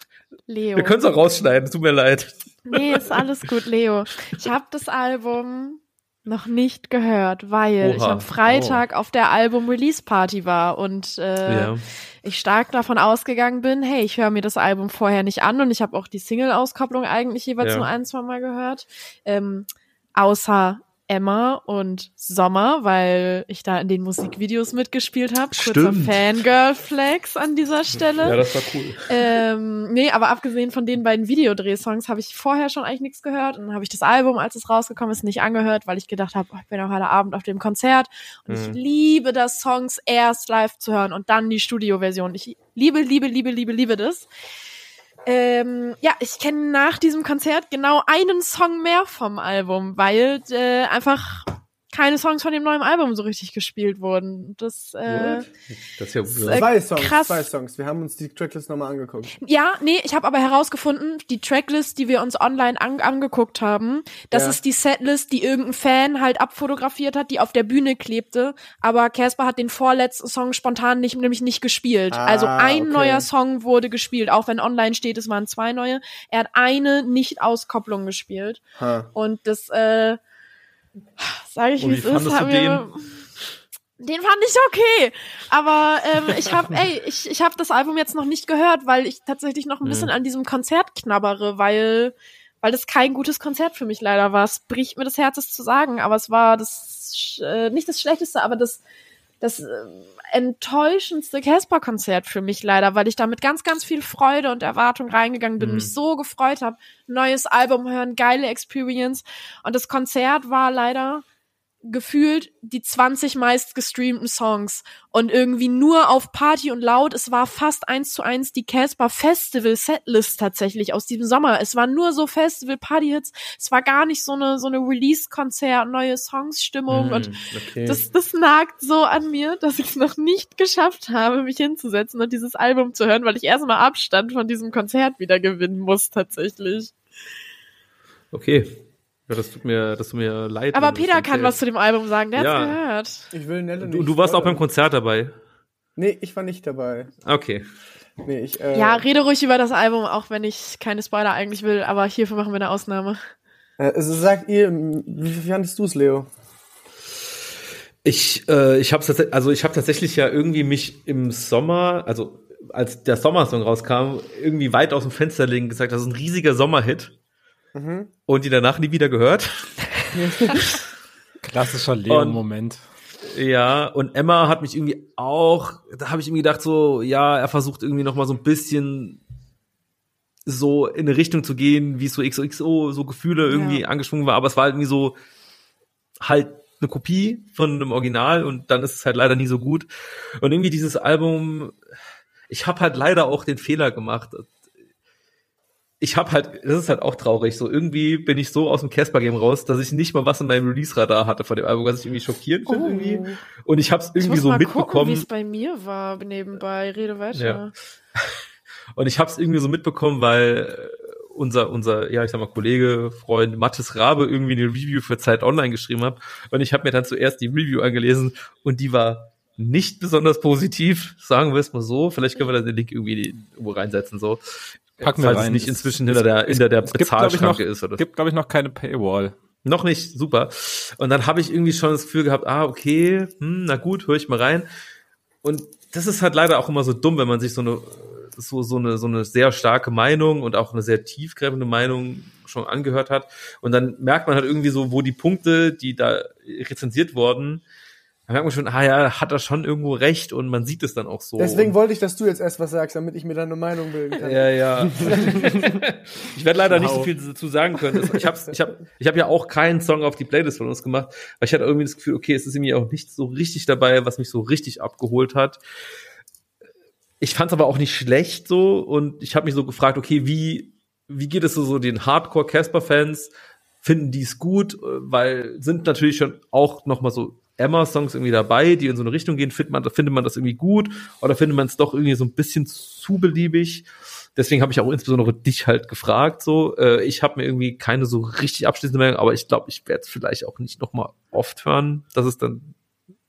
Leo. Wir können es auch rausschneiden, tut mir leid. Nee, ist alles gut, Leo. Ich habe das Album noch nicht gehört, weil Oha. ich am Freitag oh. auf der Album-Release-Party war und äh, ja. ich stark davon ausgegangen bin, hey, ich höre mir das Album vorher nicht an und ich habe auch die Single-Auskopplung eigentlich jeweils ja. nur ein, zwei Mal gehört. Ähm, außer Emma und Sommer, weil ich da in den Musikvideos mitgespielt habe. Kurzer Fangirl-Flex an dieser Stelle. Ja, das war cool. Ähm, nee, aber abgesehen von den beiden Videodrehsongs habe ich vorher schon eigentlich nichts gehört. Und dann habe ich das Album, als es rausgekommen ist, nicht angehört, weil ich gedacht habe, oh, ich bin auch heute Abend auf dem Konzert und mhm. ich liebe das, Songs erst live zu hören und dann die Studioversion. Ich liebe, liebe, liebe, liebe, liebe das. Ähm, ja, ich kenne nach diesem Konzert genau einen Song mehr vom Album, weil äh, einfach keine Songs von dem neuen Album so richtig gespielt wurden. Das, äh, das ist ja ist, äh, zwei Songs, krass. zwei Songs. Wir haben uns die Tracklist nochmal angeguckt. Ja, nee, ich habe aber herausgefunden, die Tracklist, die wir uns online an angeguckt haben, das ja. ist die Setlist, die irgendein Fan halt abfotografiert hat, die auf der Bühne klebte. Aber Casper hat den vorletzten Song spontan nicht, nämlich nicht gespielt. Ah, also ein okay. neuer Song wurde gespielt, auch wenn online steht, es waren zwei neue. Er hat eine Nicht-Auskopplung gespielt. Huh. Und das, äh, Sag ich, wie es ist. Haben wir, den fand ich okay, aber ähm, ich habe, ey, ich, ich habe das Album jetzt noch nicht gehört, weil ich tatsächlich noch ein bisschen mhm. an diesem Konzert knabbere, weil weil das kein gutes Konzert für mich leider war. Es bricht mir das Herz, es zu sagen, aber es war das äh, nicht das schlechteste, aber das das äh, enttäuschendste Casper-Konzert für mich leider, weil ich da mit ganz, ganz viel Freude und Erwartung reingegangen bin, mhm. mich so gefreut habe, neues Album hören, geile Experience. Und das Konzert war leider gefühlt die 20 meist gestreamten Songs und irgendwie nur auf Party und laut. Es war fast eins zu eins die Casper Festival Setlist tatsächlich aus diesem Sommer. Es war nur so Festival Party Hits. Es war gar nicht so eine so eine Release Konzert, neue Songs Stimmung mm, und okay. das das nagt so an mir, dass ich es noch nicht geschafft habe, mich hinzusetzen und dieses Album zu hören, weil ich erstmal Abstand von diesem Konzert wieder gewinnen muss tatsächlich. Okay, ja, das tut mir, das tut mir leid. Aber Peter kann was zu dem Album sagen, der ja. hat's gehört. Ich will Nelle nicht. Du, du warst auch beim Konzert dabei. Nee, ich war nicht dabei. Okay. Nee, ich, äh, ja, rede ruhig über das Album, auch wenn ich keine Spoiler eigentlich will, aber hierfür machen wir eine Ausnahme. Äh, also sagt ihr, wie fandest du es, Leo? Ich, äh, ich habe also ich habe tatsächlich ja irgendwie mich im Sommer, also als der Sommersong rauskam, irgendwie weit aus dem Fenster legen gesagt, das ist ein riesiger Sommerhit. Mhm. Und die danach nie wieder gehört. Klassischer Leo-Moment. Ja, und Emma hat mich irgendwie auch, da habe ich irgendwie gedacht, so, ja, er versucht irgendwie noch mal so ein bisschen so in eine Richtung zu gehen, wie so XOXO, so Gefühle irgendwie ja. angeschwungen war, aber es war halt irgendwie so halt eine Kopie von einem Original und dann ist es halt leider nie so gut. Und irgendwie dieses Album, ich habe halt leider auch den Fehler gemacht, ich habe halt, das ist halt auch traurig, so irgendwie bin ich so aus dem Casper-Game raus, dass ich nicht mal was in meinem Release-Radar hatte von dem Album, was ich irgendwie schockierend oh. finde irgendwie. Und ich habe es irgendwie so mitbekommen. wie es bei mir war nebenbei, rede weiter. Ja. Und ich habe es irgendwie so mitbekommen, weil unser, unser, ja, ich sag mal, Kollege, Freund Mathis Rabe irgendwie eine Review für Zeit Online geschrieben hat. Und ich habe mir dann zuerst die Review angelesen und die war nicht besonders positiv, sagen wir es mal so. Vielleicht können wir da den Link irgendwie irgendwo reinsetzen, so. Packen wir falls rein. es nicht inzwischen hinter der, hinter der Bezahlschranke ist. Oder? gibt, glaube ich, noch keine Paywall. Noch nicht, super. Und dann habe ich irgendwie schon das Gefühl gehabt, ah, okay, hm, na gut, höre ich mal rein. Und das ist halt leider auch immer so dumm, wenn man sich so eine so so eine so eine sehr starke Meinung und auch eine sehr tiefgreifende Meinung schon angehört hat und dann merkt man halt irgendwie so, wo die Punkte, die da rezensiert wurden, da merkt man schon, ah ja, hat er schon irgendwo recht und man sieht es dann auch so. Deswegen wollte ich, dass du jetzt erst was sagst, damit ich mir dann eine Meinung bilden kann. Ja, ja. ich werde leider wow. nicht so viel dazu sagen können. Ich habe ich hab, ich hab ja auch keinen Song auf die Playlist von uns gemacht, weil ich hatte irgendwie das Gefühl, okay, es ist irgendwie auch nicht so richtig dabei, was mich so richtig abgeholt hat. Ich fand es aber auch nicht schlecht so und ich habe mich so gefragt, okay, wie wie geht es so, so den Hardcore Casper Fans? Finden die es gut, weil sind natürlich schon auch noch mal so Emma-Songs irgendwie dabei, die in so eine Richtung gehen, findet man, findet man das irgendwie gut oder findet man es doch irgendwie so ein bisschen zu beliebig? Deswegen habe ich auch insbesondere dich halt gefragt. So, äh, ich habe mir irgendwie keine so richtig abschließende Meinung, aber ich glaube, ich werde es vielleicht auch nicht noch mal oft hören. Das ist dann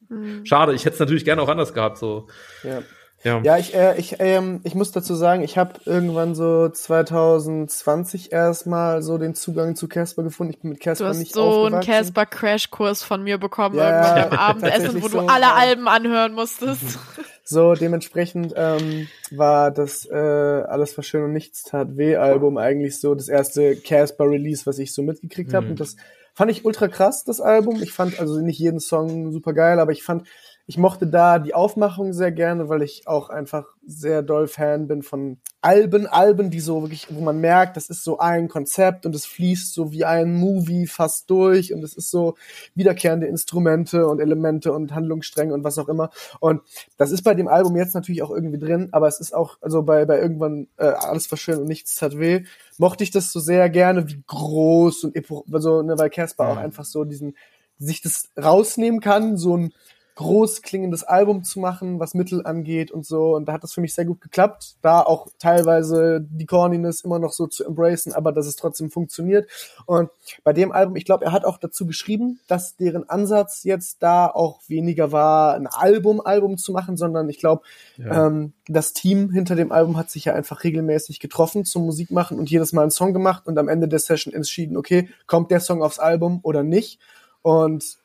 mhm. schade. Ich hätte es natürlich gerne auch anders gehabt. So. Ja. Ja, ja ich, äh, ich, ähm, ich muss dazu sagen, ich habe irgendwann so 2020 erstmal so den Zugang zu Casper gefunden. Ich bin mit Casper nicht so aufgewachsen. so einen Casper Crashkurs von mir bekommen ja, irgendwann beim Abendessen, wo du alle ja. Alben anhören musstest. So, dementsprechend ähm, war das äh, Alles was schön und nichts tat weh Album eigentlich so das erste Casper Release, was ich so mitgekriegt mhm. habe und das fand ich ultra krass das Album. Ich fand also nicht jeden Song super geil, aber ich fand ich mochte da die Aufmachung sehr gerne, weil ich auch einfach sehr doll Fan bin von Alben, Alben, die so wirklich, wo man merkt, das ist so ein Konzept und es fließt so wie ein Movie fast durch und es ist so wiederkehrende Instrumente und Elemente und Handlungsstränge und was auch immer. Und das ist bei dem Album jetzt natürlich auch irgendwie drin, aber es ist auch, also bei, bei irgendwann äh, alles war schön und nichts tat weh, mochte ich das so sehr gerne, wie groß und also, ne, weil Casper ja. auch einfach so diesen, sich das rausnehmen kann, so ein groß klingendes Album zu machen, was Mittel angeht und so. Und da hat das für mich sehr gut geklappt, da auch teilweise die Corniness immer noch so zu embracen, aber dass es trotzdem funktioniert. Und bei dem Album, ich glaube, er hat auch dazu geschrieben, dass deren Ansatz jetzt da auch weniger war, ein Album, Album zu machen, sondern ich glaube, ja. ähm, das Team hinter dem Album hat sich ja einfach regelmäßig getroffen zum Musikmachen und jedes Mal einen Song gemacht und am Ende der Session entschieden, okay, kommt der Song aufs Album oder nicht. Und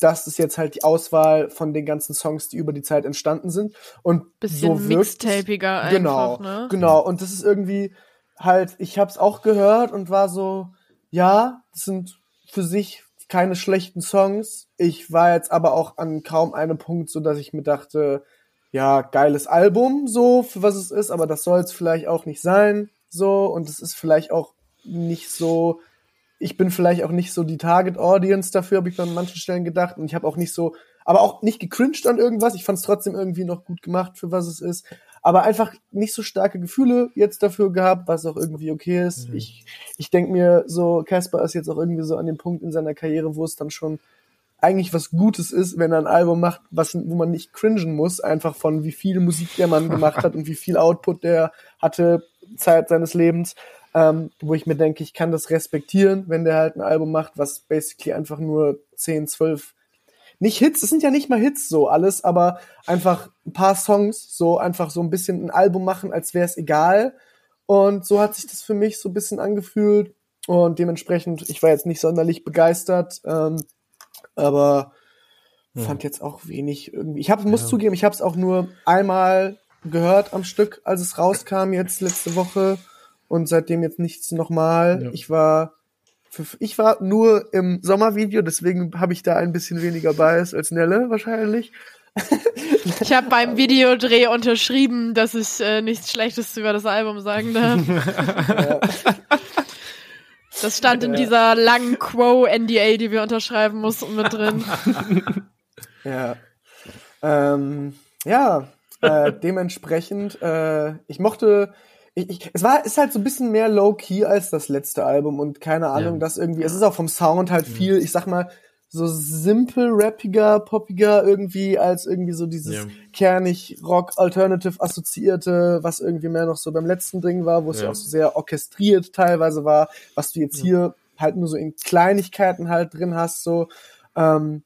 das ist jetzt halt die Auswahl von den ganzen Songs, die über die Zeit entstanden sind. Und bisschen so mixtapiger einfach, genau, ne? Genau, und das ist irgendwie halt, ich habe es auch gehört und war so, ja, das sind für sich keine schlechten Songs. Ich war jetzt aber auch an kaum einem Punkt, so dass ich mir dachte, ja, geiles Album, so, für was es ist, aber das soll es vielleicht auch nicht sein, so, und es ist vielleicht auch nicht so ich bin vielleicht auch nicht so die Target Audience dafür, habe ich an manchen Stellen gedacht. Und ich habe auch nicht so, aber auch nicht gecringed an irgendwas. Ich fand es trotzdem irgendwie noch gut gemacht, für was es ist. Aber einfach nicht so starke Gefühle jetzt dafür gehabt, was auch irgendwie okay ist. Mhm. Ich, ich denke mir so, Casper ist jetzt auch irgendwie so an dem Punkt in seiner Karriere, wo es dann schon eigentlich was Gutes ist, wenn er ein Album macht, was, wo man nicht cringen muss, einfach von wie viel Musik der Mann gemacht hat und wie viel Output der hatte Zeit seines Lebens ähm, wo ich mir denke, ich kann das respektieren, wenn der halt ein Album macht, was basically einfach nur 10, 12, nicht Hits, es sind ja nicht mal Hits so alles, aber einfach ein paar Songs, so einfach so ein bisschen ein Album machen, als wäre es egal. Und so hat sich das für mich so ein bisschen angefühlt. Und dementsprechend, ich war jetzt nicht sonderlich begeistert, ähm, aber hm. fand jetzt auch wenig irgendwie. Ich hab, muss ja. zugeben, ich habe es auch nur einmal gehört am Stück, als es rauskam jetzt letzte Woche und seitdem jetzt nichts nochmal. Ja. Ich war ich war nur im Sommervideo, deswegen habe ich da ein bisschen weniger Bias als Nelle wahrscheinlich. Ich habe beim Videodreh unterschrieben, dass ich äh, nichts Schlechtes über das Album sagen darf. Ja. Das stand in dieser langen Quo-NDA, die wir unterschreiben mussten, mit drin. Ja. Ähm, ja, äh, dementsprechend, äh, ich mochte ich, ich, es war, ist halt so ein bisschen mehr low-key als das letzte Album und keine Ahnung, ja. dass irgendwie, es ist auch vom Sound halt mhm. viel, ich sag mal, so simpel, rappiger, poppiger irgendwie, als irgendwie so dieses ja. kernig Rock Alternative assoziierte, was irgendwie mehr noch so beim letzten Ding war, wo es ja. ja auch so sehr orchestriert teilweise war, was du jetzt hier halt nur so in Kleinigkeiten halt drin hast, so, ähm,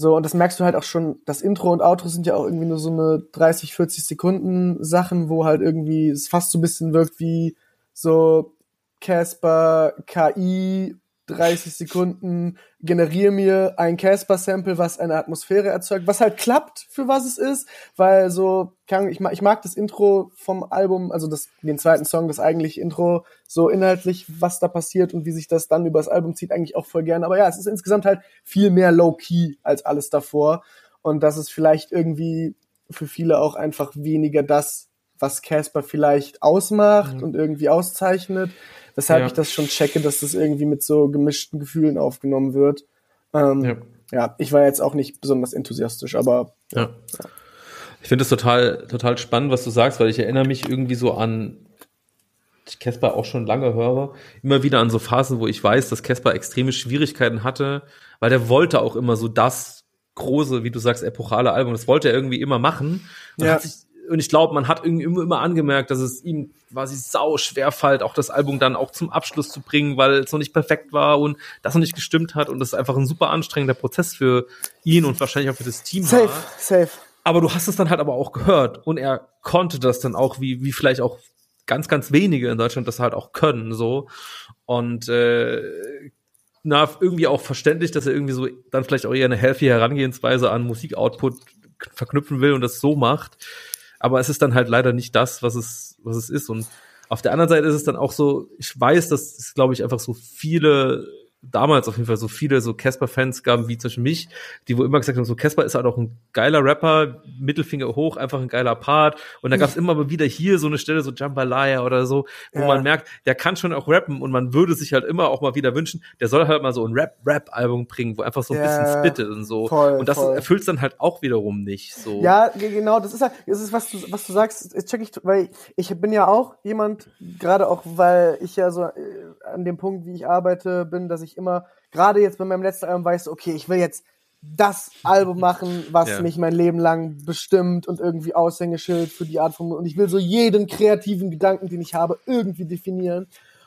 so, und das merkst du halt auch schon, das Intro und Outro sind ja auch irgendwie nur so eine 30, 40 Sekunden Sachen, wo halt irgendwie es fast so ein bisschen wirkt wie so Casper KI 30 Sekunden, generiere mir ein Casper-Sample, was eine Atmosphäre erzeugt, was halt klappt für was es ist, weil so, ich mag, ich mag das Intro vom Album, also das, den zweiten Song, das eigentliche Intro, so inhaltlich, was da passiert und wie sich das dann über das Album zieht, eigentlich auch voll gerne. Aber ja, es ist insgesamt halt viel mehr low-key als alles davor. Und das ist vielleicht irgendwie für viele auch einfach weniger das, was Casper vielleicht ausmacht mhm. und irgendwie auszeichnet. Weshalb ja. ich das schon checke, dass das irgendwie mit so gemischten Gefühlen aufgenommen wird. Ähm, ja. ja. ich war jetzt auch nicht besonders enthusiastisch, aber ja. Ich finde es total, total spannend, was du sagst, weil ich erinnere mich irgendwie so an ich Casper auch schon lange höre, immer wieder an so Phasen, wo ich weiß, dass Casper extreme Schwierigkeiten hatte, weil der wollte auch immer so das große, wie du sagst, epochale Album, das wollte er irgendwie immer machen. Und ja. hat sich und ich glaube, man hat irgendwie immer, immer angemerkt, dass es ihm quasi sau schwer fällt, auch das Album dann auch zum Abschluss zu bringen, weil es noch nicht perfekt war und das noch nicht gestimmt hat und das ist einfach ein super anstrengender Prozess für ihn und wahrscheinlich auch für das Team safe, war. Safe. Aber du hast es dann halt aber auch gehört und er konnte das dann auch, wie, wie vielleicht auch ganz, ganz wenige in Deutschland das halt auch können, so. Und äh, na, irgendwie auch verständlich, dass er irgendwie so dann vielleicht auch eher eine healthy Herangehensweise an Musikoutput verknüpfen will und das so macht aber es ist dann halt leider nicht das, was es, was es ist. Und auf der anderen Seite ist es dann auch so, ich weiß, dass es, glaube ich, einfach so viele damals auf jeden Fall so viele so Casper-Fans gaben, wie Beispiel mich, die wo immer gesagt haben, so Casper ist halt auch ein geiler Rapper, Mittelfinger hoch, einfach ein geiler Part. Und da gab es immer mal wieder hier so eine Stelle, so Jambalaya oder so, wo ja. man merkt, der kann schon auch rappen und man würde sich halt immer auch mal wieder wünschen, der soll halt mal so ein Rap-Rap-Album bringen, wo einfach so ein ja, bisschen spittet und so. Voll, und das erfüllt dann halt auch wiederum nicht. So. Ja, genau, das ist halt, das ist, was du, was du sagst, ist check ich, weil ich bin ja auch jemand, gerade auch, weil ich ja so äh, an dem Punkt, wie ich arbeite, bin, dass ich ich immer, gerade jetzt bei meinem letzten Album, weiß, okay, ich will jetzt das Album machen, was ja. mich mein Leben lang bestimmt und irgendwie Aushängeschild für die Art von und ich will so jeden kreativen Gedanken, den ich habe, irgendwie definieren.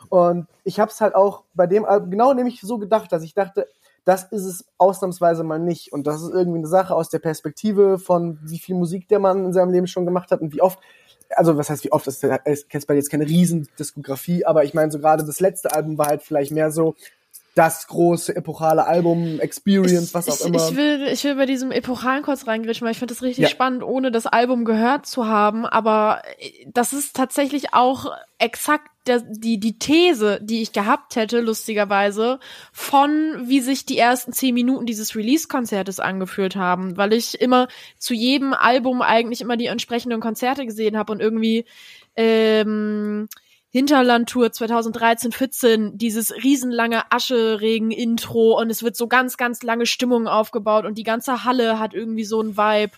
Und ich habe es halt auch bei dem Album genau nämlich so gedacht, dass ich dachte, das ist es ausnahmsweise mal nicht. Und das ist irgendwie eine Sache aus der Perspektive von wie viel Musik der Mann in seinem Leben schon gemacht hat und wie oft also was heißt wie oft, das ist Casper jetzt keine Riesendiskografie, aber ich meine so gerade das letzte Album war halt vielleicht mehr so, das große epochale Album, Experience, was auch ich, immer. Ich will, ich will bei diesem epochalen kurz reingritschen, weil ich finde das richtig ja. spannend, ohne das Album gehört zu haben. Aber äh, das ist tatsächlich auch exakt der, die, die These, die ich gehabt hätte, lustigerweise, von wie sich die ersten zehn Minuten dieses Release-Konzertes angefühlt haben, weil ich immer zu jedem Album eigentlich immer die entsprechenden Konzerte gesehen habe und irgendwie ähm, Hinterlandtour 2013, 14, dieses riesenlange Ascheregen-Intro und es wird so ganz, ganz lange Stimmung aufgebaut und die ganze Halle hat irgendwie so ein Vibe.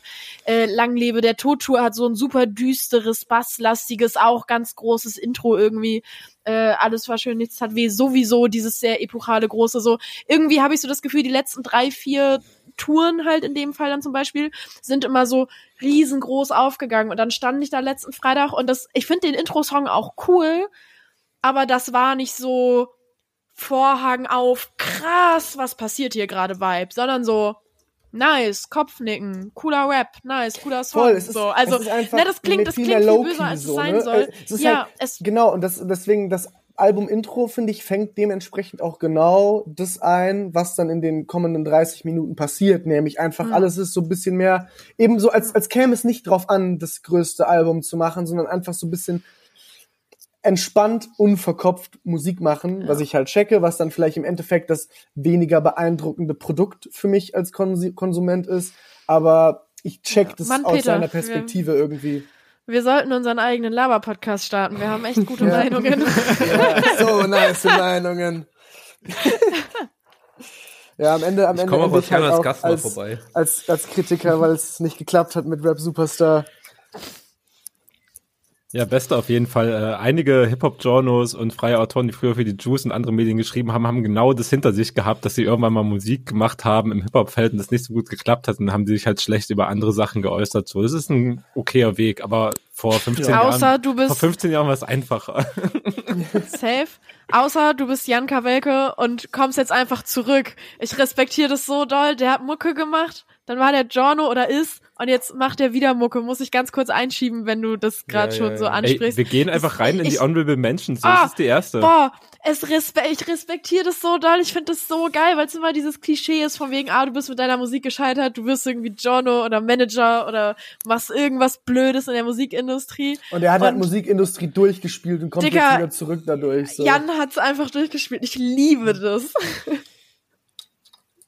Äh, Langlebe der Todtour hat so ein super düsteres, basslastiges, auch ganz großes Intro irgendwie. Äh, alles war schön, nichts hat weh. Sowieso dieses sehr epochale, große so. Irgendwie habe ich so das Gefühl, die letzten drei, vier Touren halt in dem Fall dann zum Beispiel, sind immer so riesengroß aufgegangen. Und dann stand ich da letzten Freitag und das, ich finde den Intro-Song auch cool, aber das war nicht so Vorhang auf, krass, was passiert hier gerade Vibe, sondern so, nice, Kopfnicken, cooler Rap, nice, cooler Song. Voll, es ist, so. Also, es ist ne, das klingt, das klingt viel böser, als es so, sein ne? soll. Es ja, halt, es genau, und das, deswegen, das Album-Intro, finde ich, fängt dementsprechend auch genau das ein, was dann in den kommenden 30 Minuten passiert. Nämlich einfach mhm. alles ist so ein bisschen mehr, eben so, als, als käme es nicht drauf an, das größte Album zu machen, sondern einfach so ein bisschen entspannt, unverkopft Musik machen, ja. was ich halt checke, was dann vielleicht im Endeffekt das weniger beeindruckende Produkt für mich als Konsument ist. Aber ich check ja. das Mann, aus Peter, seiner Perspektive irgendwie. Wir sollten unseren eigenen Laber-Podcast starten. Wir haben echt gute ja. Meinungen. Ja, so nice Meinungen. ja, am Ende, am ich Ende. Aber halt als Gast als, vorbei. Als, als Kritiker, weil es nicht geklappt hat mit Rap Superstar. Ja, beste auf jeden Fall. Äh, einige Hip-Hop-Journals und freie Autoren, die früher für die Juice und andere Medien geschrieben haben, haben genau das hinter sich gehabt, dass sie irgendwann mal Musik gemacht haben im Hip-Hop-Feld und das nicht so gut geklappt hat und haben sich halt schlecht über andere Sachen geäußert. So, das ist ein okayer Weg, aber vor 15 ja. Außer Jahren, du bist vor 15 Jahren war es einfacher. Safe. Außer du bist Jan Kawelke und kommst jetzt einfach zurück. Ich respektiere das so doll. Der hat Mucke gemacht dann war der Giorno oder ist und jetzt macht er wieder Mucke. Muss ich ganz kurz einschieben, wenn du das gerade ja, schon ja, so ansprichst. Ey, wir gehen einfach rein in die Honorable Mentions. So, ah, das ist die erste. Boah, es respe ich respektiere das so doll. Ich finde das so geil, weil es immer dieses Klischee ist von wegen, ah, du bist mit deiner Musik gescheitert, du wirst irgendwie Giorno oder Manager oder machst irgendwas Blödes in der Musikindustrie. Und er hat halt und, halt Musikindustrie durchgespielt und kommt Digga, jetzt wieder zurück dadurch. So. Jan hat's einfach durchgespielt. Ich liebe das.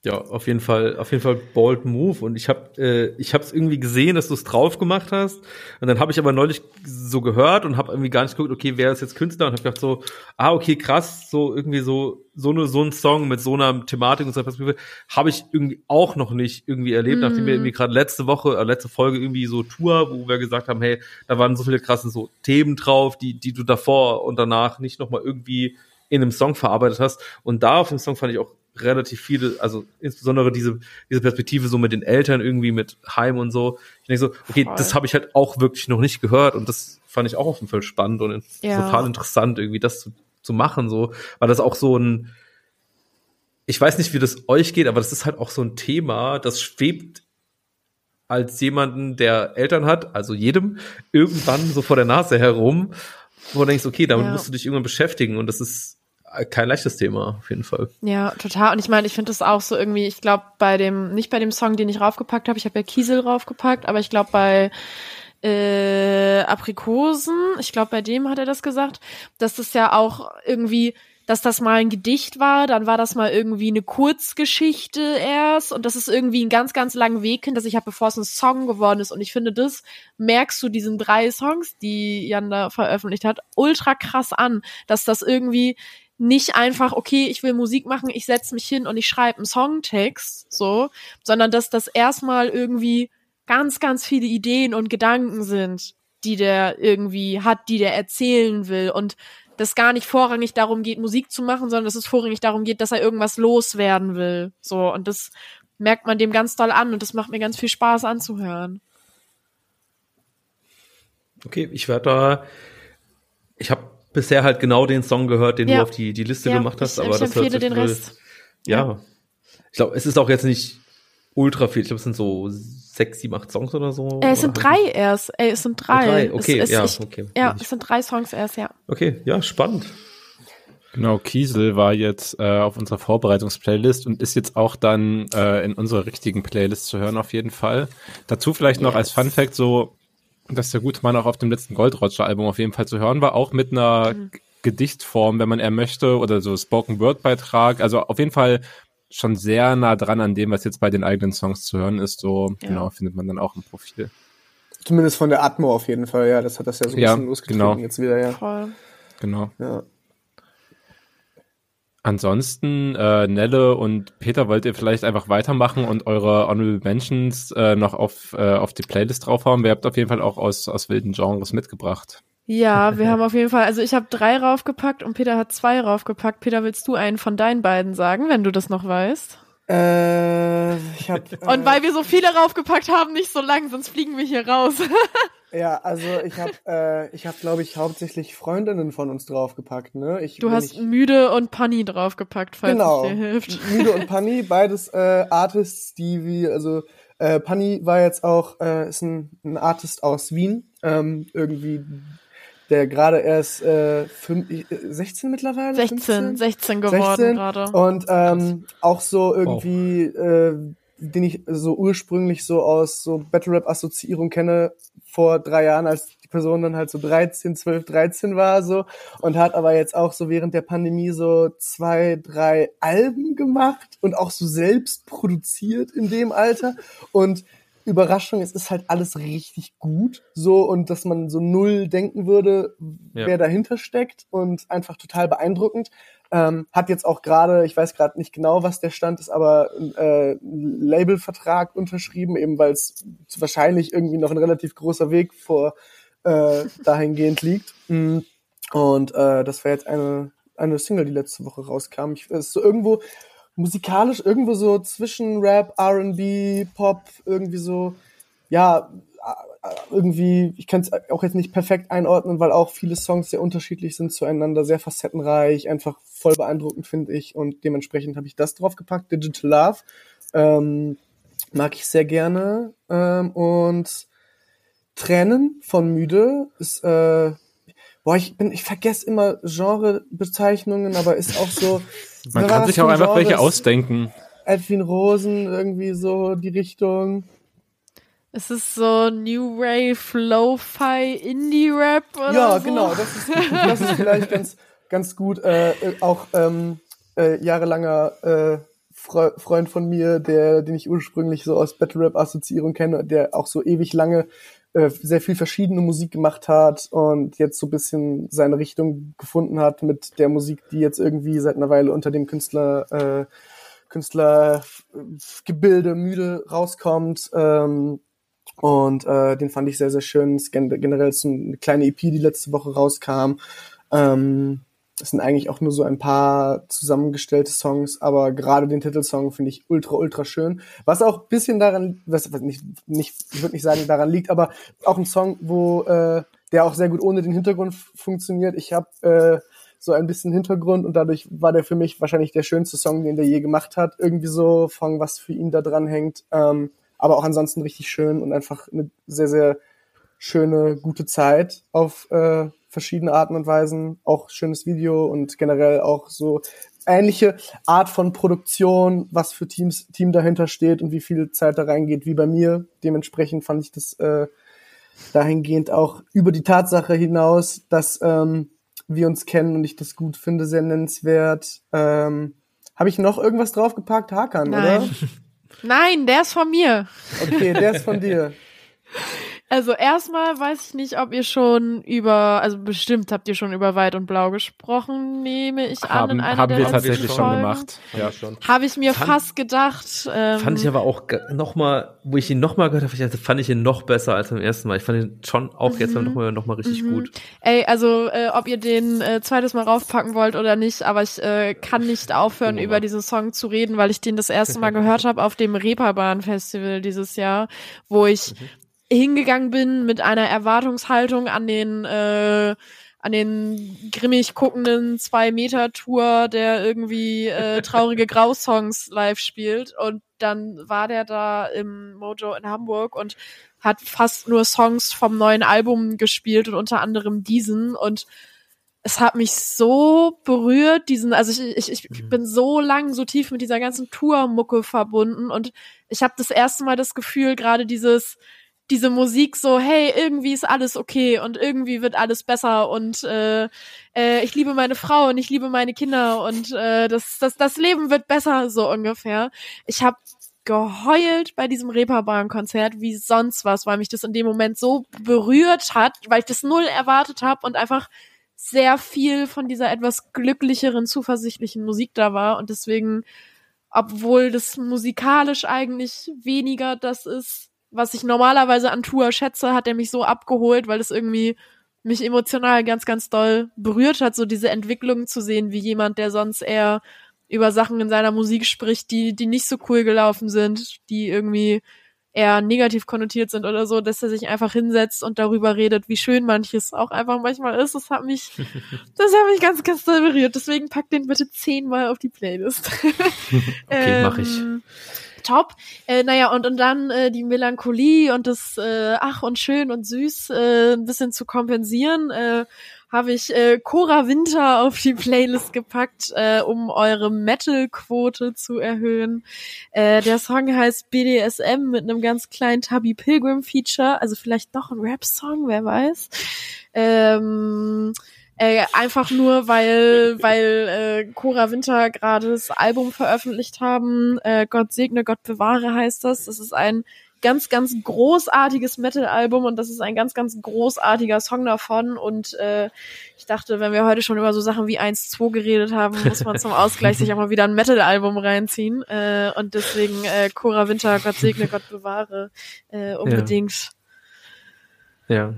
Ja, auf jeden Fall, auf jeden Fall bold Move. Und ich habe, äh, ich habe es irgendwie gesehen, dass du es drauf gemacht hast. Und dann habe ich aber neulich so gehört und habe irgendwie gar nicht geguckt, okay, wer ist jetzt Künstler? Und habe gedacht so, ah, okay, krass, so irgendwie so so eine so ein Song mit so einer Thematik und so einer Perspektive habe ich irgendwie auch noch nicht irgendwie erlebt, mm. nachdem wir irgendwie gerade letzte Woche, äh, letzte Folge irgendwie so Tour, wo wir gesagt haben, hey, da waren so viele krasse so Themen drauf, die die du davor und danach nicht noch mal irgendwie in einem Song verarbeitet hast. Und da auf dem Song fand ich auch relativ viele, also insbesondere diese, diese Perspektive so mit den Eltern irgendwie, mit Heim und so. Ich denke so, okay, Voll. das habe ich halt auch wirklich noch nicht gehört und das fand ich auch auf jeden Fall spannend und ja. total interessant, irgendwie das zu, zu machen, so, weil das auch so ein, ich weiß nicht, wie das euch geht, aber das ist halt auch so ein Thema, das schwebt als jemanden, der Eltern hat, also jedem, irgendwann so vor der Nase herum, wo du denkst, okay, damit ja. musst du dich irgendwann beschäftigen und das ist kein leichtes Thema, auf jeden Fall. Ja, total. Und ich meine, ich finde das auch so irgendwie, ich glaube, bei dem, nicht bei dem Song, den ich raufgepackt habe, ich habe ja Kiesel raufgepackt, aber ich glaube bei äh, Aprikosen, ich glaube, bei dem hat er das gesagt, dass das ja auch irgendwie, dass das mal ein Gedicht war, dann war das mal irgendwie eine Kurzgeschichte erst und das ist irgendwie ein ganz, ganz langen Weg hin, dass ich habe, bevor es ein Song geworden ist. Und ich finde, das merkst du diesen drei Songs, die Jan da veröffentlicht hat, ultra krass an, dass das irgendwie nicht einfach, okay, ich will Musik machen, ich setze mich hin und ich schreibe einen Songtext, so, sondern dass das erstmal irgendwie ganz, ganz viele Ideen und Gedanken sind, die der irgendwie hat, die der erzählen will und das gar nicht vorrangig darum geht, Musik zu machen, sondern dass es vorrangig darum geht, dass er irgendwas loswerden will, so, und das merkt man dem ganz doll an und das macht mir ganz viel Spaß anzuhören. Okay, ich werde da, ich habe bisher halt genau den Song gehört, den ja. du auf die, die Liste ja, gemacht hast. Ich, aber ich das empfehle hört den Rest. Ja. ja. Ich glaube, es ist auch jetzt nicht ultra viel. Ich glaube, es sind so sechs, sieben, acht Songs oder so. Äh, es sind drei erst. Ey, es sind drei. Oh, drei. Okay, es, ja, ich, okay. Ja, es sind drei Songs erst, ja. Okay, ja, spannend. Genau, Kiesel war jetzt äh, auf unserer Vorbereitungsplaylist und ist jetzt auch dann äh, in unserer richtigen Playlist zu hören auf jeden Fall. Dazu vielleicht noch als Fun Fact so, dass der gute Mann auch auf dem letzten Gold Roger Album auf jeden Fall zu hören war, auch mit einer mhm. Gedichtform, wenn man eher möchte, oder so Spoken Word Beitrag. Also auf jeden Fall schon sehr nah dran an dem, was jetzt bei den eigenen Songs zu hören ist. So ja. genau findet man dann auch im Profil. Zumindest von der Atmo auf jeden Fall, ja. Das hat das ja so ein ja, bisschen losgetreten genau. jetzt wieder, ja. Voll. Genau. Ja. Ansonsten, äh, Nelle und Peter, wollt ihr vielleicht einfach weitermachen und eure Honorable Mentions äh, noch auf, äh, auf die Playlist draufhauen? Wir habt auf jeden Fall auch aus, aus wilden Genres mitgebracht. Ja, wir haben auf jeden Fall, also ich habe drei raufgepackt und Peter hat zwei raufgepackt. Peter, willst du einen von deinen beiden sagen, wenn du das noch weißt? Äh, ich hab, äh, und weil wir so viele raufgepackt haben, nicht so lang, sonst fliegen wir hier raus. Ja, also ich habe, äh, ich habe, glaube ich, hauptsächlich Freundinnen von uns draufgepackt. Ne? Ich, du hast ich, Müde und Panny draufgepackt, falls genau, es dir hilft. Müde und Panny, beides äh, Artists, die wie, also äh, Panny war jetzt auch, äh, ist ein, ein Artist aus Wien, ähm, irgendwie, der gerade erst äh, fünf, 16 mittlerweile? 16, 15? 16 geworden gerade. Und ähm, auch so irgendwie, wow. äh, den ich so ursprünglich so aus so Battle Rap Assoziierung kenne, vor drei Jahren, als die Person dann halt so 13, 12, 13 war so und hat aber jetzt auch so während der Pandemie so zwei, drei Alben gemacht und auch so selbst produziert in dem Alter und Überraschung, es ist halt alles richtig gut, so und dass man so null denken würde, ja. wer dahinter steckt und einfach total beeindruckend. Ähm, hat jetzt auch gerade, ich weiß gerade nicht genau, was der Stand ist, aber äh, Labelvertrag unterschrieben, eben weil es wahrscheinlich irgendwie noch ein relativ großer Weg vor äh, dahingehend liegt. Mm. Und äh, das war jetzt eine, eine Single, die letzte Woche rauskam. Ich, ist so irgendwo musikalisch, irgendwo so zwischen Rap, R&B, Pop, irgendwie so, ja, irgendwie, ich kann es auch jetzt nicht perfekt einordnen, weil auch viele Songs sehr unterschiedlich sind zueinander, sehr facettenreich, einfach voll beeindruckend, finde ich. Und dementsprechend habe ich das drauf gepackt, Digital Love. Ähm, mag ich sehr gerne. Ähm, und Tränen von Müde ist, äh, boah, ich bin, ich vergesse immer Genrebezeichnungen, aber ist auch so. Man kann sich auch einfach welche ausdenken. Edwin Rosen, irgendwie so die Richtung. Es ist so New Wave, Lo-Fi, Indie-Rap oder Ja, so. genau. Das ist, das ist vielleicht ganz, ganz gut. Äh, auch ähm, äh, jahrelanger äh, Fre Freund von mir, der, den ich ursprünglich so aus Battle Rap Assoziierung kenne, der auch so ewig lange äh, sehr viel verschiedene Musik gemacht hat und jetzt so ein bisschen seine Richtung gefunden hat mit der Musik, die jetzt irgendwie seit einer Weile unter dem Künstler äh, Künstlergebilde müde rauskommt. Ähm, und äh, den fand ich sehr, sehr schön. Generell ist eine kleine EP, die letzte Woche rauskam. Ähm, das sind eigentlich auch nur so ein paar zusammengestellte Songs, aber gerade den Titelsong finde ich ultra, ultra schön. Was auch ein bisschen daran, was, was nicht, nicht, ich würde nicht sagen, daran liegt, aber auch ein Song, wo äh, der auch sehr gut ohne den Hintergrund funktioniert. Ich habe äh, so ein bisschen Hintergrund und dadurch war der für mich wahrscheinlich der schönste Song, den der je gemacht hat. Irgendwie so von was für ihn da dran hängt. Ähm, aber auch ansonsten richtig schön und einfach eine sehr, sehr schöne, gute Zeit auf äh, verschiedene Arten und Weisen. Auch schönes Video und generell auch so ähnliche Art von Produktion, was für Teams, Team dahinter steht und wie viel Zeit da reingeht, wie bei mir. Dementsprechend fand ich das äh, dahingehend auch über die Tatsache hinaus, dass ähm, wir uns kennen und ich das gut finde, sehr nennenswert. Ähm, Habe ich noch irgendwas draufgepackt? Hakan, Nein. oder? Nein, der ist von mir. Okay, der ist von dir. Also erstmal weiß ich nicht, ob ihr schon über, also bestimmt habt ihr schon über Weit und Blau gesprochen, nehme ich haben, an in einer Haben der wir tatsächlich schon gemacht. Ja, schon. Habe ich mir Fand- fast gedacht. Ähm, Fand ich aber auch nochmal, wo ich ihn nochmal gehört habe, fand ich ihn noch besser als beim ersten Mal. Ich fand ihn schon auch jetzt nochmal noch mal richtig Mhm. gut. Ey, also äh, ob ihr den äh, zweites Mal raufpacken wollt oder nicht, aber ich äh, kann nicht aufhören, Oh, über diesen Song zu reden, weil ich den das erste Mal gehört habe auf dem Reeperbahn Festival dieses Jahr, wo ich hingegangen bin mit einer Erwartungshaltung an den äh, an den grimmig guckenden zwei Meter Tour, der irgendwie äh, traurige Grau-Songs live spielt. Und dann war der da im Mojo in Hamburg und hat fast nur Songs vom neuen Album gespielt und unter anderem diesen. Und es hat mich so berührt, diesen, also ich, ich, ich Mhm. bin so lang, so tief mit dieser ganzen Tour-Mucke verbunden. Und ich habe das erste Mal das Gefühl, gerade dieses, diese Musik so, hey, irgendwie ist alles okay und irgendwie wird alles besser und äh, äh, ich liebe meine Frau und ich liebe meine Kinder und äh, das, das, das Leben wird besser, so ungefähr. Ich habe geheult bei diesem Reeperbahn-Konzert wie sonst was, weil mich das in dem Moment so berührt hat, weil ich das null erwartet habe und einfach sehr viel von dieser etwas glücklicheren, zuversichtlichen Musik da war und deswegen, obwohl das musikalisch eigentlich weniger das ist, was ich normalerweise an Tour schätze, hat er mich so abgeholt, weil es irgendwie mich emotional ganz, ganz doll berührt hat, so diese Entwicklung zu sehen, wie jemand, der sonst eher über Sachen in seiner Musik spricht, die, die nicht so cool gelaufen sind, die irgendwie eher negativ konnotiert sind oder so, dass er sich einfach hinsetzt und darüber redet, wie schön manches auch einfach manchmal ist. Das hat mich, das hat mich ganz, ganz doll berührt. Deswegen pack den bitte zehnmal auf die Playlist. Okay, mach ich. Top. Äh, naja, und, und dann äh, die Melancholie und das äh, Ach und schön und süß äh, ein bisschen zu kompensieren, äh, habe ich äh, Cora Winter auf die Playlist gepackt, äh, um eure Metal-Quote zu erhöhen. Äh, der Song heißt BDSM mit einem ganz kleinen Tubby Pilgrim-Feature, also vielleicht doch ein Rap-Song, wer weiß. Ähm, äh, einfach nur, weil, weil äh, Cora Winter gerade das Album veröffentlicht haben. Äh, Gott segne, Gott bewahre heißt das. Das ist ein ganz, ganz großartiges Metal-Album und das ist ein ganz, ganz großartiger Song davon. Und äh, ich dachte, wenn wir heute schon über so Sachen wie 1-2 geredet haben, muss man zum Ausgleich sich auch mal wieder ein Metal-Album reinziehen. Äh, und deswegen äh, Cora Winter, Gott segne, Gott bewahre, äh, unbedingt. Ja.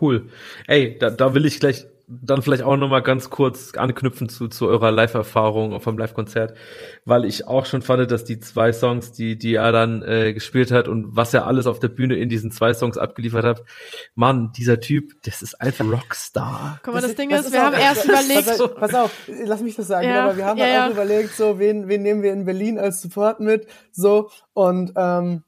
Cool. Ey, da, da will ich gleich dann vielleicht auch noch mal ganz kurz anknüpfen zu, zu eurer Live-Erfahrung vom Live-Konzert, weil ich auch schon fand, dass die zwei Songs, die, die er dann äh, gespielt hat und was er alles auf der Bühne in diesen zwei Songs abgeliefert hat, Mann, dieser Typ, das ist einfach Rockstar. Guck mal, das, das Ding ist, ist wir haben erst überlegt. Pass auf, pass auf, lass mich das sagen, ja, aber wir haben ja, ja. auch überlegt, so, wen, wen nehmen wir in Berlin als Support mit, so, und, ähm,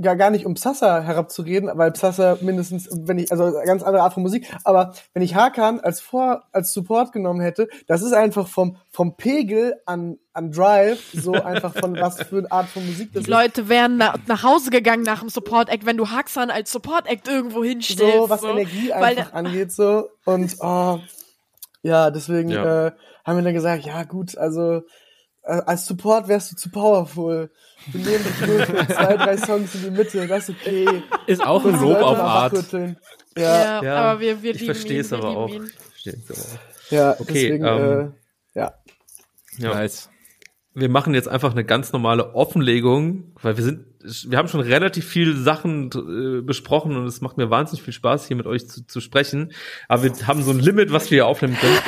gar, gar nicht um Psassa herabzureden, weil Psassa mindestens, wenn ich, also ganz andere Art von Musik, aber wenn ich Hakan als Vor, als Support genommen hätte, das ist einfach vom, vom Pegel an, an Drive, so einfach von was für eine Art von Musik das Die ist. Leute wären na, nach Hause gegangen nach dem Support-Act, wenn du Hakan als Support-Act irgendwo hinstellst. So, was so. Energie einfach angeht, so, und, oh, ja, deswegen, ja. Äh, haben wir dann gesagt, ja, gut, also, äh, als Support wärst du zu powerful. Wir nehmen dich nur für zwei, drei Songs in die Mitte, das ist okay. Ist auch ein Lob auf Art. Ja. ja, aber wir, wir ich verstehe es aber auch. Ja, okay, deswegen, ähm, äh, ja. ja. Nice. Wir machen jetzt einfach eine ganz normale Offenlegung, weil wir sind wir haben schon relativ viele Sachen äh, besprochen und es macht mir wahnsinnig viel Spaß, hier mit euch zu, zu sprechen. Aber wir haben so ein Limit, was wir hier aufnehmen können.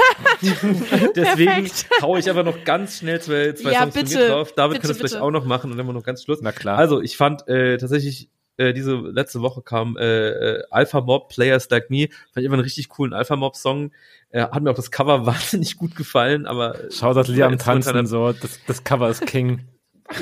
Deswegen haue ich aber noch ganz schnell zwei, zwei ja, Songs bitte, von mir drauf. David bitte, kann das vielleicht auch noch machen und dann haben wir noch ganz Schluss. Na klar. Also, ich fand äh, tatsächlich äh, diese letzte Woche kam äh, äh, Alpha Mob Players Like Me, fand ich immer einen richtig coolen Alpha Mob Song. Äh, hat mir auch das Cover wahnsinnig gut gefallen, aber schau das Lied am Tanzen und so, das, das Cover ist King.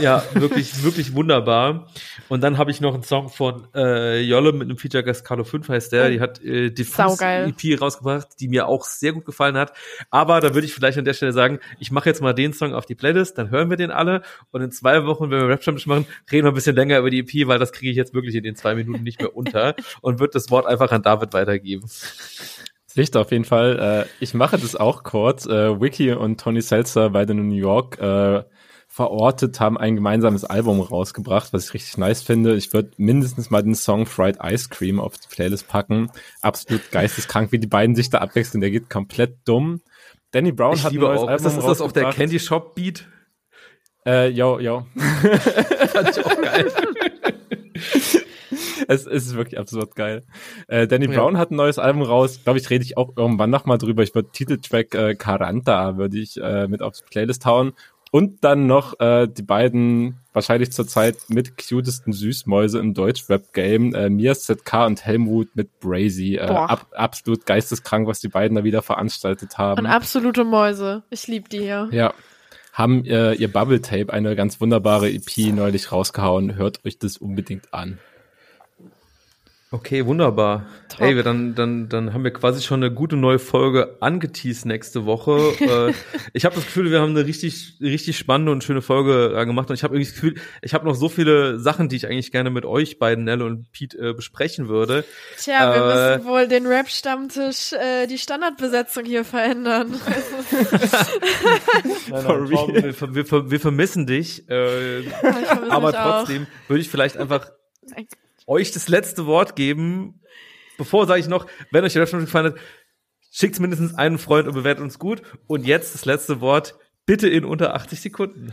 Ja, wirklich, wirklich wunderbar. Und dann habe ich noch einen Song von äh, Jolle mit einem Feature Guest Carlo 5 heißt der. Die hat äh, die EP rausgebracht, die mir auch sehr gut gefallen hat. Aber da würde ich vielleicht an der Stelle sagen, ich mache jetzt mal den Song auf die Playlist, dann hören wir den alle. Und in zwei Wochen, wenn wir Rap machen, reden wir ein bisschen länger über die EP, weil das kriege ich jetzt wirklich in den zwei Minuten nicht mehr unter und wird das Wort einfach an David weitergeben. Licht auf jeden Fall. Äh, ich mache das auch kurz. Äh, Wiki und Tony Seltzer bei den New York äh, verortet, haben ein gemeinsames Album rausgebracht, was ich richtig nice finde. Ich würde mindestens mal den Song Fried Ice Cream auf die Playlist packen. Absolut geisteskrank, wie die beiden sich da abwechseln. Der geht komplett dumm. Danny Brown ich hat ein neues auch. Album ist das, ist das auf der Candy Shop Beat? Äh, yo, yo. Fand ich auch geil. es, ist wirklich absurd geil. Äh, Danny ja. Brown hat ein neues Album raus. Glaube ich, rede ich auch irgendwann nochmal drüber. Ich würde Titeltrack äh, Caranta würde ich äh, mit aufs Playlist hauen. Und dann noch äh, die beiden wahrscheinlich zurzeit mit cutesten Süßmäuse im Deutsch-Rap-Game, äh, Mia ZK und Helmut mit Brazy. Äh, ab, absolut geisteskrank, was die beiden da wieder veranstaltet haben. Und absolute Mäuse. Ich liebe die hier. Ja. Haben äh, ihr Bubble Tape, eine ganz wunderbare EP, neulich rausgehauen. Hört euch das unbedingt an. Okay, wunderbar. Top. Ey, dann, dann, dann haben wir quasi schon eine gute neue Folge angeteased nächste Woche. äh, ich habe das Gefühl, wir haben eine richtig, richtig spannende und schöne Folge äh, gemacht. Und ich habe irgendwie das Gefühl, ich habe noch so viele Sachen, die ich eigentlich gerne mit euch beiden, Nelle und Pete, äh, besprechen würde. Tja, wir äh, müssen wohl den Rap-Stammtisch, äh, die Standardbesetzung hier verändern. nein, nein, wir, wir, wir, vermissen dich. Äh, aber trotzdem würde ich vielleicht einfach euch das letzte Wort geben. Bevor sage ich noch, wenn euch der Rap gefallen hat, schickt mindestens einen Freund und bewertet uns gut. Und jetzt das letzte Wort. Bitte in unter 80 Sekunden.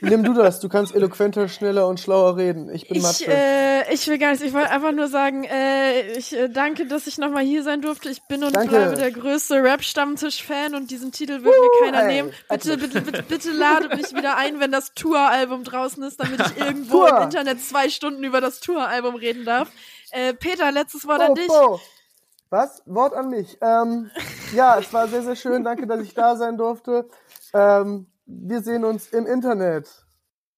Nimm du das, du kannst eloquenter, schneller und schlauer reden. Ich bin ich, äh, ich will gar nicht, ich wollte einfach nur sagen, äh, ich äh, danke, dass ich nochmal hier sein durfte. Ich bin und danke. bleibe der größte Rap-Stammtisch-Fan und diesen Titel wird uh, mir keiner ey. nehmen. Bitte, bitte, bitte, bitte ladet mich wieder ein, wenn das Tour-Album draußen ist, damit ich irgendwo im Internet zwei Stunden über das Tour-Album reden darf. Äh, Peter, letztes Wort oh, an dich. Oh. Was? Wort an mich. Ähm, ja, es war sehr, sehr schön. Danke, dass ich da sein durfte. Ähm, wir sehen uns im Internet.